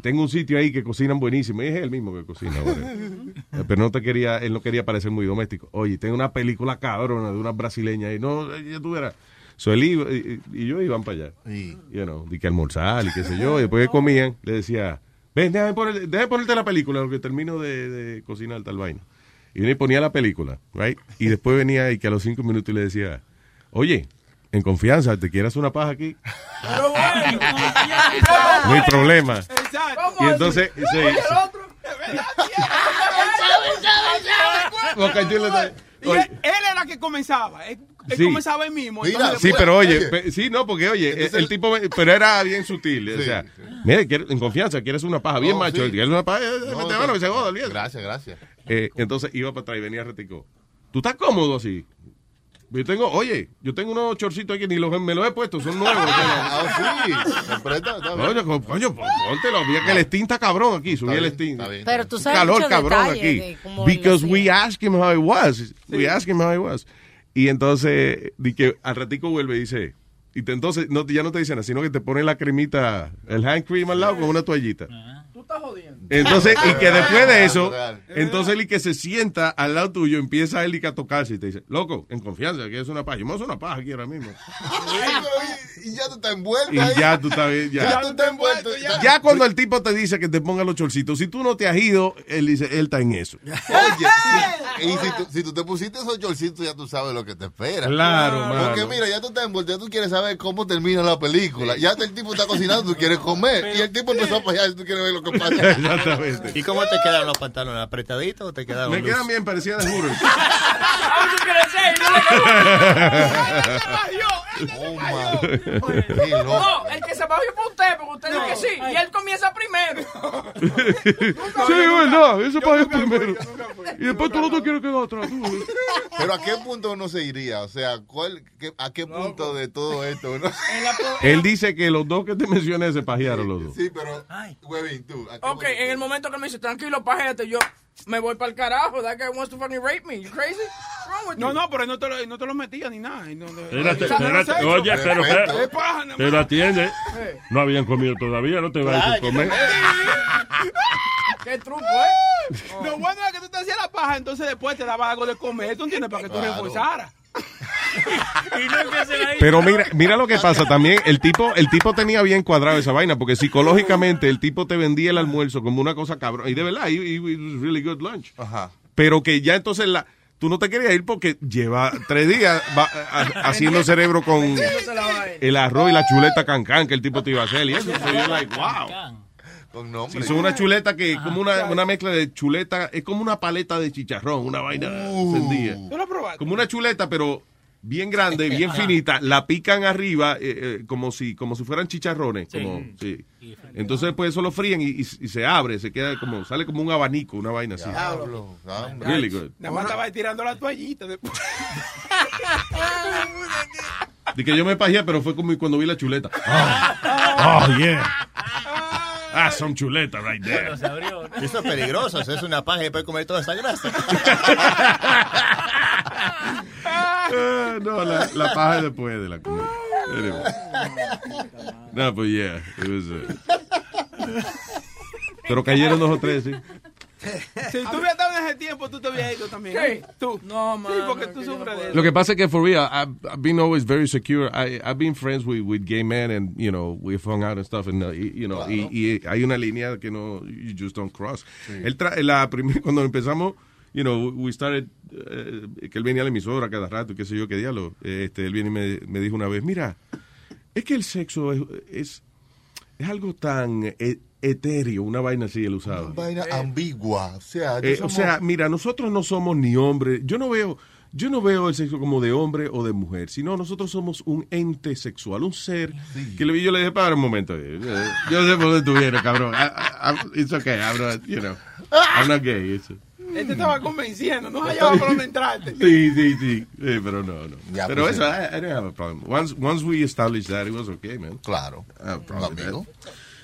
tengo un sitio ahí que cocinan buenísimo. Y es él mismo que cocina. ahora. (laughs) Eh, Pero no te quería, él no quería parecer muy doméstico. Oye, tengo una película cabrona de una brasileña y no, eh, ya tú verás. So él iba, y, y yo iban para allá. You know, y que almorzar y qué sé yo. Y después que comían, le decía, ven, déjame, poner, déjame ponerte la película, porque termino de, de cocinar tal vaina. Y uno ponía la película, right? Y después venía y que a los cinco minutos le decía, oye, en confianza, ¿te quieres una paja aquí? Pero bueno, No hay problema. Exacto. Y entonces, sí, Oye, el sí. otro. Él, él era que comenzaba. Él, él Sí. comenzaba él mismo. entonces Sí, pero oye, pe- sí, no, porque oye, el, tipo, me- pero era bien sutil. O sea, mire, en confianza, quieres una paja, bien No, macho, sí. quieres una paja, eh, No, mete no, mano que se joda, olvídate. Gracias, gracias. Eh, entonces iba para atrás y venía retico. ¿Tú estás cómodo así? Yo tengo, oye, yo tengo unos chorcitos aquí, ni los, me los he puesto, son nuevos. (laughs) Ah, sí. Oye, coño, pues, póntelo. Mira que el Steam está cabrón aquí. Subí Está el bien, Steam. está bien. Pero tú sabes Calor cabrón detalle aquí. Because we asked him how it was. We asked him how it was. Y entonces, di que al ratico vuelve y dice, y te- entonces no, ya no te dicen nada, sino que te ponen la cremita, el hand cream al lado con una toallita. Tú estás jodiendo. Entonces, y que después de eso, entonces el que se sienta al lado tuyo empieza él y que a tocarse y te dice, loco, en confianza, que es una paja. Yo me voy a hacer una paja aquí ahora mismo. Y, ya tú estás envuelto. Y ya tú estás bien, Ya ya. tú estás envuelto. Ya. Ya cuando el tipo te dice que te ponga los chorcitos, si tú no te has ido, él dice, él está en eso. (laughs) Oye, (laughs) y si tú, si tú te pusiste esos chorcitos, ya tú sabes lo que te espera. Claro, mano. Porque mira, ya tú estás envuelto, ya tú quieres saber cómo termina la película. Ya el tipo está cocinando, tú quieres comer. Y el tipo empezó a y tú quieres ver lo que (laughs) pasa. Exactamente. ¿Y cómo te quedaron los pantalones? ¿Apretaditos o te quedaron Me quedan bien, parecía de Hooters. (laughs) Oh, man. Loco. No, el que ese bajo para usted, porque usted dice que sí. Y él comienza primero. (laughs) sí, es verdad, eso para él primero. Y después tú no te quieres quedar atrás. tú. Pero ¿a qué punto uno se iría? O sea, ¿cuál, qué- ¿a qué punto de todo esto uno? Él dice que los dos que te mencioné se pajearon los dos. Sí, pero, tú. ¿A qué Ok, en el momento que me dice, tranquilo, pajete, yo me voy para el carajo. That guy wants to fucking rape me. You crazy? What's wrong with No, you? no, pero no te lo, no te lo metía ni nada. no- no- no era espérate. sexo. Oye, pero, pero, pero atiende. No habían comido todavía, no te vayas a comer. (laughs) ¿Qué truco, eh? Lo bueno es que tú te hacías la paja, entonces después te daba algo de comer, ¿tú entiendes? Para que tú reforzaras. (laughs) Pero mira, mira lo que pasa también. El tipo, el tipo tenía bien cuadrado esa vaina, porque psicológicamente el tipo te vendía el almuerzo como una cosa cabrón. Y de verdad, it, it was really good lunch. Ajá. Pero que ya entonces la, tú no te querías ir porque lleva tres días va- a- haciendo cerebro con (laughs) el arroz y la chuleta cancán que el tipo te iba a hacer. Y eso, so you're like, wow. Con nombre. Sí, son una chuleta que es como una, una mezcla de chuleta, es como una paleta de chicharrón, una vaina encendida. ¿Tú lo probaste? Como una chuleta, pero bien grande, bien finita, la pican arriba eh, eh, como si como si fueran chicharrones. Como, sí. Entonces pues eso lo fríen y, y- y se abre, se queda como, sale como un abanico, una vaina así. Diablo. Really good. Nada más estaba tirando la toallita después. De que yo me pajeé, pero fue como cuando vi la chuleta. (laughs) Oh, oh, yeah. Ah, son chuletas right there. Eso es peligroso, eso es una paja y después comer toda esa grasa. Ah, no, la, la paja después de la comida. Anyway. No, pues yeah. it was, uh, Pero cayeron dos o tres, sí. (laughs) Si tú hubieras estado en ese tiempo, tú te hubieras ido también. ¿Qué? ¿eh? Tú. No, man. Sí, porque tú sufres de eso. Lo que pasa es que, for real, I've, I've been always very secure. I, I've been friends with, with gay men and, you know, we've hung out and stuff. And, uh, y, you know, y, y hay una línea que no, you just don't cross. Él tra- la (laughs) cuando empezamos, you know, we started, eh, que él venía a la emisora cada rato, qué sé yo, qué diablo. Este, él viene y me, me dijo una vez, mira, es que el sexo es, es, es algo tan e- etéreo, una vaina así, el usado. Vaina ambigua. O sea, Eh, somos- O sea, mira, nosotros no somos ni hombres. Yo no veo, yo no veo el sexo como de hombre o de mujer, sino nosotros somos un ente sexual, un ser que le, yo le dije para un momento. eh, eh, Yo sé por dónde tú vienes, cabrón. I- I- I'm- it's okay, I'm not, you know, I'm not gay. it's- Él te estaba convenciendo, no hallaba por dónde entrarte. Sí, sí, sí. Eh, pero no, no. Ya, pero pues, eso, sí. I, I didn't have a problem. Once, once we established that, it was okay, man. Claro. I have a problem.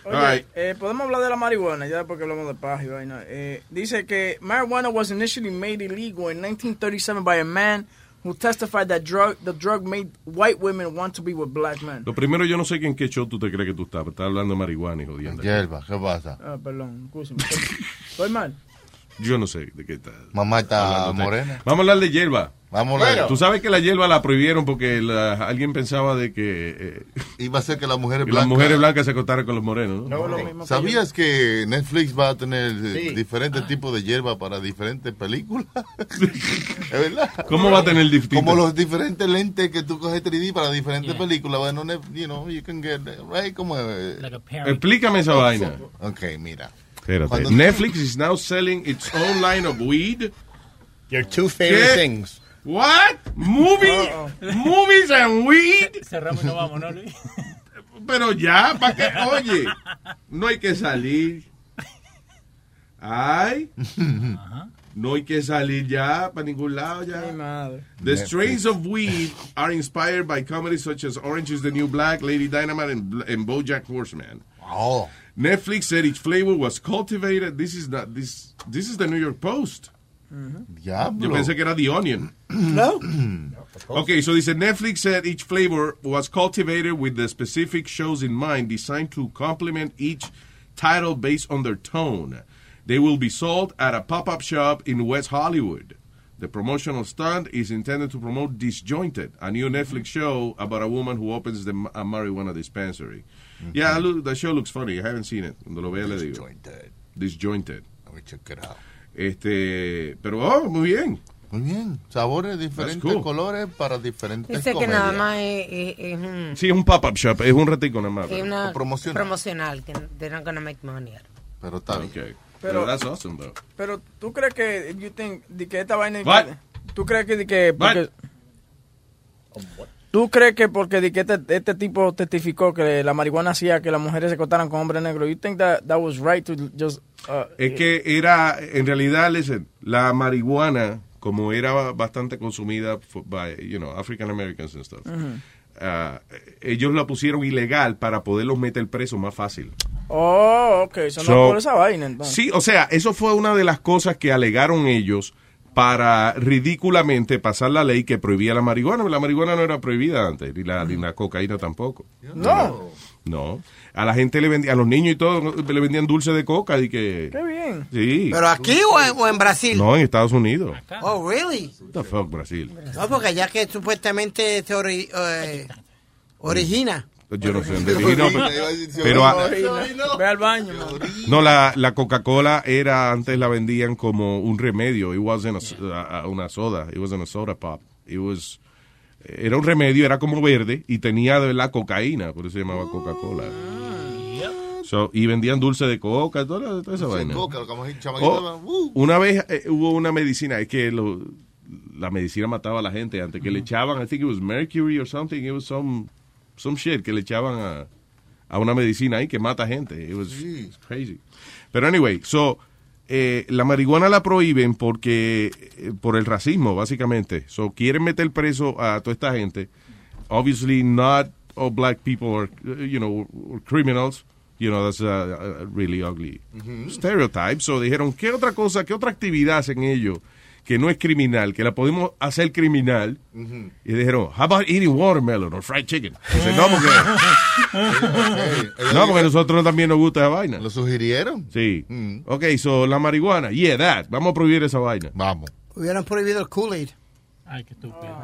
Oye, right. eh, podemos hablar de la marihuana, ya porque hablamos de paja y vaina. Eh, dice que marijuana was initially made illegal in 1937 by a man who testified that drug the drug made white women want to be with black men. Lo primero, yo no sé en qué show tú te crees que tú estás. Estás hablando de marihuana y jodiendo. Hierba, ¿qué pasa? Ah, perdón, escúchame. Estoy- mal. Yo no sé de qué está. Mamá está morena. Vamos a hablar de hierba. Vamos. Tú sabes que la hierba la prohibieron porque la- alguien pensaba de que, eh, Iba a ser que las mujeres (laughs) las blancas. mujeres blancas se acostaran con los morenos. ¿no? ¿Sabías que Netflix va a tener eh, Sí. diferentes tipos de hierba para diferentes películas? (laughs) ¿Es verdad? ¿Cómo va a tener distinto? Como los diferentes lentes que tú coges 3D para diferentes películas. Bueno, you know, you can get, right? Como, eh, Explícame esa vaina. Ok, mira. Espérate. Netflix is now selling its own line of weed. Your two favorite ¿Qué? things. What? Movie, movies and weed. (laughs) Cerramos y nos vamos, ¿no, Luis? Pero ya, ¿para qué? Oye, no hay que salir. Ay. No hay que salir ya para ningún lado ya. The strains of weed are inspired by comedies such as Orange is the New Black, Lady Dynamite, and, and BoJack Horseman. Oh. Netflix said each flavor was cultivated. This is not this. This is the New York Post. Mm-hmm. Diablo. Yo pensé que era The Onion. (clears throat) No. (clears throat) Okay, so they said Netflix said each flavor was cultivated with the specific shows in mind, designed to complement each title based on their tone. They will be sold at a pop-up shop in West Hollywood. The promotional stunt is intended to promote Disjointed, a new Netflix show about a woman who opens the, a marijuana dispensary. Mm-hmm. Yeah, look, the show looks funny. I haven't seen it. Cuando lo vea le digo. Disjointed. Disjointed. Let me check it out. Este, pero oh, muy bien. Muy bien. Sabores, diferentes cool. colores para diferentes Dice que comedias. nada más es, es- es un, Sí, es un pop-up shop, es un ratico nada más. es una promocional. promocional, que they're not gonna make money. Pero está bien. Okay. Pero- Pero that's awesome, though. Pero tú crees que, you think, de que esta vaina. What? ¿Tú crees que, de que porque, ¿Tú crees que porque di que este, este tipo testificó que la marihuana hacía que las mujeres se acostaran con hombres negros, you think that that was right to just Es que era, en realidad, listen, la marihuana, como era bastante consumida by, you know, African Americans and stuff, ah, ellos la pusieron ilegal para poderlos meter presos más fácil. Oh, ok, eso So- no por esa vaina entonces. Sí, o sea, eso fue una de las cosas que alegaron ellos para ridículamente pasar la ley que prohibía la marihuana. La marihuana no era prohibida antes, ni la, ni la cocaína tampoco. No. No. A la gente le vendían, a los niños y todo, le vendían dulce de coca y que... Qué bien. Sí. ¿Pero aquí o en, o en Brasil? No, en Estados Unidos. Oh, really? What the fuck, Brasil? No, porque allá que supuestamente se ori- eh, origina. Yo no sé dónde originó, pero, pero a- Ve al baño. no, la, la Coca-Cola era, antes la vendían como un remedio. It wasn't a, a- una soda. It wasn't a soda pop. It was, era un remedio, era como verde y tenía de la cocaína, por eso se llamaba Coca-Cola. So, y vendían dulce de coca, toda, toda esa vaina. coca, como el chamaquito, Oh, uh. Una vez eh, hubo una medicina, es que lo- la medicina mataba a la gente antes, que le echaban, I think it was mercury or something, it was some, some shit que le echaban a, a una medicina ahí que mata gente. It was it's crazy. Pero anyway, so, eh, la marihuana la prohíben porque, eh, por el racismo, básicamente. So, quieren meter preso a toda esta gente. Obviously, not all black people are, uh, you know, criminals. You know, that's a, a really ugly stereotype. So dijeron, ¿qué otra cosa, qué otra actividad hacen ellos que no es criminal, que la podemos hacer criminal? Y dijeron, how about eating watermelon or fried chicken? (laughs) Dice, no, porque, no, porque a nosotros también nos gusta esa vaina. ¿Lo sugirieron? Sí. Ok, so la marihuana, yeah, that. Vamos a prohibir esa vaina. Vamos. Hubieran prohibido el Kool-Aid. Ay, qué estúpido.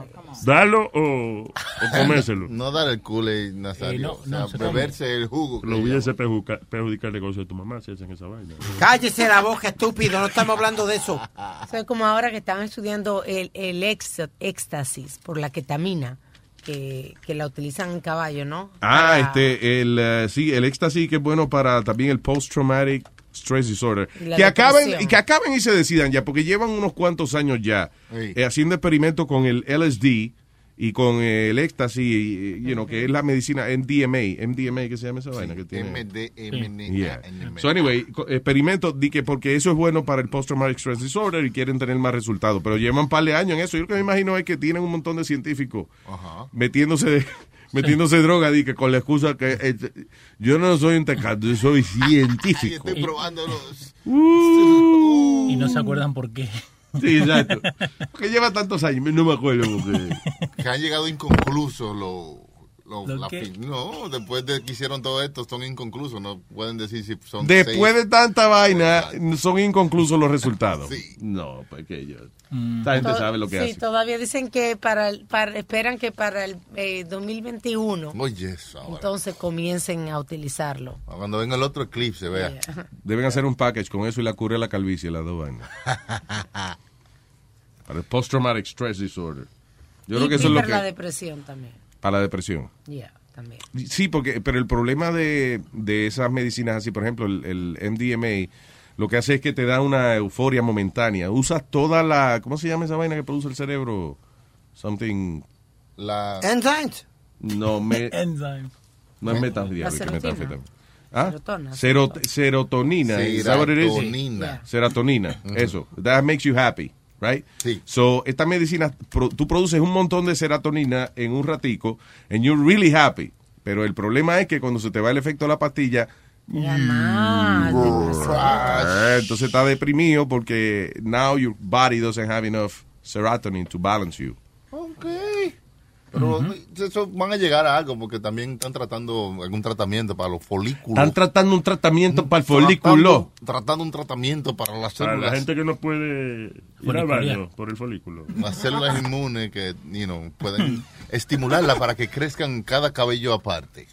¿Darlo o, o comérselo? (laughs) No dar el Kool-Aid, Nazario. Eh, no, o sea, come. beberse el jugo. Lo hubiese perjudica- perjudicar el negocio de tu mamá si hacen esa vaina. Cállese la boca, estúpido. No estamos hablando de eso. (laughs) Es como ahora que están estudiando el, el ex- éxtasis por la ketamina, que, que la utilizan en caballo, ¿no? Ah, Para- este, el, eh, sí, el éxtasis que es bueno para también el post-traumatic stress disorder. La Que acaben, y que acaben y se decidan ya, porque llevan unos cuantos años ya Sí. eh, haciendo experimentos con el LSD y con eh, el éxtasis, y, you know, que es la medicina MDMA, MDMA, que se llama esa vaina que tiene. MDMA. Yeah. So anyway, experimentos di que porque eso es bueno para el post-traumatic stress disorder y quieren tener más resultados, pero llevan un par de años en eso. Yo lo que me imagino es que tienen un montón de científicos metiéndose metiéndose droga di que con la excusa que eh, yo no soy un tecato, yo soy (laughs) científico. Estoy probando los... Y no se acuerdan por qué. Sí, exacto. Porque lleva tantos años, no me acuerdo porque Que han llegado inconclusos los... ¿Lo qué? fin- no, después de que hicieron todo esto, son inconclusos. No pueden decir si son Después seis. de tanta vaina, son inconclusos los resultados. No, porque ellos. Esta gente To- sabe lo que sí, hace. todavía dicen que para, el- para esperan que para el eh, 2021 Oye, eso ahora. entonces comiencen a utilizarlo. Cuando venga el otro eclipse, vea. Deben hacer un package con eso y la cura de la calvicie, las dos vainas. (laughs) Para el post-traumatic stress disorder. Yo y, creo que eso y es lo para la que. depresión también. Para la depresión. Yeah, también. Sí, porque, pero el problema de, de esas medicinas así, por ejemplo, el, el MDMA, lo que hace es que te da una euforia momentánea. Usas toda la, ¿cómo se llama esa vaina que produce el cerebro? Something, La... Enzymes. no, me, (laughs) Enzyme. no es metanfetamina. Serotonina. ¿Ah? Serot- serotonina. is? Serotonina. Serotonina, eso. That makes you happy, right? Sí. So, esta medicina, pro- tú produces un montón de serotonina en un ratico, and you're really happy. Pero el problema es que cuando se te va el efecto de la pastilla, Ya más, ah, entonces está deprimido porque now your body doesn't have enough serotonin to balance you. Pero eso van a llegar a algo porque también están tratando algún tratamiento para los folículos. Están tratando un tratamiento para el folículo. Tratando un tratamiento para las Para células. la gente que no puede ir al Folicular. baño por el folículo. Las células inmunes que you know, pueden (laughs) estimularla para que crezcan cada cabello aparte.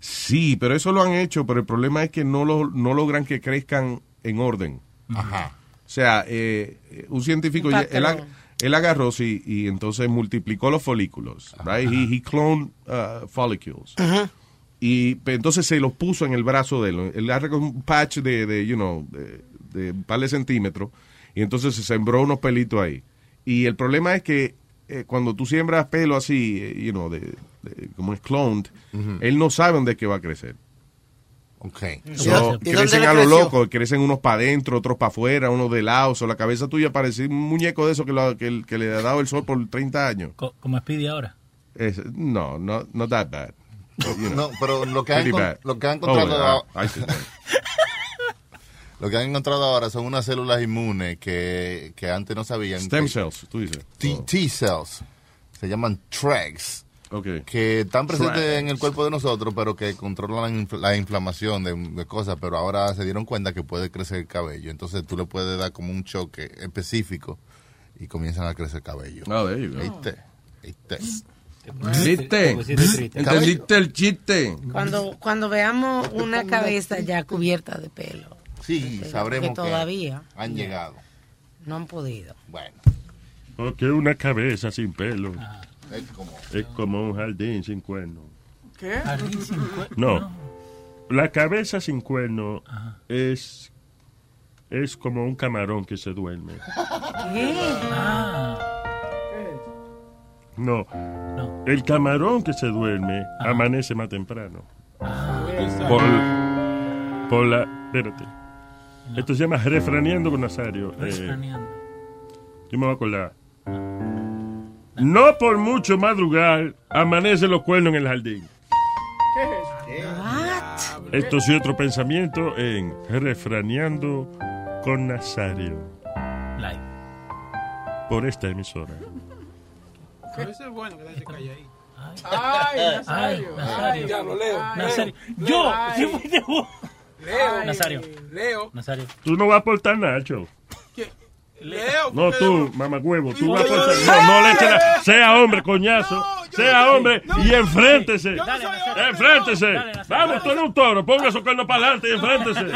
Sí, pero eso lo han hecho, pero el problema es que no, lo, no logran que crezcan en orden. Ajá. O sea, eh, eh, un científico, Un él. Él agarró sí, y entonces multiplicó los folículos, right? He, he cloned uh, follicles. Y pe- entonces se los puso en el brazo de él. Él agarró un patch de, de you know, de, de un par de centímetros y entonces se sembró unos pelitos ahí. Y el problema es que eh, cuando tú siembras pelo así, eh, you know, de, de- como es cloned, él no sabe dónde es que va a crecer. Ok. So, ¿Y dónde crecen le a lo creció? loco, crecen unos para adentro, otros para afuera, unos de lado. O la cabeza tuya parece un muñeco de eso que, lo- que, que le ha dado el sol por 30 años. Co- como Speedy ahora. Es- no, no, not that bad. You (laughs) know, No, pero lo que han, lo que han Oh, encontrado yeah, I see. (laughs) lo que han encontrado ahora son unas células inmunes que, que antes no sabían. Stem que- cells, tú dices. T, T cells. Se llaman TREGs. Que están presentes en el cuerpo de nosotros, pero que controlan la infl- la inflamación de, de cosas. Pero ahora se dieron cuenta que puede crecer el cabello. Entonces tú le puedes dar como un choque específico y comienzan a crecer cabello. Oh, there you go. ¿Viste? ¿Viste? ¿Viste? ¿Entendiste el chiste? Cuando, cuando veamos una cabeza ya cubierta de pelo. Sí, que- sabremos que todavía han llegado. no han podido. Bueno. Porque una cabeza sin pelo Es como... es como un jardín sin cuerno. ¿Qué? (laughs) No. La cabeza sin cuerno es es como un camarón que se duerme. No. El camarón que se duerme amanece más temprano. Por, por la. Espérate. Esto se llama refraneando con Nazario. Eh, Refraneando. yo me voy a acordar. No por mucho madrugar amanecen los cuernos en el jardín. ¿Qué es eso? Esto sí otro pensamiento en refraneando con Nazario. Live. Por esta emisora. Ese es bueno que se calle ahí. Ay, Nazario. Ay, Nazario. Ya lo leo. Nazario. Yo, fuiste vos. Leo. Nazario. Leo. Nazario. Tú no vas a aportar Nacho. Leo. No tú, mamagüevo. Tú vas a. No, no le eches la- Sea hombre, coñazo. Sea hombre y enfréntese. Enfréntese. Vamos, tú eres un toro. Ponga su cuerno para adelante y enfréntese.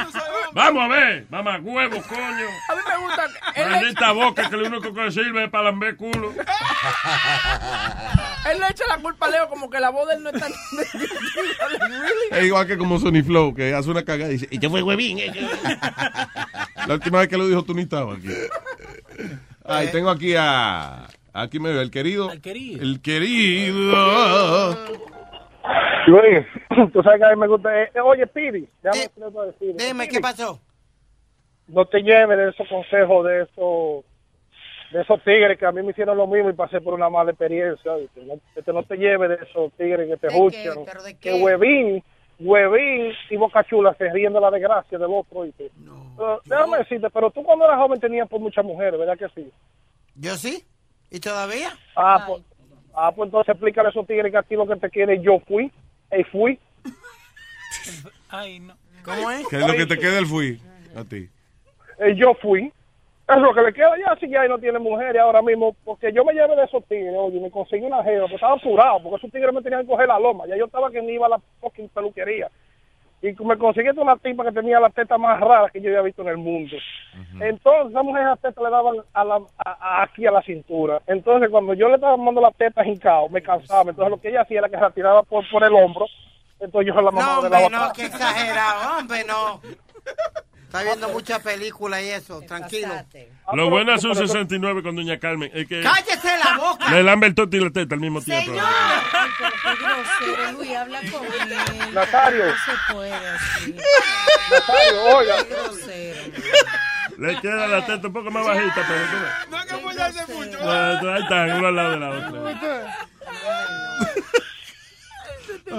Vamos a ver. Mamagüevo, coño. A mí me gusta. Él le, Maldita boca que lo único que sirve es para lamber culo. (laughs) él le echa la culpa a Leo como que la voz de él no es tan. (laughs) Es igual que como Sony Flow, que hace una cagada y dice, y yo fui huevín. (laughs) eh, que-". La última vez que lo dijo, tú ni estabas aquí. (laughs) Ay, tengo aquí a... Aquí me veo, el querido. El querido. El querido. Luis, tú sabes que a mí me gusta. eh, oye, déjame algo de Speedy. Dime, ¿qué pasó? No te lleves de esos consejos de esos de esos tigres que a mí me hicieron lo mismo y pasé por una mala experiencia. No, este, no te lleves de esos tigres que te juzgan. ¿Pero de Que huevín, huevín y boca chula se ríen de la desgracia del otro. Pero, déjame decirte, pero tú cuando eras joven tenías por muchas mujeres, ¿verdad que sí? Yo sí. ¿Y todavía? Ah, pues, ah, pues entonces explícale a esos tigres que a ti lo que te quiere yo fui, y fui. Ay, no. ¿Cómo es? ¿Qué es lo que te queda el fui? A ti. Eh, yo fui. Es lo que le queda ya, si ya ahí no tiene mujeres ahora mismo, porque yo me llevé de esos tigres, oye, me conseguí una jeva, pues estaba apurado, porque esos tigres me tenían que coger la loma, ya yo estaba que me iba a la fucking peluquería. Y me conseguí una tipa que tenía la teta más rara que yo había visto en el mundo. Entonces, esa mujer esas tetas le daban a la, a- a- aquí a la cintura. Entonces, cuando yo le estaba mandando la teta hincado, me cansaba. Entonces, lo que ella hacía era que se la tiraba por, por el hombro. Entonces, yo se la No, mamaba de hombre, la no, boca. qué exagerado, hombre, no. (laughs) Está viendo muchas películas y eso, tranquilo. Lo bueno es un 69 con Doña Carmen. Es que ¡Cállese la boca! le lambe el toto y la teta al mismo tiempo. Señor. Ay, pero qué grosero, Luis, habla con él. (laughs) Nazario. No se puede así. Nazario, oiga. Qué grosero. Le queda la teta un poco más bajita, pero. No hay que apoyarse mucho. No, Ahí están, uno al lado de la otra.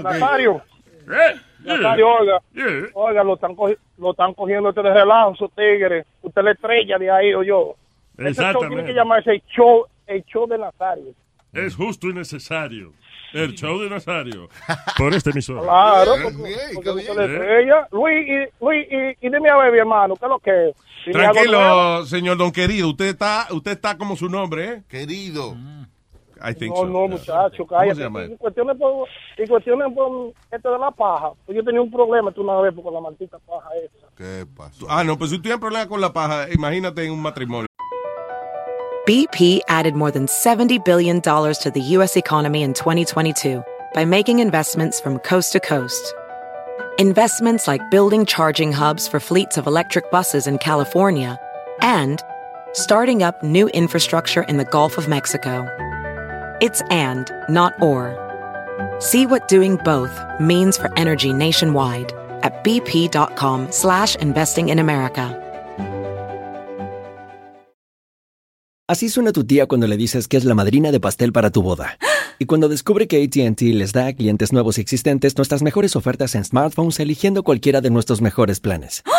Nazario. Eh, Nazario, oiga. Yeah. Oiga, lo están, lo están cogiendo este de relajo, esos tigres. Usted le estrella de ahí, o yo. Ese show tiene Exactamente. que llamarse el show, el show de Nazario. Es justo y necesario. El show de Nazario. Por este emisor. Claro, Bien, porque, bien, porque bien. le estrella. Luis, y, Luis y, y dime a ver, mi hermano, ¿qué es lo que es? Tranquilo, señor Don Querido. Usted está, usted está como su nombre, ¿eh? Querido. I think No, so. no, muchacho, cállate. En cuestiones por, en cuestiones por esto de la paja, pues yo tenía un problema tú una vez con la maldita paja esa. ¿Qué pasó? Ah, no, pues si tú tienes problemas con la paja, imagínate en un matrimonio. BP added more than $70 billion to the U.S. economy in 2022 by making investments from coast to coast. Investments like building charging hubs for fleets of electric buses in California and starting up new infrastructure in the Gulf of Mexico. It's and, not or. See what doing both means for energy nationwide at bp.com slash investing in America. Así suena tu tía cuando le dices que es la madrina de pastel para tu boda. Y cuando descubre que ATT les da a clientes nuevos y existentes nuestras mejores ofertas en smartphones eligiendo cualquiera de nuestros mejores planes.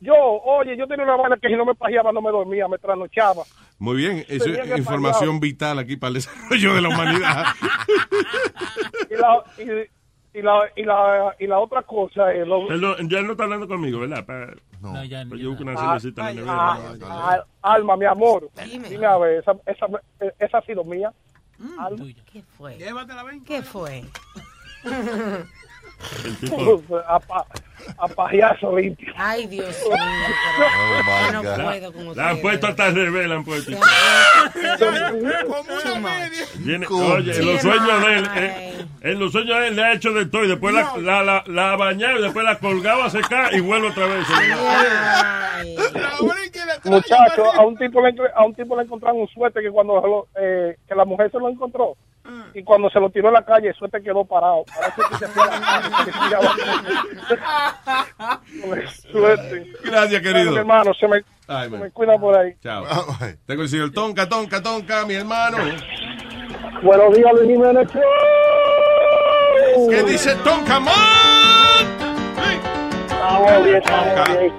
Yo, oye, yo tenía una vaina que si no me pajeaba no me dormía, me trasnochaba. Muy bien, eso es información vital aquí para el desarrollo de la humanidad. (laughs) Y la, y, y la, y la, y la otra cosa es lo, no- ya él no está hablando conmigo, ¿verdad? Pa- No, ya Pues yo busco una Ah, cervecita en la ah, nevera. ah, Alma, mi amor, dime a ver, esa, esa, esa ha sido mía. Alma. ¿Qué fue? ¿Qué fue? (laughs) El tipo- (laughs) a, pa- a limpio. Ay, Dios (laughs) mío. yo no La- puedo con La han puesto hasta revés, la han puesto. Viene- ¿Cómo? oye, en los sueños de él, en los sueños de él le ha hecho de todo y después la, la, la, bañado y después la colgaba a secar y vuelve otra vez. Muchacho, a un tipo le a un tipo le encontraron un suéter que cuando eh, que la mujer se lo encontró y cuando se lo tiró en la calle el suéter quedó parado. Parece que se fue a la calle, que se tiraba con el suéter. Gracias, querido. Mi hermano, se me, Ay, se man. me cuida por ahí. Chao. Tengo el señor Tonka, Tonka, Tonka, mi hermano. Buenos días, Luis Jiménez. ¿Qué dice Tonka, man? Bien, estamos bien.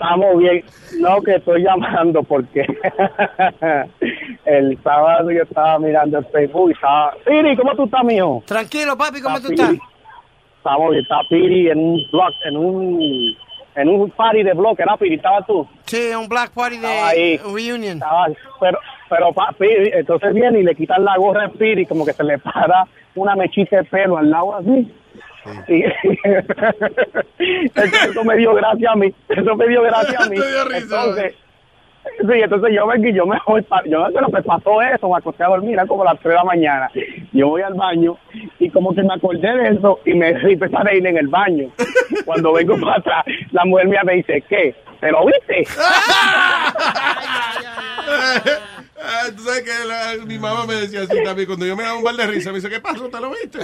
Estamos bien. No, que estoy llamando porque (laughs) el sábado yo estaba mirando el Facebook y estaba... Piri, ¿cómo tú estás, mijo? Tranquilo, papi, ¿cómo tú Piri. estás? Estamos bien, está Piri en un blog, en un... En un party de blog, ¿era Piri? ¿Estabas tú? Sí, un black party de ahí. reunion. Estaba, pero, pero pa- Piri, entonces viene y le quitan la gorra a Piri, como que se le para una mechita de pelo al lado así. Y- (laughs) eso me dio gracia a mí, eso me dio gracia a (laughs) mí. Entonces, sí, entonces yo vengo y yo me voy, pa- yo me pasó eso, me acosté a dormir, eran como las 3 de la mañana. Yo voy al baño y como que me acordé de eso y me y (laughs) empecé a reír en el baño. Cuando vengo para atrás, la mujer mía me dice, ¿qué? ¿Te lo viste? Ah, Tú sabes que la- mi mamá me decía así también. Cuando yo me daba un bar de risa, me dice, ¿qué pasó? ¿Te lo viste?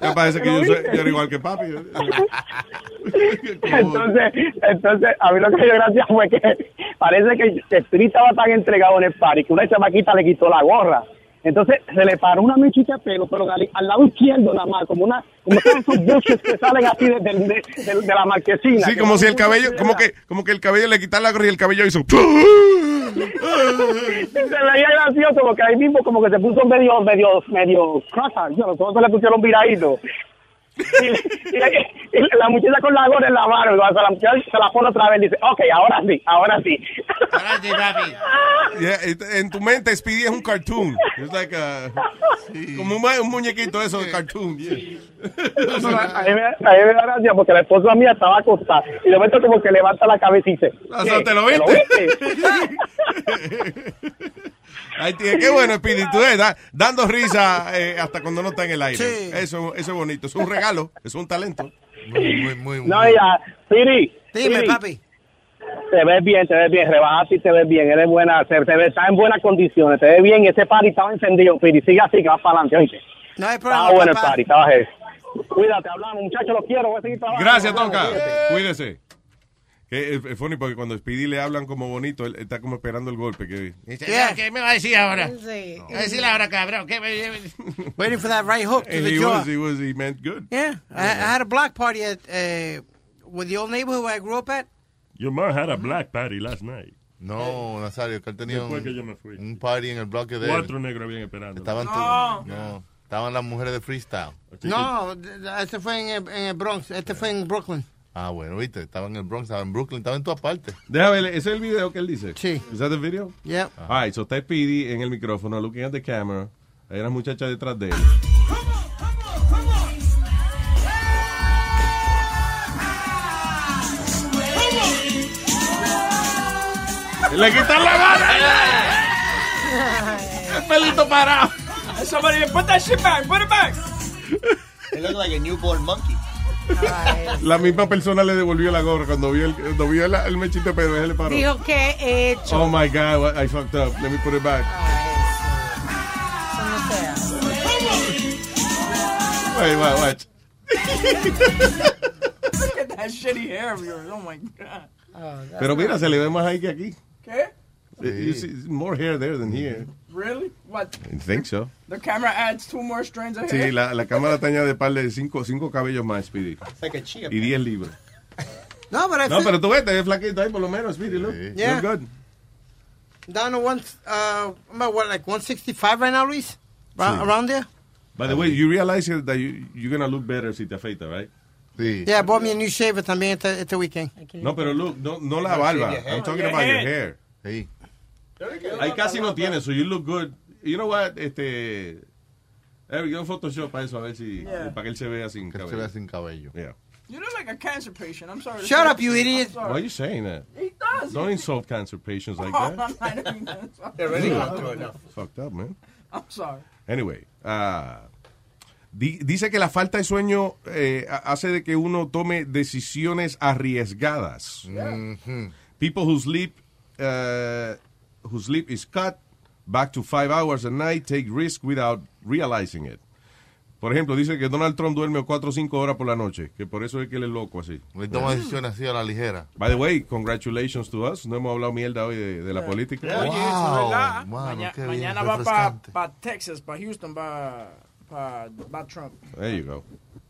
Ya parece que yo, soy, yo era igual que papi. (laughs) entonces, entonces, a mí lo que me dio gracia fue que parece que el Spirit estaba tan entregado en el party que una chamaquita le quitó la gorra. Entonces se le paró una mechita de pelo, pero al, al lado izquierdo nada más, como una, como todos esos bushes que salen así de, de- de- de- de la marquesina. Sí, como si el cabello, como que, como que el cabello le quitara la gorra y el cabello hizo. (laughs) se veía gracioso porque ahí mismo como que se puso medio, medio, medio cross yo no, todos se le pusieron viraditos. Y, y- y la muchacha con la gorra en la mano, cuando la muchacha se la pone otra vez y dice, ok, ahora sí, ahora sí. (laughs) Yeah, it- en tu mente, Speedy es un cartoon. Like a- como un, un muñequito eso de cartoon. yeah. (laughs) A, mí me, a mí me da gracia porque la esposa mía estaba acostada y de momento como que levanta la cabeza y dice, Ah, ¿qué? ¿te lo viste? (laughs) Qué bueno, ves, da- dando risa eh, hasta cuando no está en el aire. Eso, eso es bonito. Es un regalo, es un talento. Muy, muy, muy. No, ya, Piri. Dime, Piri, papi. Te ves bien, te ves bien, rebajaste y te ves bien, eres buena, te, te ves, estás en buenas condiciones, te ves bien, ese party estaba encendido, Piri, sigue así que vas para adelante, oíste. No hay problema, Estaba bueno el party, estaba heavy. Cuídate, hablamos, muchachos, los quiero, voy a seguir trabajando. Gracias, Tonka. Cuídese. Que es, es funny porque cuando Speedy le hablan como bonito, él está como esperando el golpe. Que... ¿Qué me va a decir ahora? Sí. ¿Qué va a decir ahora, cabrón? ¿Qué me- (laughs) Waiting for that right hook to And the he jaw. was, he was, he meant good. Yeah, I, I had a block party at uh, with the old neighborhood where I grew up at. Your mom had a black party last night. No, Nazario, que él tenía Después un, que yo me fui. un party en el bloque de él. Cuatro negros habían esperando. Estaban No. no, estaban las mujeres de freestyle. No, este fue en el, en el Bronx, este fue en Brooklyn. Ah, bueno, viste, estaba en el Bronx, estaba en Brooklyn, estaba en todas partes. Déjame ver, ¿ese es el video que él dice? Sí. ¿Es el video? Yeah. Ah, uh -huh. All right, so está Speedy en el micrófono, looking at the camera. Hay una muchacha detrás de él. Come on, come on, ¡Le quitan la mano! ¡El pelito parado! Somebody put that shit back, put it back! It looked like a newborn monkey. La misma persona le devolvió la gorra cuando vio el, cuando vio el, el mechito de pelo. Él le paró. Dijo que he hecho. Oh my God, what- I fucked up. Let me put it back. Eso no se hace. Wait, wait, watch. Look at that shitty hair of yours. Oh my god. Pero mira, se le ve más ahí que aquí. ¿Qué? You see more hair there than here. Really? What? I think so. The camera adds two more strands of Sí, hair. la, la cámara te añade par de cinco, cinco cabellos más, Speedy. like a chia Y 10 libras. No, but I No, feel- pero tú ves, te ves flaquito ahí por lo menos, Speedy, look. Yeah. Look good. down to one, uh, at what, like 165 right now, Luis? Ra- Sí. Around there? By the way, you realize that you, you're gonna look better si te afeitas, right? Sí. Yeah, I bought me a new shaver también este, este weekend. No, pero look, no, no la No, barba. I'm talking about your hair. Sí. Ahí casi no tiene, so you look good. You know what, este... Eric, yo Photoshop para eso, a ver si... Yeah. Para que él se vea sin Que cabello. se vea sin cabello. Yeah. You look like a cancer patient. I'm sorry. Shut up, you idiot. Why are you saying that? He does. Don't insult cancer patients like (laughs) Oh, that. I didn't mean that. I'm They're already sorry. gone through enough. Fucked up, man. I'm sorry. Anyway, ah, di- dice que la falta de sueño eh, ha- hace de que uno tome decisiones arriesgadas. People who sleep, uh, who sleep is cut back to five hours a night take risk without realizing it. Por ejemplo, dice que Donald Trump duerme cuatro o cinco horas por la noche, que por eso es que él es loco así. Él toma decisiones así a la ligera. By the way, congratulations to us. No hemos hablado mierda hoy de, de la política. Oye, eso es verdad. mano, Maña- qué bien, mañana va para pa Texas, para Houston, para pa, pa Trump. There you go.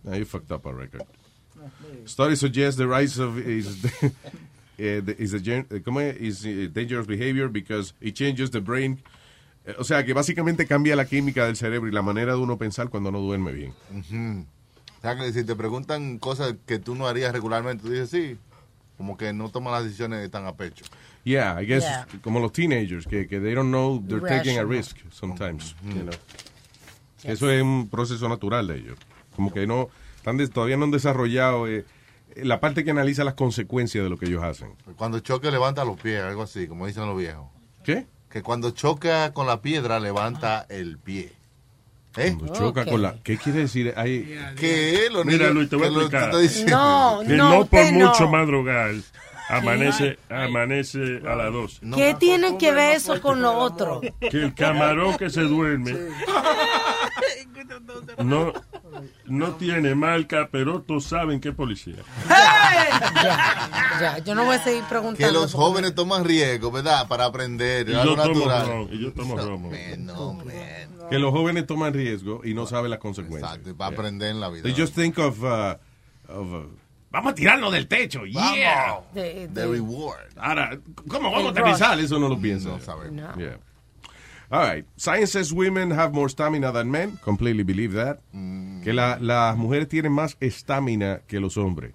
Now you fucked up our record. Studies suggest the rise of is (laughs) the- is a eh, ¿cómo es? is eh, dangerous behavior because it changes the brain. Eh, O sea, que básicamente cambia la química del cerebro y la manera de uno pensar cuando no duerme bien. Ujú. O sea, que si te preguntan cosas que tú no harías regularmente, tú dices sí. Como que no tomas las decisiones tan a pecho. Yeah, I guess Yeah. como los teenagers que, que they don't know they're taking a risk sometimes, you know. Eso es un proceso natural de ellos. Como que no están des- todavía no han desarrollado eh, la parte que analiza las consecuencias de lo que ellos hacen. Cuando choque, levanta los pies, algo así, como dicen los viejos. ¿Qué? Que cuando choca con la piedra, levanta el pie. ¿Eh? Cuando choca con la... ¿Qué quiere decir? Ahí, Que los Mira, Luis, te voy a lo- explicar. No, que no, no, por no. mucho madrugar amanece, amanece a las 12. ¿Qué tiene que ver eso con lo otro? Que el camarón que se duerme no, no tiene marca, pero todos saben que es policía. Ya, ya, yo no voy a seguir preguntando. Que los jóvenes toman riesgo, ¿verdad? Para aprender, Y yo tomo ron, y yo tomo romo. No, man. que los jóvenes toman riesgo y no saben las consecuencias. Exacto, para aprender en la vida. They just think of... uh, of, uh, vamos a tirarlo del techo, yeah. The reward. Ahora, ¿cómo vamos a aterrizar? Eso no lo sabemos. No. Yeah. All right. Science says women have more stamina than men. Completely believe that. Que la- las mujeres tienen más estamina que los hombres.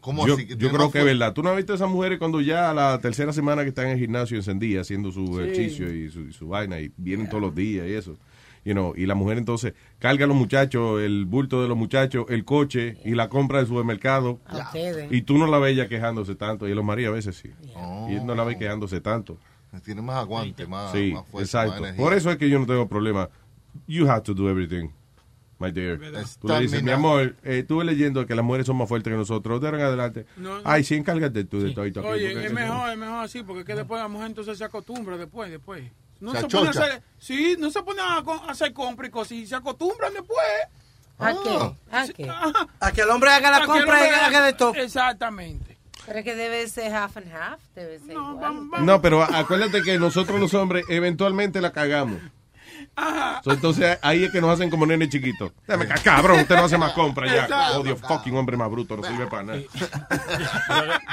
¿Cómo yo así? Yo creo que es verdad. ¿Tú no has visto a esas mujeres cuando ya a la tercera semana que están en el gimnasio encendida haciendo su Sí. ejercicio y su, y su vaina y vienen todos los días y eso? You know, y la mujer entonces carga a los muchachos, el bulto de los muchachos, el coche y la compra del supermercado. Ustedes. Y tú no la ves ya quejándose tanto. Y los maridos a veces sí. Oh. Y él no la ve quejándose tanto. Tiene más aguante, más, Sí, más fuerza, más exacto. energía. Por eso es que yo no tengo problema. You have to do everything, my dear. Tú le dices, mi amor, eh, estuve leyendo que las mujeres son más fuertes que nosotros. De ahora en adelante. No, no. Ay, sí, encárgate tú de todo. y todo aquí, Oye, es mejor, es mejor así, porque es que después la mujer entonces se acostumbra después, después. No Se se, pone a hacer, sí, no se pone a, hacer compras y cosas, y se acostumbran después. ¿A qué? Ah. ¿A qué? A que el hombre haga la compra y haga de todo. Exactamente. Pero es que debe ser half and half. Debe ser igual. No, pero acuérdate que nosotros los hombres eventualmente la cagamos. So, entonces ahí es que nos hacen como nene chiquito. Dame ca- cabrón, usted no hace más compras ya. (laughs) Odio fucking hombre más bruto, no sirve para nada.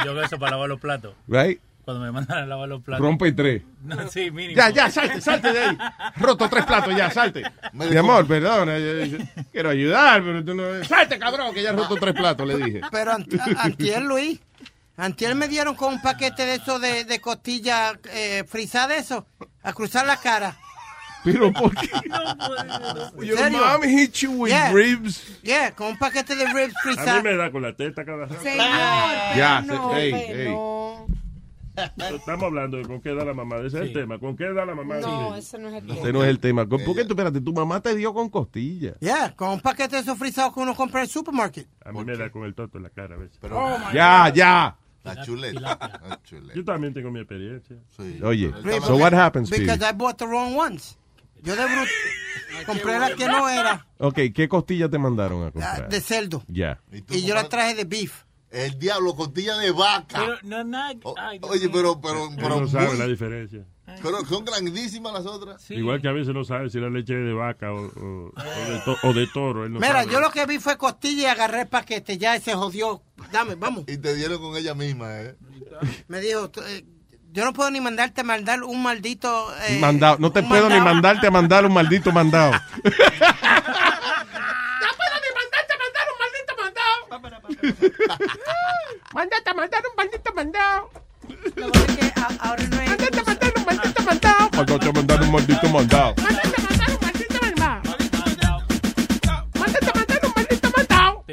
Yo, yo eso para lavar los platos. Right? Cuando me mandan a lavar los platos. Rompe tres. No, sí, mínimo. Ya, ya, salte, salte de ahí. Roto tres platos, ya, salte. Mi amor, perdona, yo- yo quiero ayudar, pero tú no... Salte, cabrón, que ya he roto tres platos, le dije. Pero ant- antier, Luis, antier me dieron con un paquete de eso de, de costilla eh, frisada de eso, a cruzar la cara. Pero, ¿por qué? (laughs) ¿En Your serio? mom hit you with Yeah. ribs. Yeah, con un paquete de ribs A mí frisadas. me da con la teta cada rato. Señor, pero Ya, no, hey, pero hey. no. Estamos hablando de con qué da la mamá. Ese es el tema. ¿Con qué da la mamá? No, ese no es el Ese no es el tema. ¿Por qué tú, espérate, tu mamá te dio con costillas? Ya, con un paquete de esos frisados que uno compra en el supermarket. A mí me da con el toto en la cara a veces. Oh, my Ya, ya. La chuleta. La chuleta. Yo también tengo mi experiencia. Oye, so what happens, Speedy? Because I bought the wrong ones. Yo de bruto compré la que no era, Ok, ¿qué costillas te mandaron a la comprar? de cerdo. Ya. Y yo la traje de beef. El diablo, costilla de vaca. Pero no nada. ay, Oye, pero, pero, pero, no sabe muy- la diferencia. Pero son grandísimas las otras. Igual que a veces no sabe si la leche es de vaca o, o- o de, to- o de toro. Él no Mira, sabe. yo lo que vi fue costilla y agarré el paquete. Ya se jodió. Dame, vamos. (laughs) Y te dieron con ella misma, ¿eh? Me dijo, eh, yo no puedo ni mandarte a mandar un maldito... eh, Mandado. No te un puedo ni mandado. mandarte a mandar un maldito mandado. (laughs) (laughs) Mándate a mandar un maldito mandado. Ahora no es. Mandado. Mandate a mandar un maldito mandado. Mándate a mandar un maldito mandado. Mándate a mandar un maldito mandado.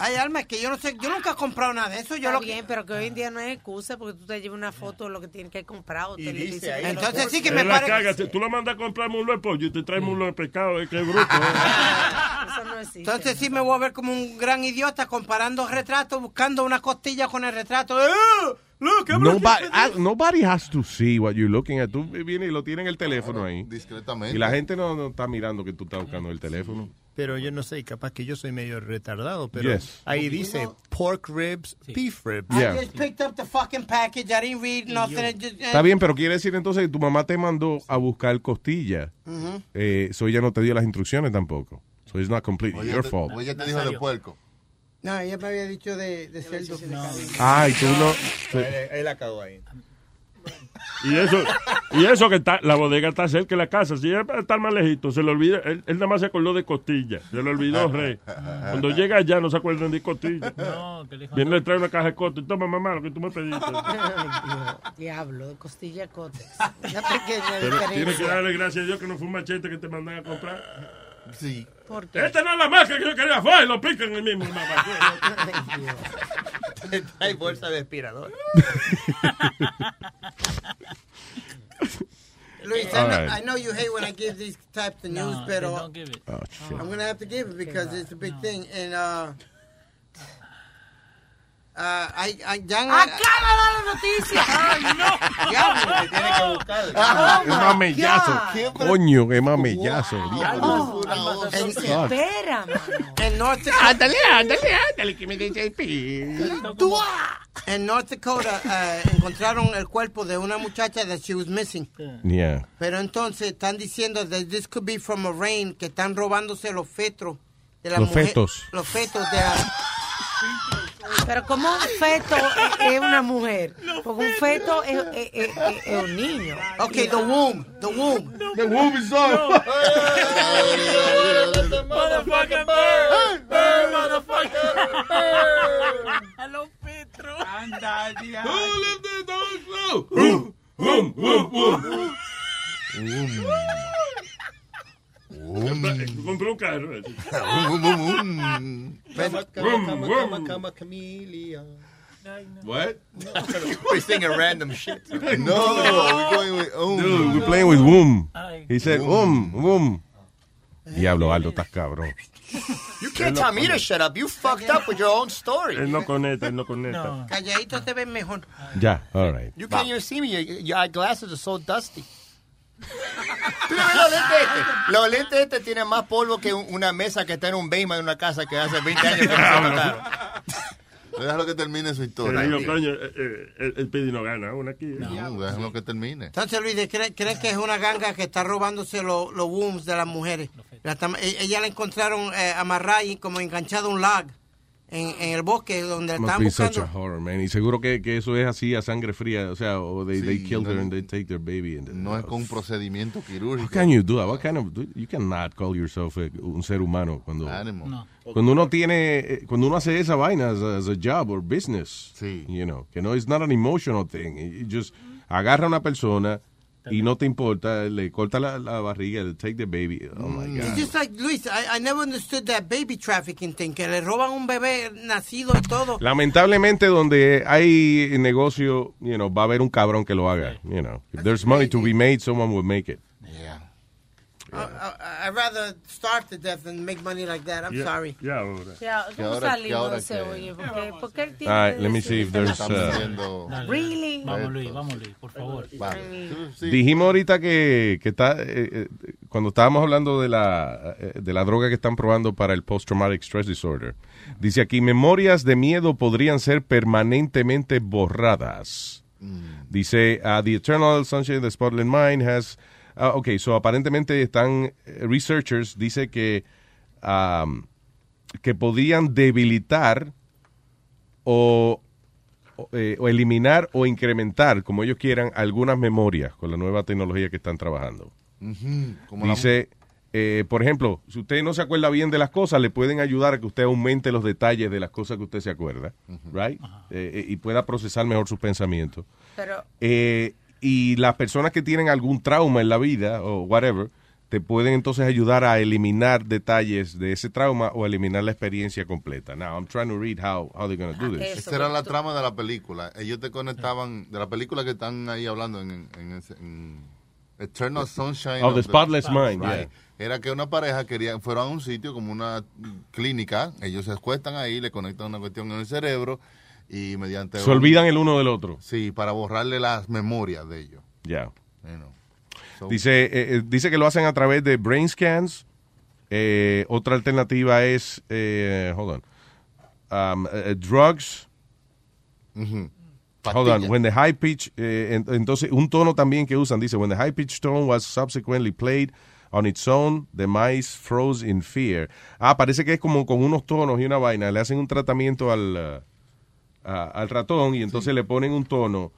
Ay, Alma, es que yo no sé, yo nunca he comprado nada de eso. Yo Está lo bien, pero que hoy en día no es excusa porque tú te llevas una foto de lo que tienes que comprar. O te le dice dices ahí, que entonces sí que me la pare- caga. Tú lo mandas a comprar mulo de pollo y te trae mulo de pescado. Es que es bruto. (laughs) ¿eh? Eso no existe. Entonces sí me voy a ver como un gran idiota comparando retratos, buscando una costilla con el retrato. ¡Eh! Look, I'm Nobody, this. nobody has to see what you're looking at. Tú vienes y lo tienes en el teléfono ahí. Discretamente. Y la gente no, no está mirando que tú estás buscando el teléfono. Pero yo no sé, capaz que yo soy medio retardado, pero Yes. ahí dice pork ribs, beef ribs. I Yeah. just picked up the fucking package. I didn't read nothing. I just- Está bien, pero quiere decir entonces que tu mamá te mandó a buscar costilla. Ujú. Eh, so ella no te dio las instrucciones tampoco. So it's not completely Oye, your te- fault. oye, te dijo de puerco. No, ella me había dicho de, de cerdo. Ay, tú no. Él, él la cagó ahí. Y eso, y eso que está, la bodega está cerca de la casa. Si él está más lejito, se le olvida. Él, él nada más se acordó de costilla. Se le olvidó, rey. Cuando llega allá, no se acuerdan de costilla. No, que le dijo, Viene, le trae una caja de costas. Toma, mamá, lo que tú me pediste. (laughs) Diablo, de costilla cotex. Una pequeña Pero tienes que diferencia. darle gracias a Dios que no fue un machete que te mandan a comprar. Sí. ¿Por qué? Esta no es la marca que yo quería, fue, y lo pican el mismo. mamá. (laughs) Hay bolsa de aspirador. Luis, I, know. I know you hate when I give these types of news, No, pero don't give it. Oh, shit. I'm going to have to give it because it's a big thing. And, uh, uh, I, I, ya han- ¡Acaba de la noticia! (laughs) ¡Ay, no! Diablo, Tiene que buscarlo. Oh, Qué my mamellazo. Coño, qué mamellazo. Oh, en, espera, mano. en North Dakota, Ándale, ándale, ándale, que me dice el pi. en North Dakota uh, encontraron el cuerpo de una muchacha that she was missing. Yeah. Pero entonces están diciendo that this could be from a rain, que están robándose los fetos de la Los mujer- fetos. Los fetos de la... (laughs) Pero como un feto es una mujer, porque un feto es, es- es- es- es un niño. Okay, the womb, the womb. The womb is off. Motherfucking bird. Bird, motherfucker. Bird. Hello, Petro. Anda, um, um. Cama, Vroom, cama, vroom. cama, cama. What? (laughs) We're singing random shit. (laughs) No, we're going with um. Dude, we're playing with womb. He said, um, womb. Diablo, Aldo, estás cabrón. You can't tell me to shut up. You fucked up with your own story. Él no conecta, él no conecta. Calladitos te ven mejor. Ya, all right. You can't even see me. Your, your eyeglasses are so dusty. No ves los lentes este. Los lentes este tienen más polvo que un- una mesa que está en un basement de una casa que hace 20 años que no se mataron. Déjalo que termine su historia. coño, eh, eh, el, el Pidi no gana una aquí. No, déjalo que termine. Entonces, Luis, ¿crees crees que es una ganga que está robándose los los wombs de las mujeres? La e- ella la encontraron eh, amarrada y como enganchada a un lag en, en el bosque donde Must estaban be such a buscando. horror, man. Y seguro que, que eso es así a sangre fría. O sea, o they, they Sí, killed no, her and they take their baby. And No es con un procedimiento quirúrgico. can you do that? What kind of, you cannot call yourself a- un ser humano cuando. No. cuando uno tiene, eh, cuando uno hace esa vaina as a, as a job or business. Sí. You know, que no, it's not an emotional thing. It just agarra a una persona, y no te importa, le corta la, la barriga, le take the baby. Oh my It's God. just like, Luis, I, I never understood that baby trafficking thing, que le roban un bebé nacido y todo. Lamentablemente, donde hay negocio, you know, va a haber un cabrón que lo haga. You know, if there's money to be made, someone will make it. I, I, I'd rather starve to death than make money like that. I'm Yeah. sorry. Yeah, ahora. Que ¿Cómo salimos ese que- oye? Porque, porque él tiene All right, let me see if there's. uh, Really? Vamos, Luis, vamos, Luis, por favor. Dijimos ahorita que, que está, eh, eh, cuando estábamos hablando de la, eh, de la droga que están probando para el post-traumatic stress disorder, dice aquí, memorias de miedo podrían ser permanentemente borradas. Dice, uh, The Eternal Sunshine of the Spotless Mind has... ah, ok, so aparentemente están eh, researchers, dice que, um, que podrían debilitar o o, eh, o eliminar o incrementar, como ellos quieran, algunas memorias con la nueva tecnología que están trabajando. Ujú, como la- Dice, eh, por ejemplo, si usted no se acuerda bien de las cosas, le pueden ayudar a que usted aumente los detalles de las cosas que usted se acuerda, right? Eh, y pueda procesar mejor sus pensamientos. Pero, Eh, y las personas que tienen algún trauma en la vida o whatever, te pueden entonces ayudar a eliminar detalles de ese trauma o eliminar la experiencia completa. Now, I'm trying to read how, how they're going to do this. Esa era la trama de la película. Ellos te conectaban de la película que están ahí hablando en, en, ese- en Eternal Sunshine. Oh, The of Spotless Mind, Right. Era que una pareja quería, fueron a un sitio como una clínica, ellos se acuestan ahí, le conectan una cuestión en el cerebro y mediante... Se un- olvidan el uno del otro. Sí, para borrarle las memorias de ellos. Ya. You know. So- Dice, eh, eh, dice que lo hacen a través de brain scans. Eh, otra alternativa es, eh, hold on, um, drugs. Hold on, when the high pitch, eh, en- entonces un tono también que usan, dice, when the high pitch tone was subsequently played on its own, the mice froze in fear. Ah, parece que es como con unos tonos y una vaina, le hacen un tratamiento al, uh, a- al ratón y entonces le ponen un tono,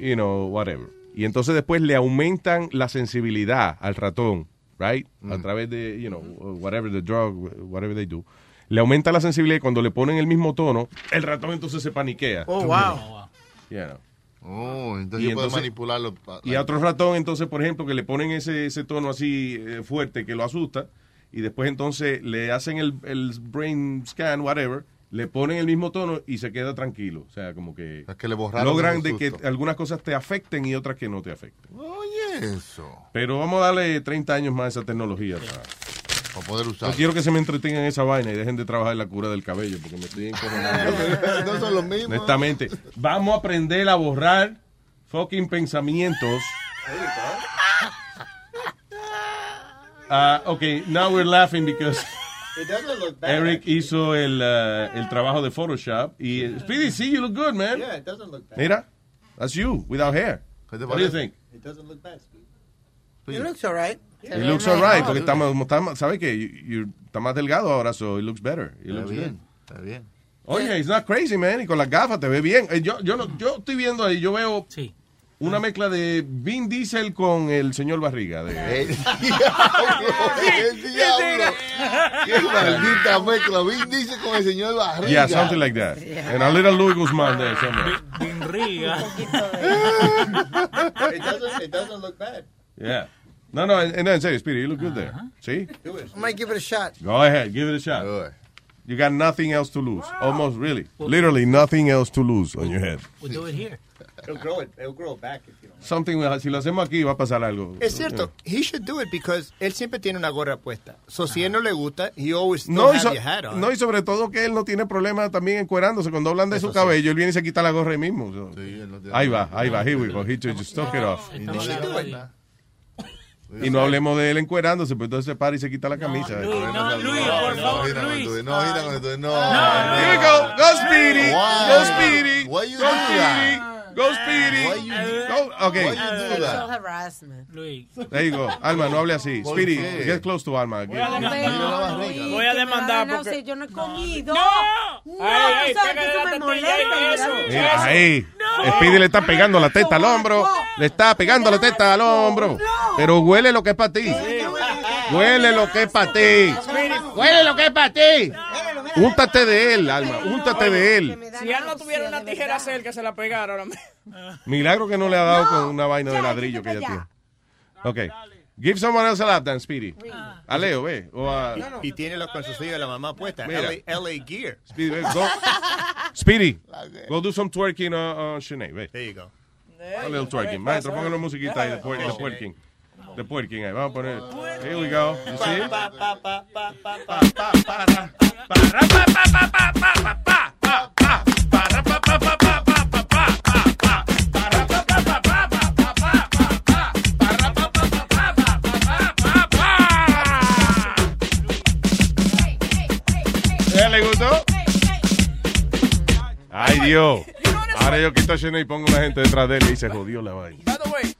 you know, whatever. Y entonces después le aumentan la sensibilidad al ratón, right? A través de, you know, whatever the drug, whatever they do. Le aumenta la sensibilidad y cuando le ponen el mismo tono, el ratón entonces se paniquea. Oh, wow. You know. Oh, entonces Y yo puedo manipularlo. Y a otro ratón, entonces, por ejemplo, que le ponen ese, ese tono así eh, fuerte que lo asusta, y después entonces le hacen el, el brain scan, whatever, le ponen el mismo tono y se queda tranquilo. O sea, como que, que le borraron logran de que algunas cosas te afecten y otras que no te afecten. Oye, eso. Pero vamos a darle 30 años más a esa tecnología para, para poder usar. No quiero que se me entretengan en esa vaina y dejen de trabajar la cura del cabello porque me estoy encojonando. (laughs) no son los mismos. Honestamente, vamos a aprender a borrar fucking pensamientos. Ah, ok, now we're laughing because It doesn't look bad. Eric hizo el, uh, el trabajo de Photoshop y Speedy, see, you look good, man. Yeah, it doesn't look bad. Mira, that's you without hair. What do you think? It doesn't look bad. It looks all right. It looks alright porque está más, está ¿sabe you- está más delgado ahora, so it looks better. It Está looks bien, good. está bien. Oye, it's not crazy, man. Y con las gafas te ve bien. Eh, Yo, yo, yo estoy viendo ahí, yo veo una mezcla de Vin Diesel con el señor Barriga. De, (laughs) El diablo. Qué maldita mezcla. Vin dice con el señor Barriga. yeah, something like that. And a little Louis Guzmán there somewhere. it doesn't. It doesn't look bad. Yeah. No, no, en, en serio, Speedy, you look good there. See? I might give it a shot. Go ahead, give it a shot. You got nothing else to lose. Almost, really. Literally nothing else to lose on your head. We'll do it here. It'll grow it. It'll grow back if you don't. Something, si lo hacemos aquí va a pasar algo. Es cierto. He should do it because él siempre tiene una gorra puesta. So si él no le gusta, he always still No have so- your hat on. no, y sobre todo que él no tiene problema también encuerándose. Cuando hablan de su cabello, él viene y se quita la gorra ahí mismo. So. ahí va, ahí va. Here we go. He just took it off. He should do it. Y no hablemos de él encuerándose, pues entonces se para y se quita la camisa. No, Luis, por favor, Luis. No, gira con esto. No. Here we go. Go Speedy. Go Speedy. Go Speedy. Go Speedy. Why you- Go. Okay. Why you do that? Harassment. There you go. Alma, no hable así. ¿Por Speedy, qué? get close to Alma. Hombre, no, Luis, Voy a demandar da porque- Yo no he comido. ¡No! No, Ay, ahí. Speedy le está pegando la teta al hombro. Le está pegando la teta al hombro. Pero huele lo que es para ti. Huele lo que es para ti. Huele lo que es para ti. Úntate de él, Alma. Úntate de él. Si él no tuviera una tijera cerca, se la pegara ahora mismo. (laughs) Milagro que no le ha dado con una vaina de ladrillo que ella tiene. Ok. Give someone else a lap dance, Speedy. A Leo, ve. O a... Y, y tiene los calzoncillos de la mamá puesta. Mira. LA, LA Gear. Speedy, ve, go. Speedy, (laughs) go do some twerking on, on Sinead, ve. There you go. A little twerking. Maestro, póngale musiquita ahí de twerking. De twerking ahí. Vamos a poner. Here we go. You see? ¿Ya le gustó? Ay, Dios. Ahora yo quito a Sinead y pongo una gente detrás de él y se jodió la vaina. By the way,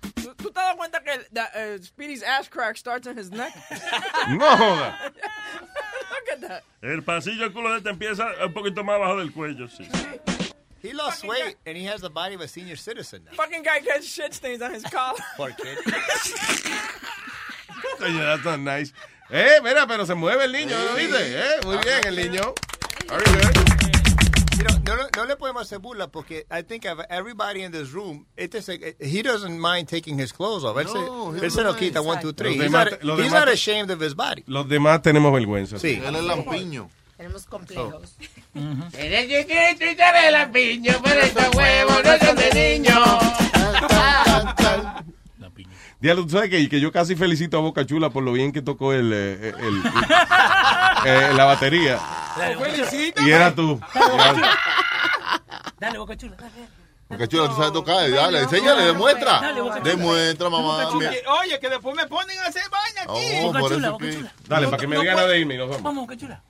¿tú, te das cuenta que that, uh, Speedy's ass crack starts in his neck? (laughs) No joda. Look at that. El pasillo del culo de este empieza un poquito más abajo del cuello, sí. He lost weight and he has the body of a senior citizen now. Fucking guy gets shit stains on his collar. (laughs) Poor kid. Coño, that's not nice. Eh, mira, pero se mueve el niño, ¿no viste? Eh, muy bien el niño. Very good. You know, no, no, no le podemos hacer burla porque I think of everybody in this room, este es, he doesn't mind taking his clothes off. Él se- No, he él se lo quita, one, two, three. Los He's, demás- not, los he's demás- not ashamed of his body. Los demás tenemos vergüenza. Sí. Él es lampiño. Tenemos complejos. Eres chiquito y te lampiño, pero estos huevos no son de niño. Diablo, tú sabes que, que yo casi felicito a Boca Chula por lo bien que tocó el, eh, el- eh, la batería. Felicito. Y era tú. Dale, boca chula, dale. Porque chula, tú sabes tocar. Dale, enséñale, demuestra. Dale, Boca Chula. Demuestra, mamá. Oye, que después me ponen a hacer vaina aquí. Oh, por eso que... Dale, para que me digan de irme y nos vamos. Vamos, boca chula.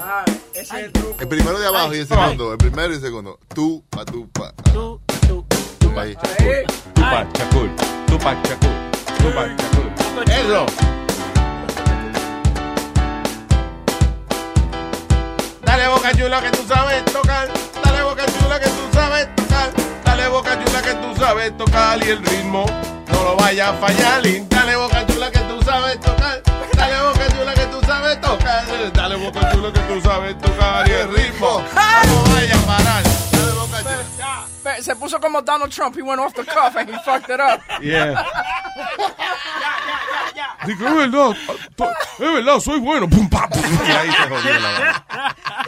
Ah, ese es el truco. El primero de abajo y el segundo. El primero y el segundo. Tú, pa, tú, pa. Tú, tú, Tupac Shakur. Tupac Shakur. Tupac Shakur. Eso. Dale boca chula que tú sabes tocar. Dale boca chula que tú sabes tocar. Dale boca chula que tú sabes tocar y el ritmo no lo vaya a fallar. Dale boca chula que tú sabes tocar. Dale boca chula que tú sabes tocar. Dale boca chula que tú sabes tocar y el ritmo no vaya a parar. Se puso como Donald Trump. He went off the cuff and he fucked it up. (laughs) Yeah. Digo, es verdad, es verdad, soy bueno. Pum, pam, pum. Y ahí se jodió la vaina. (laughs)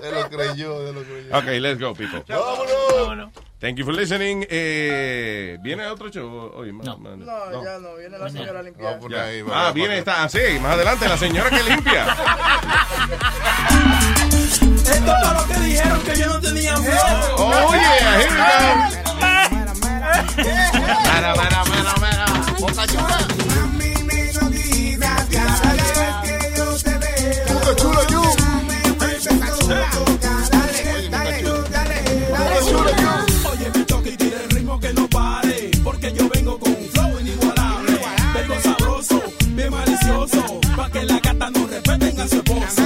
Se lo creyó, se lo creyó. Okay, let's go, people. Vámonos. Thank you for listening. Eh, ¿Viene otro show hoy? No, No, ya no. Viene la señora a limpiar. por Ya. ahí, ah, viene va. esta. Ah, sí, más adelante, la señora que limpia. Esto es lo que dijeron que yo no tenía flow. Oh, yeah, here we go. Mara, mara, mara, mara. Boca chula. Boca chula, yo. Oye, respeten a su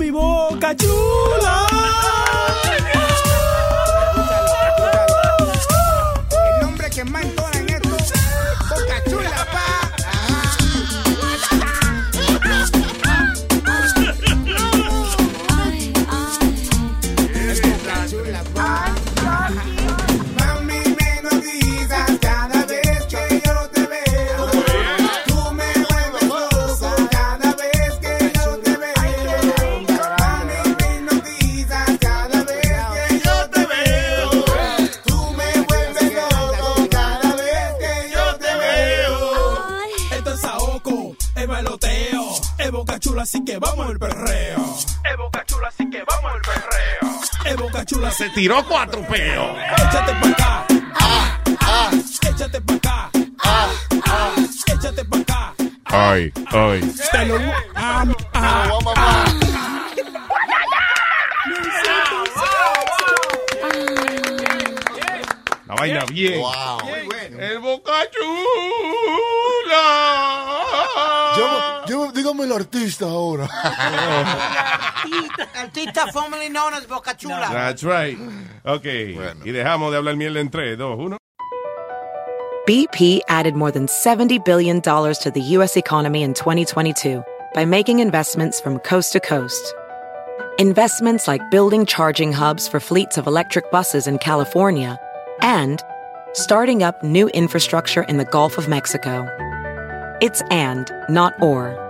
mi boca chula. le tiró cuatro peos. Échate para acá. Ah, ah. Échate para acá. Ah, ah. Échate para acá. Ay, ay. Te lo amo. Ah, ah, La vaina bien. Wow. Bien. Bueno. El bocachula. Yo, yo dígame el artista ahora. (laughs) Artista formerly known as Boca Chula. That's right. Ok. Y dejamos de hablar miel en 3, 2, 1. BP added more than $70 billion to the U.S. economy in 2022 by making investments from coast to coast. Investments like building charging hubs for fleets of electric buses in California and starting up new infrastructure in the Gulf of Mexico. It's and, not or.